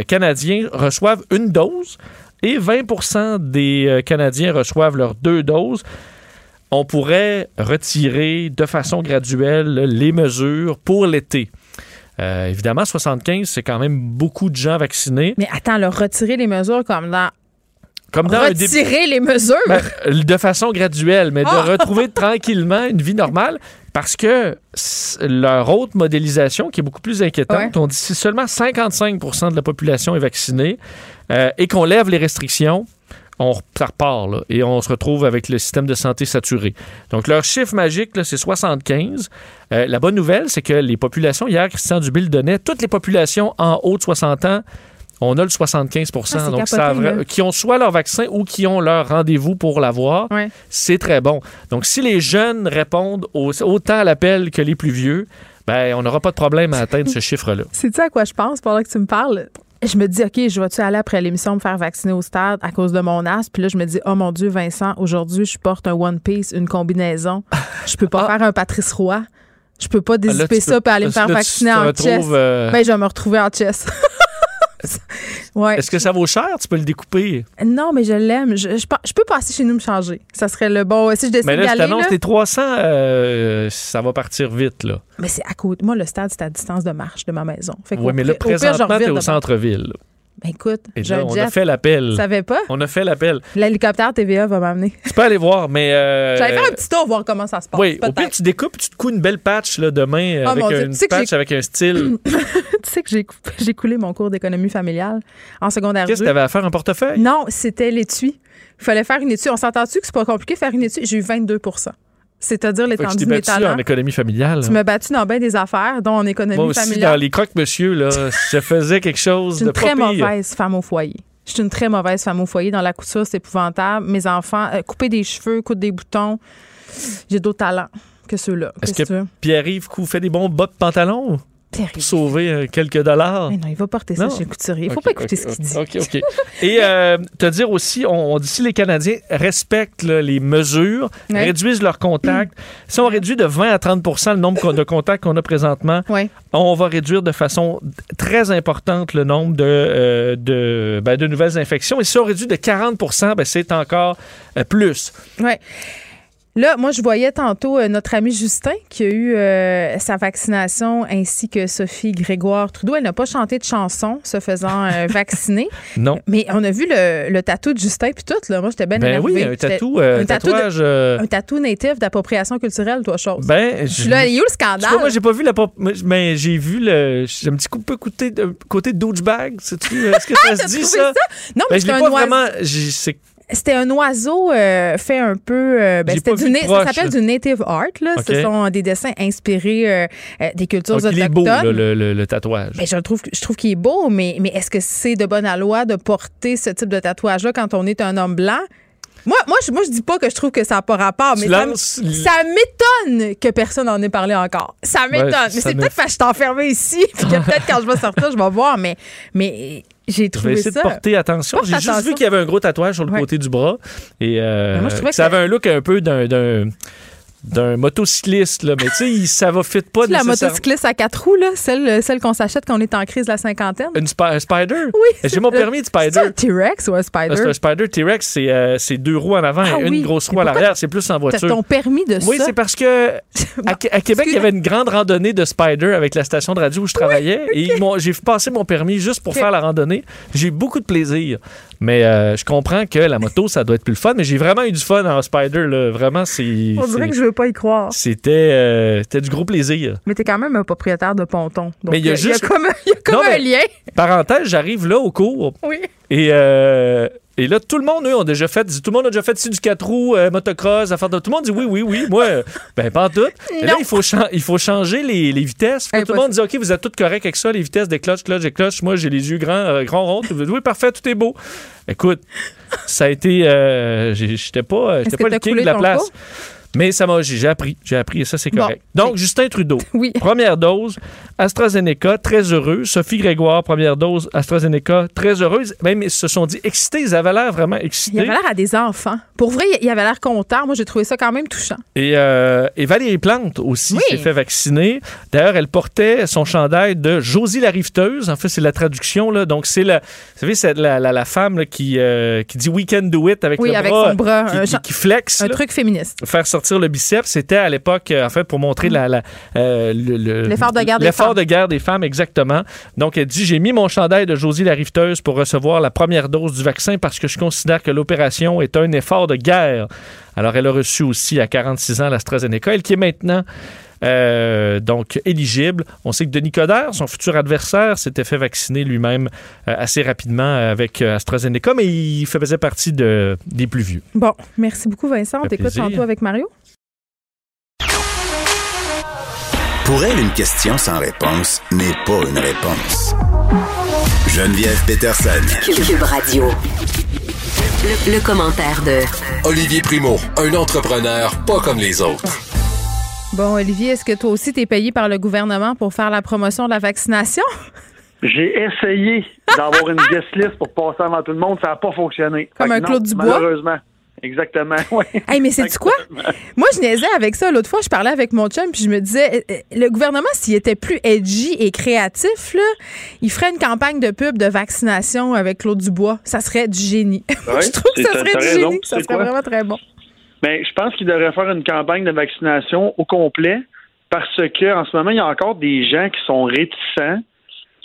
Canadiens reçoivent une dose et 20% des Canadiens reçoivent leurs deux doses, on pourrait retirer de façon graduelle les mesures pour l'été. Évidemment, 75, c'est quand même beaucoup de gens vaccinés.
Mais attends, leur retirer les mesures comme dans.
Comme dans un
retirer les mesures?
Ben, de façon graduelle, mais de
Ah!
retrouver [laughs] tranquillement une vie normale parce que leur autre modélisation, qui est beaucoup plus inquiétante,
Ouais.
on dit si seulement 55% de la population est vaccinée euh, et qu'on lève les restrictions, on, ça repart là, et on se retrouve avec le système de santé saturé. Donc leur chiffre magique, c'est 75. Euh, la bonne nouvelle, c'est que les populations, hier, Christian Dubé le donnait, toutes les populations en haut de 60 ans, on a le 75
Ah, c'est
donc ça
capoté,
qui ont soit leur vaccin ou qui ont leur rendez-vous pour l'avoir,
Ouais.
c'est très bon. Donc, si les jeunes répondent au- autant à l'appel que les plus vieux, ben, on n'aura pas de problème à atteindre ce [laughs] chiffre-là.
Sais-tu à quoi je pense pendant que tu me parles? Je me dis, OK, je vais-tu aller après l'émission me faire vacciner au stade à cause de mon asthme? Puis là, je me dis, oh mon Dieu, Vincent, aujourd'hui, je porte un One Piece, une combinaison. Je peux pas faire un Patrice Roy. Je peux pas
Ah, là, tu
ça
peux-
et aller me faire vacciner en chess.
euh,
Ben, je vais me retrouver en chess. [laughs] ouais.
Est-ce que ça vaut cher? Tu peux le découper?
Non, mais je l'aime. Je, je, pa- je peux passer chez nous me changer. Ça serait le bon. Si je décide
Mais là, je t'annonce, les 300, euh, ça va partir vite. Là.
Mais c'est à côté. Moi, le stade, c'est à distance de marche de ma maison.
Oui, mais là, présentement, tu es
revire
au centre-ville.
Ben écoute,
Et là, on a fait l'appel.
Tu savais pas?
On a fait l'appel.
L'hélicoptère TVA va m'amener.
Tu peux aller voir, mais. euh,
J'allais faire un petit tour, voir comment ça se passe.
Oui, au pire, tu découpes, tu te couds une belle patch là, demain
Oh,
avec
Dieu,
une patch avec un style. [coughs]
tu sais que j'ai cou- j'ai coulé mon cours d'économie familiale en secondaire
Qu'est-ce que
2.
tu avais à faire un portefeuille?
Non, c'était l'étui. Il fallait faire une étude. On s'entend-tu que c'est pas compliqué de faire une étude? J'ai eu 22 C'est-à-dire l'étendue de mes
battu
talents.
en économie familiale.
Tu m'as battu dans bien des affaires, dont en économie
Moi aussi, dans
familiale.
les croque-monsieur, là, [laughs] je faisais quelque chose
Je suis
de
une très
pire.
mauvaise femme au foyer. Je suis une très mauvaise femme au foyer. Dans la couture, c'est épouvantable. Mes enfants, euh, couper des cheveux, coudre des boutons. J'ai d'autres talents que ceux-là.
Est-ce
que
que? Pierre-Yves fait des bons bas de pantalon pour sauver euh, quelques dollars?
Mais non, il va porter ça
Non.
chez le couturier. Il faut
Ok,
pas écouter ce qu'il dit.
OK, OK. [laughs] Et euh, te dire aussi, on, on dit si les Canadiens respectent là, les mesures,
Ouais.
réduisent leurs contacts, [clears throat] si on réduit de 20 à 30 le nombre de contacts qu'on a présentement,
Ouais.
on va réduire de façon très importante le nombre de, euh, de, ben, de nouvelles infections. Et si on réduit de 40% ben, c'est encore euh, plus.
Ouais. Là, moi, je voyais tantôt euh, notre ami Justin qui a eu euh, sa vaccination ainsi que Sophie Grégoire Trudeau. Elle n'a pas chanté de chanson se faisant euh, [laughs] vacciner.
Non.
Mais on a vu le, le tatou de Justin puis tout. Là. Moi, j'étais bien
Ben
énervée.
oui, un tatou,
un de-
tatouage,
un tatou natif d'appropriation culturelle, toi, chose.
Ben, je-
Là, il y a eu le scandale.
vois, moi, j'ai pas vu la mais j'ai vu le. J'ai un petit coup, peu côté, de- côté douchebag. Est-ce que [laughs] ça
Ah,
se
t'as
dit ça?
ça? Non, mais
Ben, je l'ai pas
un oiseau.
vraiment. c'est-
C'était un oiseau euh, fait un peu. euh, ben, c'était du ça s'appelle du native art. Là. Ce sont des dessins inspirés euh, euh, des cultures
Donc, il est beau,
autochtones.
là, le, le- le tatouage.
Ben, je le trouve, je trouve qu'il est beau, mais, mais est-ce que c'est de bonne loi de porter ce type de tatouage-là quand on est un homme blanc? Moi, moi, je, moi, je dis pas que je trouve que ça n'a pas rapport, mais ça, m'étonne que personne n'en ait parlé encore. Ça m'étonne.
Ouais,
mais c'est peut-être parce que je suis enfermée ici, puis que peut-être quand je vais sortir, je vais voir, mais, mais j'ai
Je vais
trouvé
essayer
ça.
de porter attention. J'ai juste vu qu'il y avait un gros tatouage sur le côté du bras. Et euh,
Mais moi, je trouvais
que ça avait un look un peu d'un. D'un motocycliste, là. Mais tu sais, ça va fit pas
la motocycliste à quatre roues, là, celle, celle qu'on s'achète quand on est en crise de la cinquantaine.
Une spi- un spider?
Oui.
J'ai mon permis de spider.
C'est un T-Rex ou un spider?
Ah, C'est un spider T-Rex, c'est euh, c'est deux roues en avant
Ah
et une
oui.
grosse roue à l'arrière. C'est plus en voiture.
ton permis de
Oui, c'est parce que [laughs] à, Qué- à Québec, il y avait une grande randonnée de spider avec la station de radio où je travaillais. Et j'ai passé mon permis juste pour faire la randonnée. J'ai eu beaucoup de plaisir. Mais euh, je comprends que la moto, ça doit être plus le fun. Mais j'ai vraiment eu du fun en spider. Là. Vraiment, c'est.
On dirait que je veux pas y croire.
C'était euh, c'était du gros plaisir.
Mais t'es quand même un propriétaire de ponton. Donc,
Mais il y a juste-
comme, il y a comme
Non,
un lien.
Parenthèse, j'arrive là au cours.
Oui.
Et, euh, et là, tout le monde, eux, ont déjà fait. Tout le monde a déjà fait du 4 roues, euh, motocross, affaire de. Tout le monde dit oui, oui, oui. Moi, euh, [laughs] ben, pas en tout. Et là, il faut, chan- il faut changer les, les vitesses. Tout le monde dit OK, vous êtes tous corrects avec ça, les vitesses des clutches, clutches et clutches. Moi, j'ai les yeux grands, euh, grands ronds. Oui, parfait, tout est beau. Écoute, ça a été. euh, J'étais pas, pas le king de la place. Mais ça m'a, j'ai appris, j'ai appris et ça c'est
Bon.
correct. Donc Justin Trudeau, [laughs]
Oui.
première dose AstraZeneca, très heureux. Sophie Grégoire, première dose AstraZeneca, très heureuse. Même ils se sont dit excités, ils avaient l'air vraiment
Il
excités.
avait l'air à des enfants. Pour vrai, il avait l'air content. Moi, j'ai trouvé ça quand même touchant.
Et, euh, et Valérie Plante aussi
Oui.
s'est fait vacciner. D'ailleurs, elle portait son chandail de Josie la riveteuse. En fait, c'est la traduction. Là. Donc, c'est la, vous savez, c'est la, la, la femme là, qui, euh, qui dit We can do it avec
Oui,
le
avec
bras,
son bras,
qui,
un
qui-
chan-
qui flex.
Un
là.
truc féministe.
Faire sortir le biceps, c'était à l'époque, euh, en fait, pour montrer la, la, euh, le- le-
L'effort de guerre des
l'effort
femmes.
de guerre des femmes, exactement. Donc, elle dit J'ai mis mon chandail de Josie la riveteuse pour recevoir la première dose du vaccin parce que je considère que l'opération est un effort de guerre. Alors, elle a reçu aussi à 46 ans l'AstraZeneca, elle qui est maintenant. Euh, donc éligible. On sait que Denis Coderre, son futur adversaire, s'était fait vacciner lui-même euh, assez rapidement avec euh, AstraZeneca, mais il faisait partie de, des plus vieux.
Bon, merci beaucoup, Vincent. On t'écoute tantôt avec Mario?
Pour elle, une question sans réponse n'est pas une réponse. Geneviève Peterson.
Cube Radio. Le, le commentaire de
Olivier Primo, un entrepreneur pas comme les autres.
Bon, Olivier, est-ce que toi aussi, t'es payé par le gouvernement pour faire la promotion de la vaccination? [laughs]
J'ai essayé d'avoir une guest list pour passer avant tout le monde, ça n'a pas fonctionné.
Comme un Claude Dubois?
Malheureusement. Exactement, [laughs] oui.
Hey, mais c'est tu quoi? Moi, je niaisais avec ça. L'autre fois, je parlais avec mon chum, puis je me disais, euh, euh, le gouvernement, s'il était plus edgy et créatif, là, il ferait une campagne de pub de vaccination avec Claude Dubois. Ça serait du génie. [laughs]
Ouais,
je trouve que ça serait du
raison.
génie. Ça serait
quoi?
vraiment très bon.
Mais je pense qu'il devrait faire une campagne de vaccination au complet parce que en ce moment, il y a encore des gens qui sont réticents.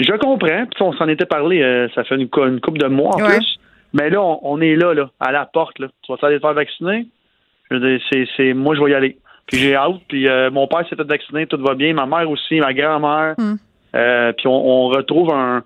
Je comprends, puis on s'en était parlé, euh, ça fait une, une couple de mois en
Ouais.
plus. Mais là, on, on est là, là, à la porte. Là. Tu vas aller te faire vacciner? Je veux dire, c'est, moi, je vais y aller. Puis j'ai hâte. Puis euh, mon père s'est fait vacciner, tout va bien. Ma mère aussi, ma grand-mère.
Hmm.
Euh, puis on, on retrouve un,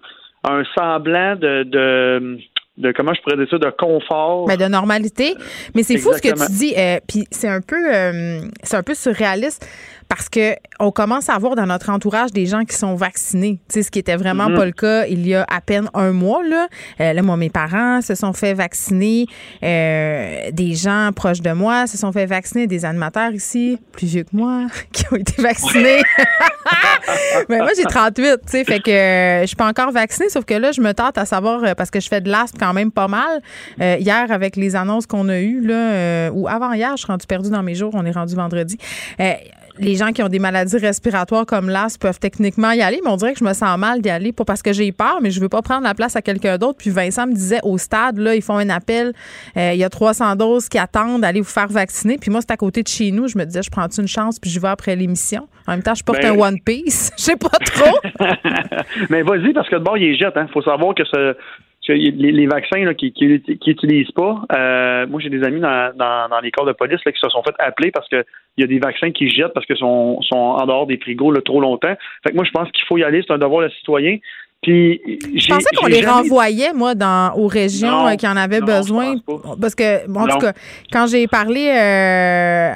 un semblant de, de, de, comment je pourrais dire ça, de confort.
Mais de normalité. Mais c'est fou ce que tu dis. euh, Puis c'est un peu, euh, c'est un peu surréaliste parce que on commence à voir dans notre entourage des gens qui sont vaccinés. Tu sais, ce qui était vraiment
Mhm.
pas le cas il y a à peine un mois là. Euh, là, moi, mes parents se sont fait vacciner. Euh, des gens proches de moi se sont fait vacciner. Des animateurs ici, plus vieux que moi, [laughs] qui ont été vaccinés. [laughs] Mais moi, j'ai 38, tu sais, fait que euh, je suis pas encore vaccinée, sauf que là, je me tente à savoir, euh, parce que je fais de l'asthme quand même pas mal. Euh, hier, avec les annonces qu'on a eues, là, euh, ou avant-hier, je suis rendue perdue dans mes jours, on est rendu vendredi. Les gens qui ont des maladies respiratoires comme l'as peuvent techniquement y aller, mais on dirait que je me sens mal d'y aller, pas parce que j'ai peur, mais je veux pas prendre la place à quelqu'un d'autre. Puis Vincent me disait au stade, là, ils font un appel, euh, il y a 300 doses qui attendent d'aller vous faire vacciner. Puis moi, c'est à côté de chez nous. Je me disais, je prends une chance, puis je vais après l'émission. En même temps, je porte
Ben-
un One Piece. [laughs] Je sais pas trop. [laughs]
Mais vas-y, parce que de bord, il est jette. Il faut savoir que, ce, les, les vaccins là, qui utilisent pas, euh, moi, j'ai des amis dans, dans, dans les corps de police là, qui se sont fait appeler parce qu'il y a des vaccins qui jettent parce qu'ils sont, sont en dehors des frigos là, trop longtemps. Fait que moi, je pense qu'il faut y aller. C'est un devoir de citoyen. Puis,
Je pensais qu'on les renvoyait, moi, dans, aux régions
Non,
euh, qui en avaient
non,
besoin. Parce que, bon, en
Non.
tout cas, quand j'ai parlé euh,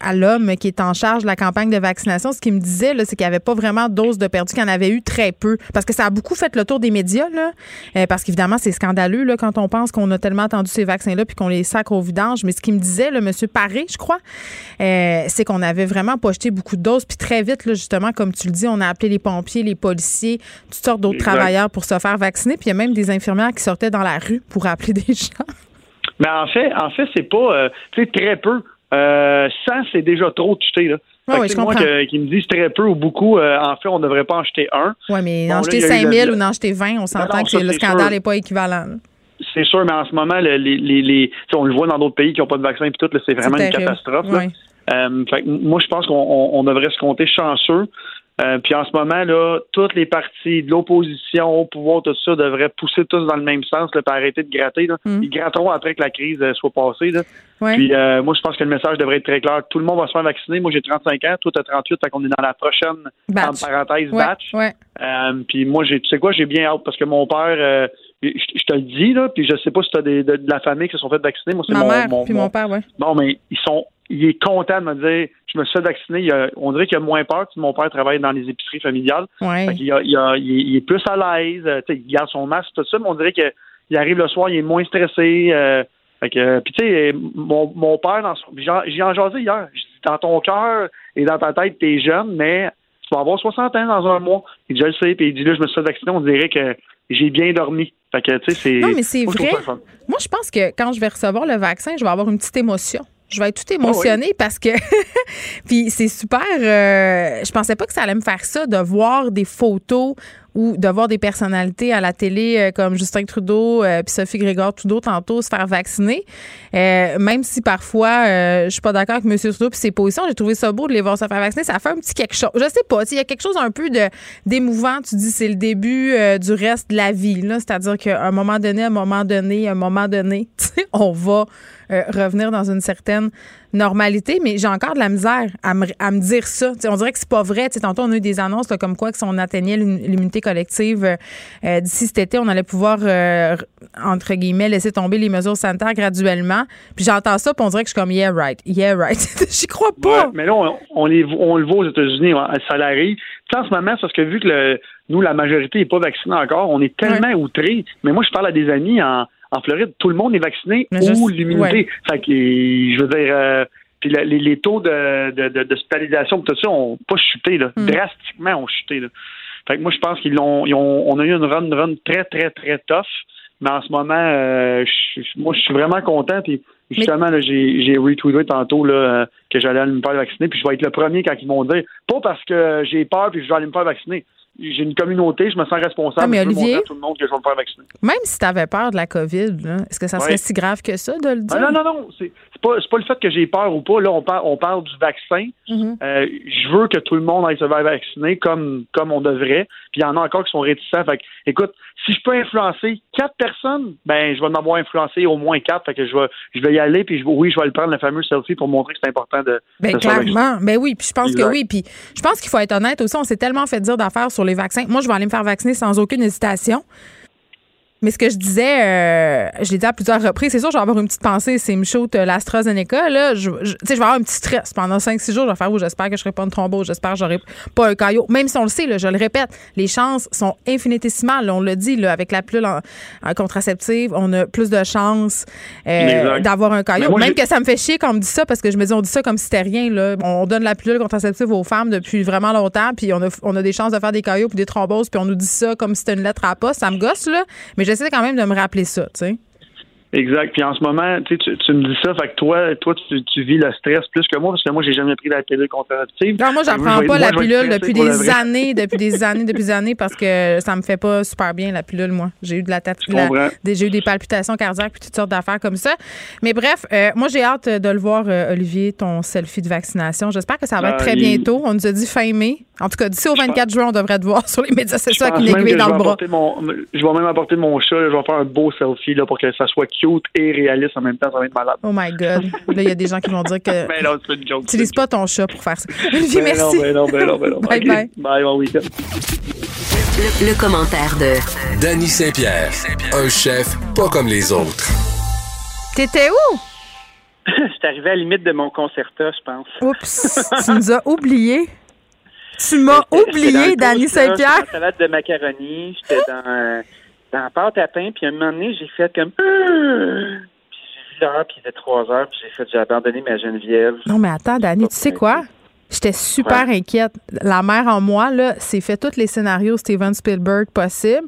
à l'homme qui est en charge de la campagne de vaccination, ce qu'il me disait, c'est qu'il n'y avait pas vraiment de doses de perdu, qu'il y en avait eu très peu. Parce que ça a beaucoup fait le tour des médias, là, euh, parce qu'évidemment, c'est scandaleux là, quand on pense qu'on a tellement attendu ces vaccins-là puis qu'on les sacre au vidange. Mais ce qu'il me disait, le monsieur Paré, je crois, euh, c'est qu'on avait vraiment pas jeté beaucoup de doses. Puis très vite, là, justement, comme tu le dis, on a appelé les pompiers, les policiers, toutes sortes d'autres travailleurs pour se faire vacciner. Puis il y a même des infirmières qui sortaient dans la rue pour appeler [laughs] des gens.
Mais en fait, en fait, c'est pas, euh, très peu. Euh, 100, c'est déjà trop de jeter, là.
Je
sais, moi, qui me disent très peu ou beaucoup, euh, en fait, on ne devrait pas en jeter un.
Oui, mais
Bon,
en jeter
il y a eu
5000
le-
ou en jeter 20, on s'entend que
ça,
le scandale n'est pas équivalent. là.
C'est sûr, mais en ce moment, les, les, les, on le voit dans d'autres pays qui n'ont pas de vaccin et tout, là, c'est vraiment une catastrophe. là. Euh, fait moi, je pense qu'on on- on devrait se compter chanceux. Euh, puis en ce moment, là, toutes les partis de l'opposition, au pouvoir, tout ça, devraient pousser tous dans le même sens, là, puis arrêter de gratter. Là.
Mm.
Ils gratteront après que la crise euh, soit passée. Là.
Ouais.
Puis euh, moi, je pense que le message devrait être très clair. Tout le monde va se faire vacciner. Moi, j'ai 35 ans, toi, t'as 38, fait qu'on est dans la prochaine,
Batch.
entre parenthèses,
Ouais,
batch.
ouais.
Euh, puis moi, j'ai, tu sais quoi, j'ai bien hâte parce que mon père, je, te le dis, là, puis je sais pas si t'as des, de, de la famille qui se sont fait vacciner. Moi, c'est
Ma
mon,
mère
mon,
puis mon père, ouais.
Bon, mais ils sont, il est content de me dire, je me suis fait vacciner. Il a- on dirait qu'il a moins peur. Mon père travaille dans les épiceries familiales.
Ouais.
A- il, a- il est, plus à l'aise. euh, il garde son masque, tout ça. Mais on dirait qu'il arrive le soir, il est moins stressé. euh, puis tu sais, mon, mon père, dans son, j'ai en jasé hier. Dans ton cœur et dans ta tête, t'es jeune, mais tu vas avoir 60 ans dans un mois. Il dit, je le sais. Puis il dit, là, je me suis fait vacciner. On dirait que j'ai bien dormi. Fait que, tu sais, c'est.
Non, mais c'est vrai. Moi, je pense que quand je vais recevoir le vaccin, je vais avoir une petite émotion. Je vais être
Ah
tout émotionnée parce que. [laughs] Puis c'est super. euh, je pensais pas que ça allait me faire ça, de voir des photos ou de voir des personnalités à la télé euh, comme Justin Trudeau euh, puis Sophie Grégoire Trudeau tantôt se faire vacciner. Euh, même si parfois euh, je suis pas d'accord avec M. Trudeau puis ses positions, j'ai trouvé ça beau de les voir se faire vacciner. Ça fait un petit quelque chose. Je sais pas. Il y a quelque chose un peu de d'émouvant. Tu dis c'est le début du reste de la vie. là. C'est-à-dire qu'à un moment donné, à un moment donné, à un moment donné, [laughs] on va euh, revenir dans une certaine normalité, mais j'ai encore de la misère à me, à me dire ça. On dirait que c'est pas vrai. Tantôt, on a eu des annonces là, comme quoi que si on atteignait l'im- l'immunité collective euh, euh, d'ici cet été, on allait pouvoir, euh, entre guillemets, laisser tomber les mesures sanitaires graduellement. Puis j'entends ça, puis on dirait que je suis comme, yeah, right, yeah, right. [laughs] J'y crois pas.
Ouais, mais là, on, on les, on le voit aux États-Unis, ça l'arrive. En ce moment, c'est parce que vu que le, nous, la majorité n'est pas vaccinée encore, on est tellement outrés. Mais moi, je parle à des amis en, en Floride, tout le monde est vacciné
Mais
ou l'immunité.
ouais.
Fait que, je veux dire, euh, puis les, les taux de, de, de, d'hospitalisation, tout ça, ont pas chuté, là.
Hmm.
Drastiquement, ont chuté, là. Fait que moi, je pense qu'ils l'ont, ils ont, on a eu une run, run très, très, très tough. Mais en ce moment, euh, je- moi, je suis vraiment content. Puis justement, là, j'ai, j'ai retweeté tantôt là, que j'allais aller me faire vacciner. Puis je vais être le premier quand ils vont dire, pas parce que j'ai peur puis je vais aller me faire vacciner. J'ai une communauté, je me sens responsable.
Ah, mais Olivier-
montrer à tout le monde que je vais me faire vacciner.
Même si tu avais peur de la COVID, est-ce que ça serait si grave que ça de le dire?
Ah, non, non, non. C'est, pas, pas le fait que j'ai peur ou pas. Là, on parle, on parle du vaccin.
Mhm.
Euh, je veux que tout le monde aille se faire vacciner comme, comme on devrait. Puis il y en a encore qui sont réticents. Fait que, écoute, si je peux influencer quatre personnes, ben je vais en avoir influencé au moins quatre. Fait que je vais, je vais y aller. Puis je oui, je vais le prendre le fameux selfie pour montrer que c'est important de.
Ben,
de
clairement. Ben oui, puis je pense
Exact.
que oui. Puis je pense qu'il faut être honnête aussi. On s'est tellement fait dire d'affaires sur les vaccins. Moi, je vais aller me faire vacciner sans aucune hésitation. Mais ce que je disais, euh, je l'ai dit à plusieurs reprises, c'est sûr, je vais avoir une petite pensée, c'est me shoot euh, l'AstraZeneca, là, je, je- tu sais, je vais avoir un petit stress pendant 5-6 jours, je vais faire, oh, j'espère que je serai pas une thrombose, j'espère que j'aurai pas un caillot. Même si on le sait, là, je le répète, les chances sont infinitésimales, là, on le dit, là, avec la pilule en- en contraceptive, on a plus de chances euh, d'avoir un caillot.
moi,
Même que ça me fait chier quand on me dit ça, parce que je me dis, on dit ça comme si c'était rien, là. On donne la pilule contraceptive aux femmes depuis vraiment longtemps, puis on a, on a des chances de faire des caillots puis des thromboses, puis on nous dit ça comme si c'était une lettre à la poste. Ça me gosse, là. Mais j'essaie quand même de me rappeler ça, tu sais.
Exact. Puis en ce moment, tu, tu, me dis ça, fait que toi, toi, tu, tu vis le stress plus que moi, parce que moi, j'ai jamais pris la pilule contraceptive.
Non, moi, j'en prends pas
moi,
la pilule depuis des années, [laughs] depuis des années, depuis des années, parce que ça me fait pas super bien, la pilule, moi. J'ai eu de la, des, j'ai eu des palpitations cardiaques puis toutes sortes d'affaires comme ça. Mais bref, euh, moi, j'ai hâte de le voir, euh, Olivier, ton selfie de vaccination. J'espère que ça va être
Ah,
très bientôt. On nous a dit fin mai. En tout cas, d'ici au 24 juin, on devrait te voir [laughs] sur les médias sociaux avec une aiguille dans
je
le
vais
bras.
apporter mon, je vais même apporter mon chat, je vais faire un beau selfie là, pour que ça soit cute et réaliste en même temps, ça va être malade.
Oh my God. Là, il y a des gens qui vont dire que. [laughs]
Ben non, c'est une joke.
Utilise pas ton chat pour faire ça. Olivier, [laughs]
Ben
merci.
non, ben non, ben non, ben non.
Bye bye.
Bye, bon week-end.
Le, le commentaire de
Danny Saint-Pierre, un chef pas comme les autres.
T'étais où?
J'étais arrivé à la limite de mon concerta, je pense.
Oups, tu nous as oubliés. Tu m'as oublié,
là,
Saint-Pierre.
j'étais salade de macaroni, j'étais dans, dans la pâte à pain, puis à un moment donné, j'ai fait comme... Puis j'ai vu l'heure, puis il était trois heures, puis j'ai fait, j'ai abandonné ma Geneviève.
Non, mais attends, Dani, tu sais quoi? J'étais super
Ouais.
inquiète. La mère en moi, là, s'est fait tous les scénarios Steven Spielberg possibles.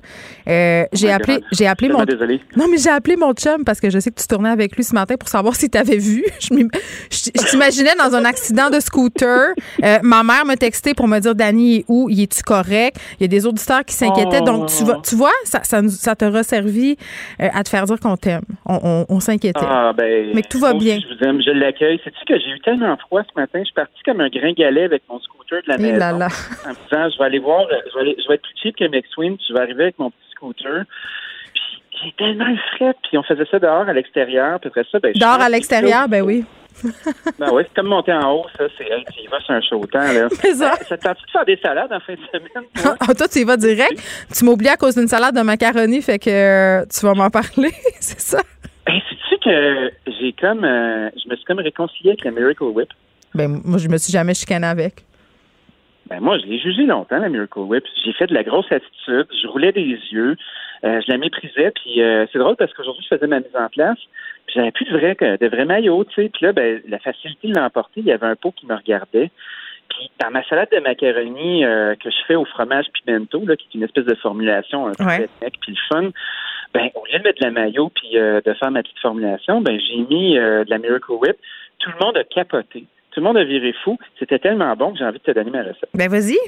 Euh, j'ai appelé, j'ai appelé mon.
désolé.
Non, mais j'ai appelé mon chum parce que je sais que tu tournais avec lui ce matin pour savoir [laughs] si t'avais vu. Je t'imaginais dans un accident de scooter. Euh, ma mère m'a texté pour me dire Dani est où? Y es-tu correct? Il y a des auditeurs qui s'inquiétaient.
Oh.
Donc, tu, tu vois, ça, ça, nous- ça resservi euh, à te faire dire qu'on t'aime. On, on- on s'inquiétait.
Ah, ben,
Mais que tout va bien.
Je vous aime, je l'accueille. Sais-tu que j'ai eu tellement froid ce matin, je suis parti comme un avec mon scooter de la
Eh
maison.
là là.
En me disant, je vais aller voir, euh, je vais, aller- je vais être plus cheap que McSween, puis je vais arriver avec mon petit scooter. Puis j'ai tellement frais, puis on faisait ça dehors à l'extérieur, puis après ça, ben,
Dehors à l'extérieur, ben oui. [laughs]
Ben oui, c'est comme monter en haut, ça, c'est, hey, tu y vas sur un chaud temps, là. [laughs]
Mais ça-
Euh, ça te tente de faire des salades en fin de semaine? toi?
Ah, toi, tu y vas direct? Tu m'as oublié à cause d'une salade de macaroni, fait que euh, tu vas m'en parler, [laughs] c'est ça?
Hey, sais-tu que j'ai comme, euh, je me suis comme réconcilié avec la Miracle Whip?
Ben, moi, je me suis jamais chicanée avec.
Ben moi, je l'ai jugé longtemps, la Miracle Whip. J'ai fait de la grosse attitude, je roulais des yeux, euh, je la méprisais, puis euh, c'est drôle parce qu'aujourd'hui, je faisais ma mise en place, puis j'avais plus de vrai, de vrai maillot, tu sais, puis là, ben, la facilité de l'emporter, il y avait un pot qui me regardait, puis dans ma salade de macaroni euh, que je fais au fromage pimento, là, qui est une espèce de formulation un peu
Ouais.
ethnique, puis le fun, ben, au lieu de mettre de la maillot puis euh, de faire ma petite formulation, ben, j'ai mis de la Miracle Whip. Tout le monde a capoté. Tout le monde a viré fou. C'était tellement bon que j'ai envie de te donner ma recette.
Ben, vas-y.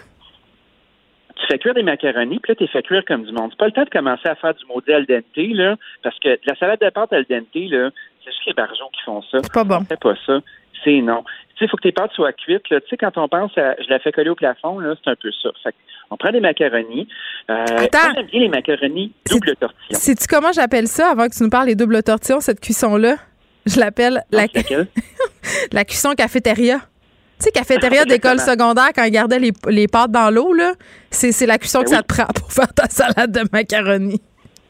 Tu fais cuire des macaronis, puis là, tu fais cuire comme du monde. C'est pas le temps de commencer à faire du maudit al dente, là, parce que la salade de pâte al dente, là, c'est juste les barjots qui font ça.
C'est pas bon.
On fait pas ça. C'est non. Tu sais, il faut que tes pâtes soient cuites, là. Tu sais, quand on pense à, je la fais coller au plafond, là, c'est un peu ça. Fait on prend des macaronis. Euh,
Attends.
moi, j'aime bien les macaronis double tortillon.
Sais-tu comment j'appelle ça avant que tu nous parles des doubles tortillons, cette cuisson-là? Je l'appelle la,
Ah, [laughs]
la cuisson cafétéria. Tu sais, cafétéria [laughs] d'école secondaire, quand ils gardaient les, les pâtes dans l'eau, là, c'est c'est la cuisson
Ben
que
oui.
ça te prend pour faire ta salade de macaroni.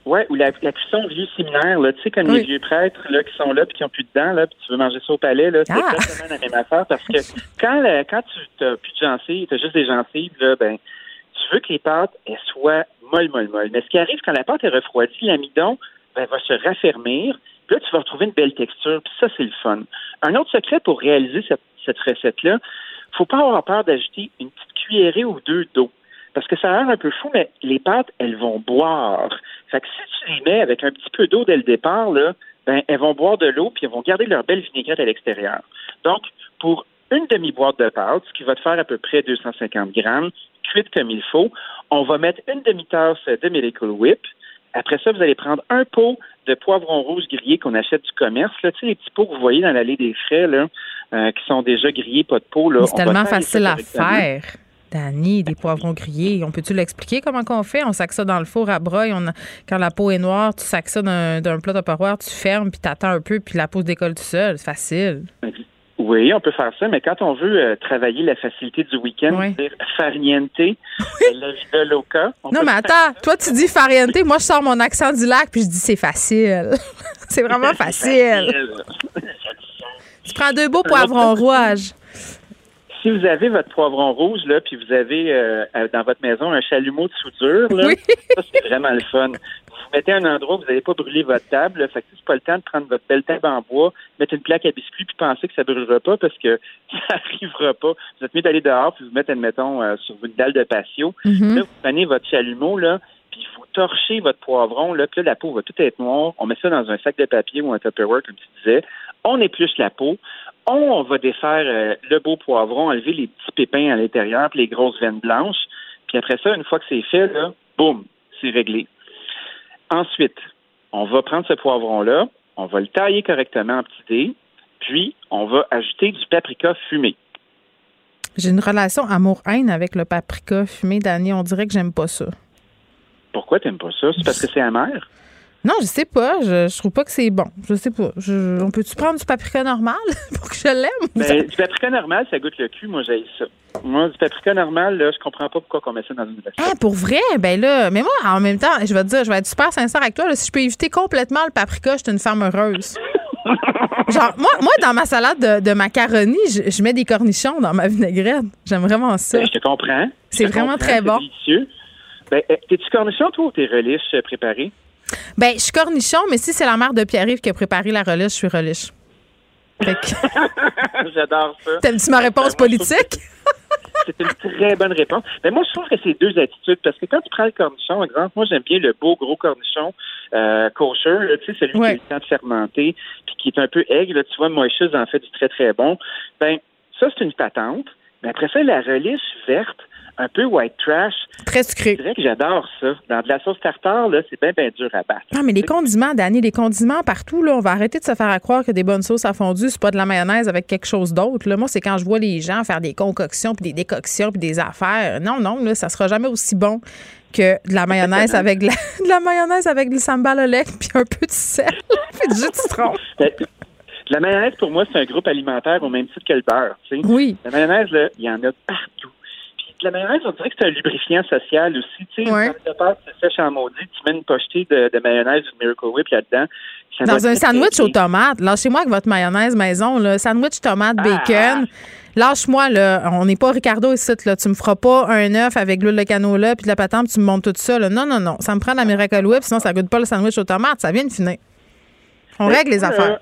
Ouais, ou la, la cuisson vieux séminaire, là, tu sais, comme
Oui.
les vieux prêtres là, qui sont là puis qui ont plus de dents, là, puis tu veux manger ça au palais, là, c'est
Ah.
exactement la même affaire parce que [laughs] quand, la- quand tu n'as plus de gencives, tu as juste des gencives, là, ben, tu veux que les pâtes elles soient molles, molles, molles. Mais ce qui arrive quand la pâte est refroidie, l'amidon ben, va se raffermir. Puis là, tu vas retrouver une belle texture. Puis ça, c'est le fun. Un autre secret pour réaliser cette, cette recette-là, faut pas avoir peur d'ajouter une petite cuillerée ou deux d'eau. Parce que ça a l'air un peu fou, mais les pâtes, elles vont boire. Fait que si tu les mets avec un petit peu d'eau dès le départ, ben, elles vont boire de l'eau puis elles vont garder leur belle vinaigrette à l'extérieur. Donc, pour une demi-boîte de pâte, ce qui va te faire à peu près 250 grammes, cuite comme il faut, on va mettre une demi-tasse de Miracle Whip. Après ça, vous allez prendre un pot de poivrons rouges grillés qu'on achète du commerce. Là. Tu sais, les petits pots que vous voyez dans l'allée des frais, là, euh, qui sont déjà grillés, pas de. Là.
Mais C'est tellement facile à faire. Dani, des poivrons grillés. On peut-tu l'expliquer comment qu'on fait? On sac ça dans le four à broye. On a- quand la peau est noire, tu sacs ça d'un plat tupperware, tu fermes, puis t'attends un peu, puis la peau se décolle tout seul. C'est facile.
Oui, on peut faire ça, mais quand on veut euh, travailler la facilité du week-end,
Oui.
dire farniente, la vida loca. on
Non, mais attends, toi, tu dis fariente. Moi, je sors mon accent du lac, puis je dis c'est facile. [laughs] c'est vraiment facile. Tu prends deux beaux poivrons rouges.
Si vous avez votre poivron rouge, là, puis vous avez euh, euh, dans votre maison un chalumeau de soudure, là, ça, c'est vraiment le fun. Mettez à un endroit où vous n'allez pas brûler votre table. Fait que c'est pas le temps de prendre votre belle table en bois, mettre une plaque à biscuits, puis penser que ça brûlera pas parce que [laughs] ça arrivera pas. Vous êtes mieux d'aller dehors, puis vous mettre, admettons, euh, sur une dalle de patio.
Mhm.
Là, vous prenez votre chalumeau, là, puis vous torchez votre poivron, là, puis là, la peau va tout être noire. On met ça dans un sac de papier ou un Tupperware, comme tu disais. On épluche la peau. On va défaire euh, le beau poivron, enlever les petits pépins à l'intérieur, puis les grosses veines blanches. Puis après ça, une fois que c'est fait, là, boum, c'est réglé. Ensuite, on va prendre ce poivron-là, on va le tailler correctement en petits dés, puis on va ajouter du paprika fumé.
J'ai une relation amour-haine avec le paprika fumé, Dani. On dirait que j'aime pas ça.
Pourquoi t'aimes pas ça? C'est parce que c'est amer?
Non, je sais pas. Je, je trouve pas que c'est bon. Je sais pas. Je- on peut-tu prendre du paprika normal [laughs] pour que je l'aime?
Ben, du paprika normal, ça goûte le cul. Moi, j'ai ça. Moi, du paprika normal, là, je comprends pas pourquoi on met ça dans une recette.
Hein, pour vrai? Ben là, mais moi, en même temps, je vais te dire, je vais être super sincère avec toi. là, si je peux éviter complètement le paprika, je suis une femme heureuse. [laughs] Genre, moi, moi, dans ma salade de, de macaroni, je, je mets des cornichons dans ma vinaigrette. J'aime vraiment ça.
Ben, je te comprends.
C'est vraiment
comprends,
très bon.
délicieux. Ben, euh, t'es-tu cornichon, toi, ou t'es relish préparé?
Ben, je suis cornichon, mais si c'est la mère de Pierre-Yves qui a préparé la relish, je suis relish. [laughs]
J'adore ça.
t'aimes-tu ma réponse politique?
C'est une très bonne réponse. Mais moi, je trouve que c'est deux attitudes. Parce que quand tu prends le cornichon, exemple, moi, j'aime bien le beau gros cornichon euh, kosher, là, tu sais, celui qui a le temps de fermenter, puis qui est un peu aigre. là. Tu vois, Moïse en fait du très, très bon. Ben, ça, c'est une patente. Mais après ça, la relish verte, un peu white trash.
Très sucré.
Je dirais que j'adore ça. Dans de la sauce tartare, là, c'est bien, bien dur à battre.
Non, mais les condiments, Dani, les condiments partout, là, on va arrêter de se faire à croire que des bonnes sauces à fondue, c'est pas de la mayonnaise avec quelque chose d'autre. Là. Moi, c'est quand je vois les gens faire des concoctions, puis des décoctions, puis des affaires. Non, non, là, ça sera jamais aussi bon que de la mayonnaise avec de la, [laughs] de la mayonnaise avec du sambal au lait, puis un peu de sel, [laughs] puis du jus de citron.
Ben, La mayonnaise, pour moi, c'est un groupe alimentaire au même titre que le beurre. tu sais.
Oui.
La mayonnaise, là, il y en a partout. La mayonnaise, on dirait que c'est un lubrifiant social aussi. Tu sais,
Ouais.
pâte de pâte, c'est sèche en maudit, tu mets une pochetée de, de mayonnaise ou de Miracle Whip là-dedans.
Dans un sandwich aux tomates, lâchez-moi avec votre mayonnaise maison, là. Sandwich tomate
Ah,
bacon. Lâche-moi, là. On n'est pas Ricardo ici, là. Tu me feras pas un œuf avec l'huile de canola puis de la patente, puis tu me montes tout ça, là. Non, non, non. Ça me prend de la Miracle Whip, sinon ça goûte pas le sandwich aux tomates. Ça vient de finir. On
Mais
règle les affaires.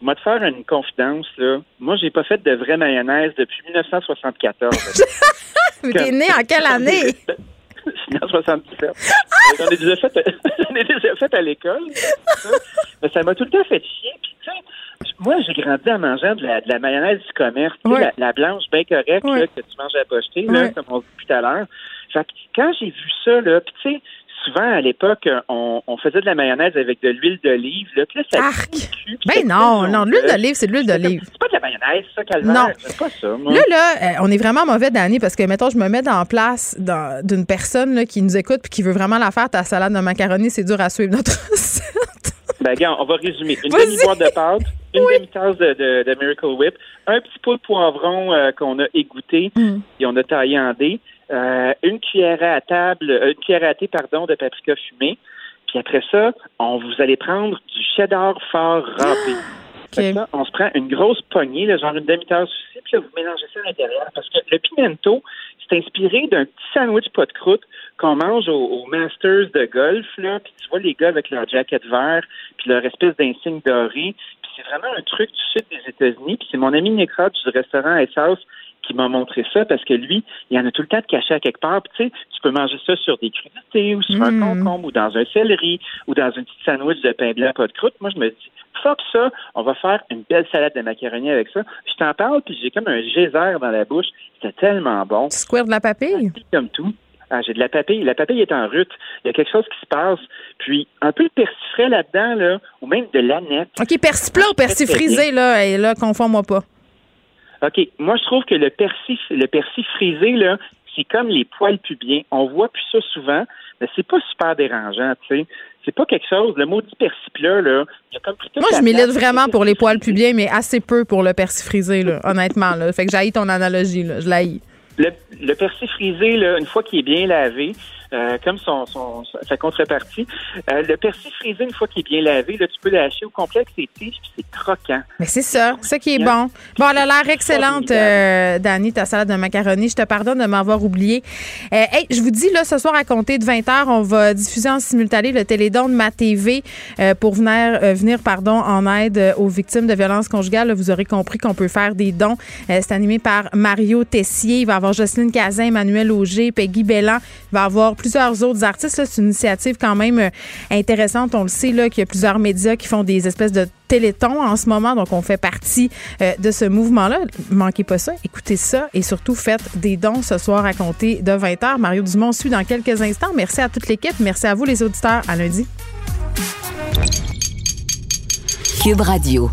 Je vais te faire une confidence, là. Moi, j'ai pas fait de vraie mayonnaise depuis 1974.
Mais t'es né en quelle année?
Je suis en 77. J'en ai déjà fait, [laughs] j'en ai déjà fait à l'école. Mais ça m'a tout le temps fait chier. Puis, tu sais, moi, j'ai grandi en mangeant de la, de la mayonnaise du commerce. Tu sais,
Ouais.
la, la blanche bien correcte là, que tu manges à la pochetée, là, comme on dit tout à l'heure. Fait que quand j'ai vu ça, là, puis tu sais, souvent à l'époque, on, on faisait de la mayonnaise avec de l'huile d'olive. Là, là, ça
Arc!
cul,
Ben non, non, l'huile d'olive, c'est de l'huile d'olive.
C'est pas de la mayonnaise, ça, calvaire.
Non.
C'est pas ça, moi.
Là, là, euh, on est vraiment mauvais d'année parce que, mettons, je me mets dans la place d'une personne là, qui nous écoute puis qui veut vraiment la faire, ta salade de macaroni, c'est dur à suivre notre [laughs] recette.
Ben, gars, on va résumer. Une
Vas-y.
demi-boîte de pâte, une demi-tasse de, de, de Miracle Whip, un petit pot de poivron euh, qu'on a égoutté
Mm.
et on a taillé en dés, euh, une cuillère à table, euh, une cuillère à thé, pardon, de paprika fumé. Puis après ça, on vous allez prendre du cheddar fort râpé. Fait que ça, on se prend une grosse poignée, là, genre une demi-tasse aussi, puis là, vous mélangez ça à l'intérieur. Parce que le pimento, c'est inspiré d'un petit sandwich pas de croûte qu'on mange au, au Masters de golf, là, puis tu vois les gars avec leur jacket vert, puis leur espèce d'insigne doré. C'est vraiment un truc du sud des États-Unis. Puis c'est mon ami Necrot du restaurant Ice House qui m'a montré ça parce que lui, il y en a tout le temps de caché à quelque part. Puis tu sais, tu peux manger ça sur des crudités ou sur un
Mm.
concombre ou dans un céleri ou dans une petite sandwich de pain blanc pas de croûte. Moi, je me dis, fuck ça, on va faire une belle salade de macaroni avec ça. Je t'en parle, puis j'ai comme un geyser dans la bouche. C'était tellement bon.
Square de la papille?
Comme tout. Ah, j'ai de la papille. La papille est en rut. Il y a quelque chose qui se passe. Puis, un peu de persil frais là-dedans, là, ou même de l'aneth.
OK, persil plat ou persil
Très, très
frisé, là, et là, confonds-moi pas.
OK. Moi, je trouve que le persil, le persil frisé, là, c'est comme les poils pubiens. On voit plus ça souvent, mais c'est pas super dérangeant, tu sais. C'est pas quelque chose. Le maudit persil plat, là, il y a comme
Moi, je milite vraiment pour les poils pubiens, mais assez peu pour le persil frisé, là, honnêtement. Là. Fait que j'haïs ton analogie, là. Je l'haïs.
Le, le persil frisé, là, une fois qu'il est bien lavé, euh, comme son, son, sa contrepartie, euh, le persil frisé, une fois qu'il est bien lavé, là, tu peux lâcher au complet avec ses tiges, puis c'est croquant.
Mais c'est ça, c'est ça qui est bon. Bon, elle a l'air excellente, euh, Dani, ta salade de macaroni. Je te pardonne de m'avoir oublié. Euh, hey, je vous dis, là, ce soir, à compter de 20h, on va diffuser en simultané le télédon de ma TV euh, pour venir, euh, venir pardon, en aide aux victimes de violences conjugales. Là, vous aurez compris qu'on peut faire des dons. Euh, c'est animé par Mario Tessier. Il va y avoir Jocelyne Cazin, Emmanuel Auger, Peggy Bellan. Il va y avoir plusieurs autres artistes. C'est une initiative quand même euh, intéressante. On le sait là qu'il y a plusieurs médias qui font des espèces de télétons en ce moment, donc on fait partie euh, de ce mouvement-là. Manquez pas ça, écoutez ça et surtout faites des dons ce soir à compter de 20h. Mario Dumont suit dans quelques instants. Merci à toute l'équipe. Merci à vous les auditeurs. À lundi.
Cube Radio.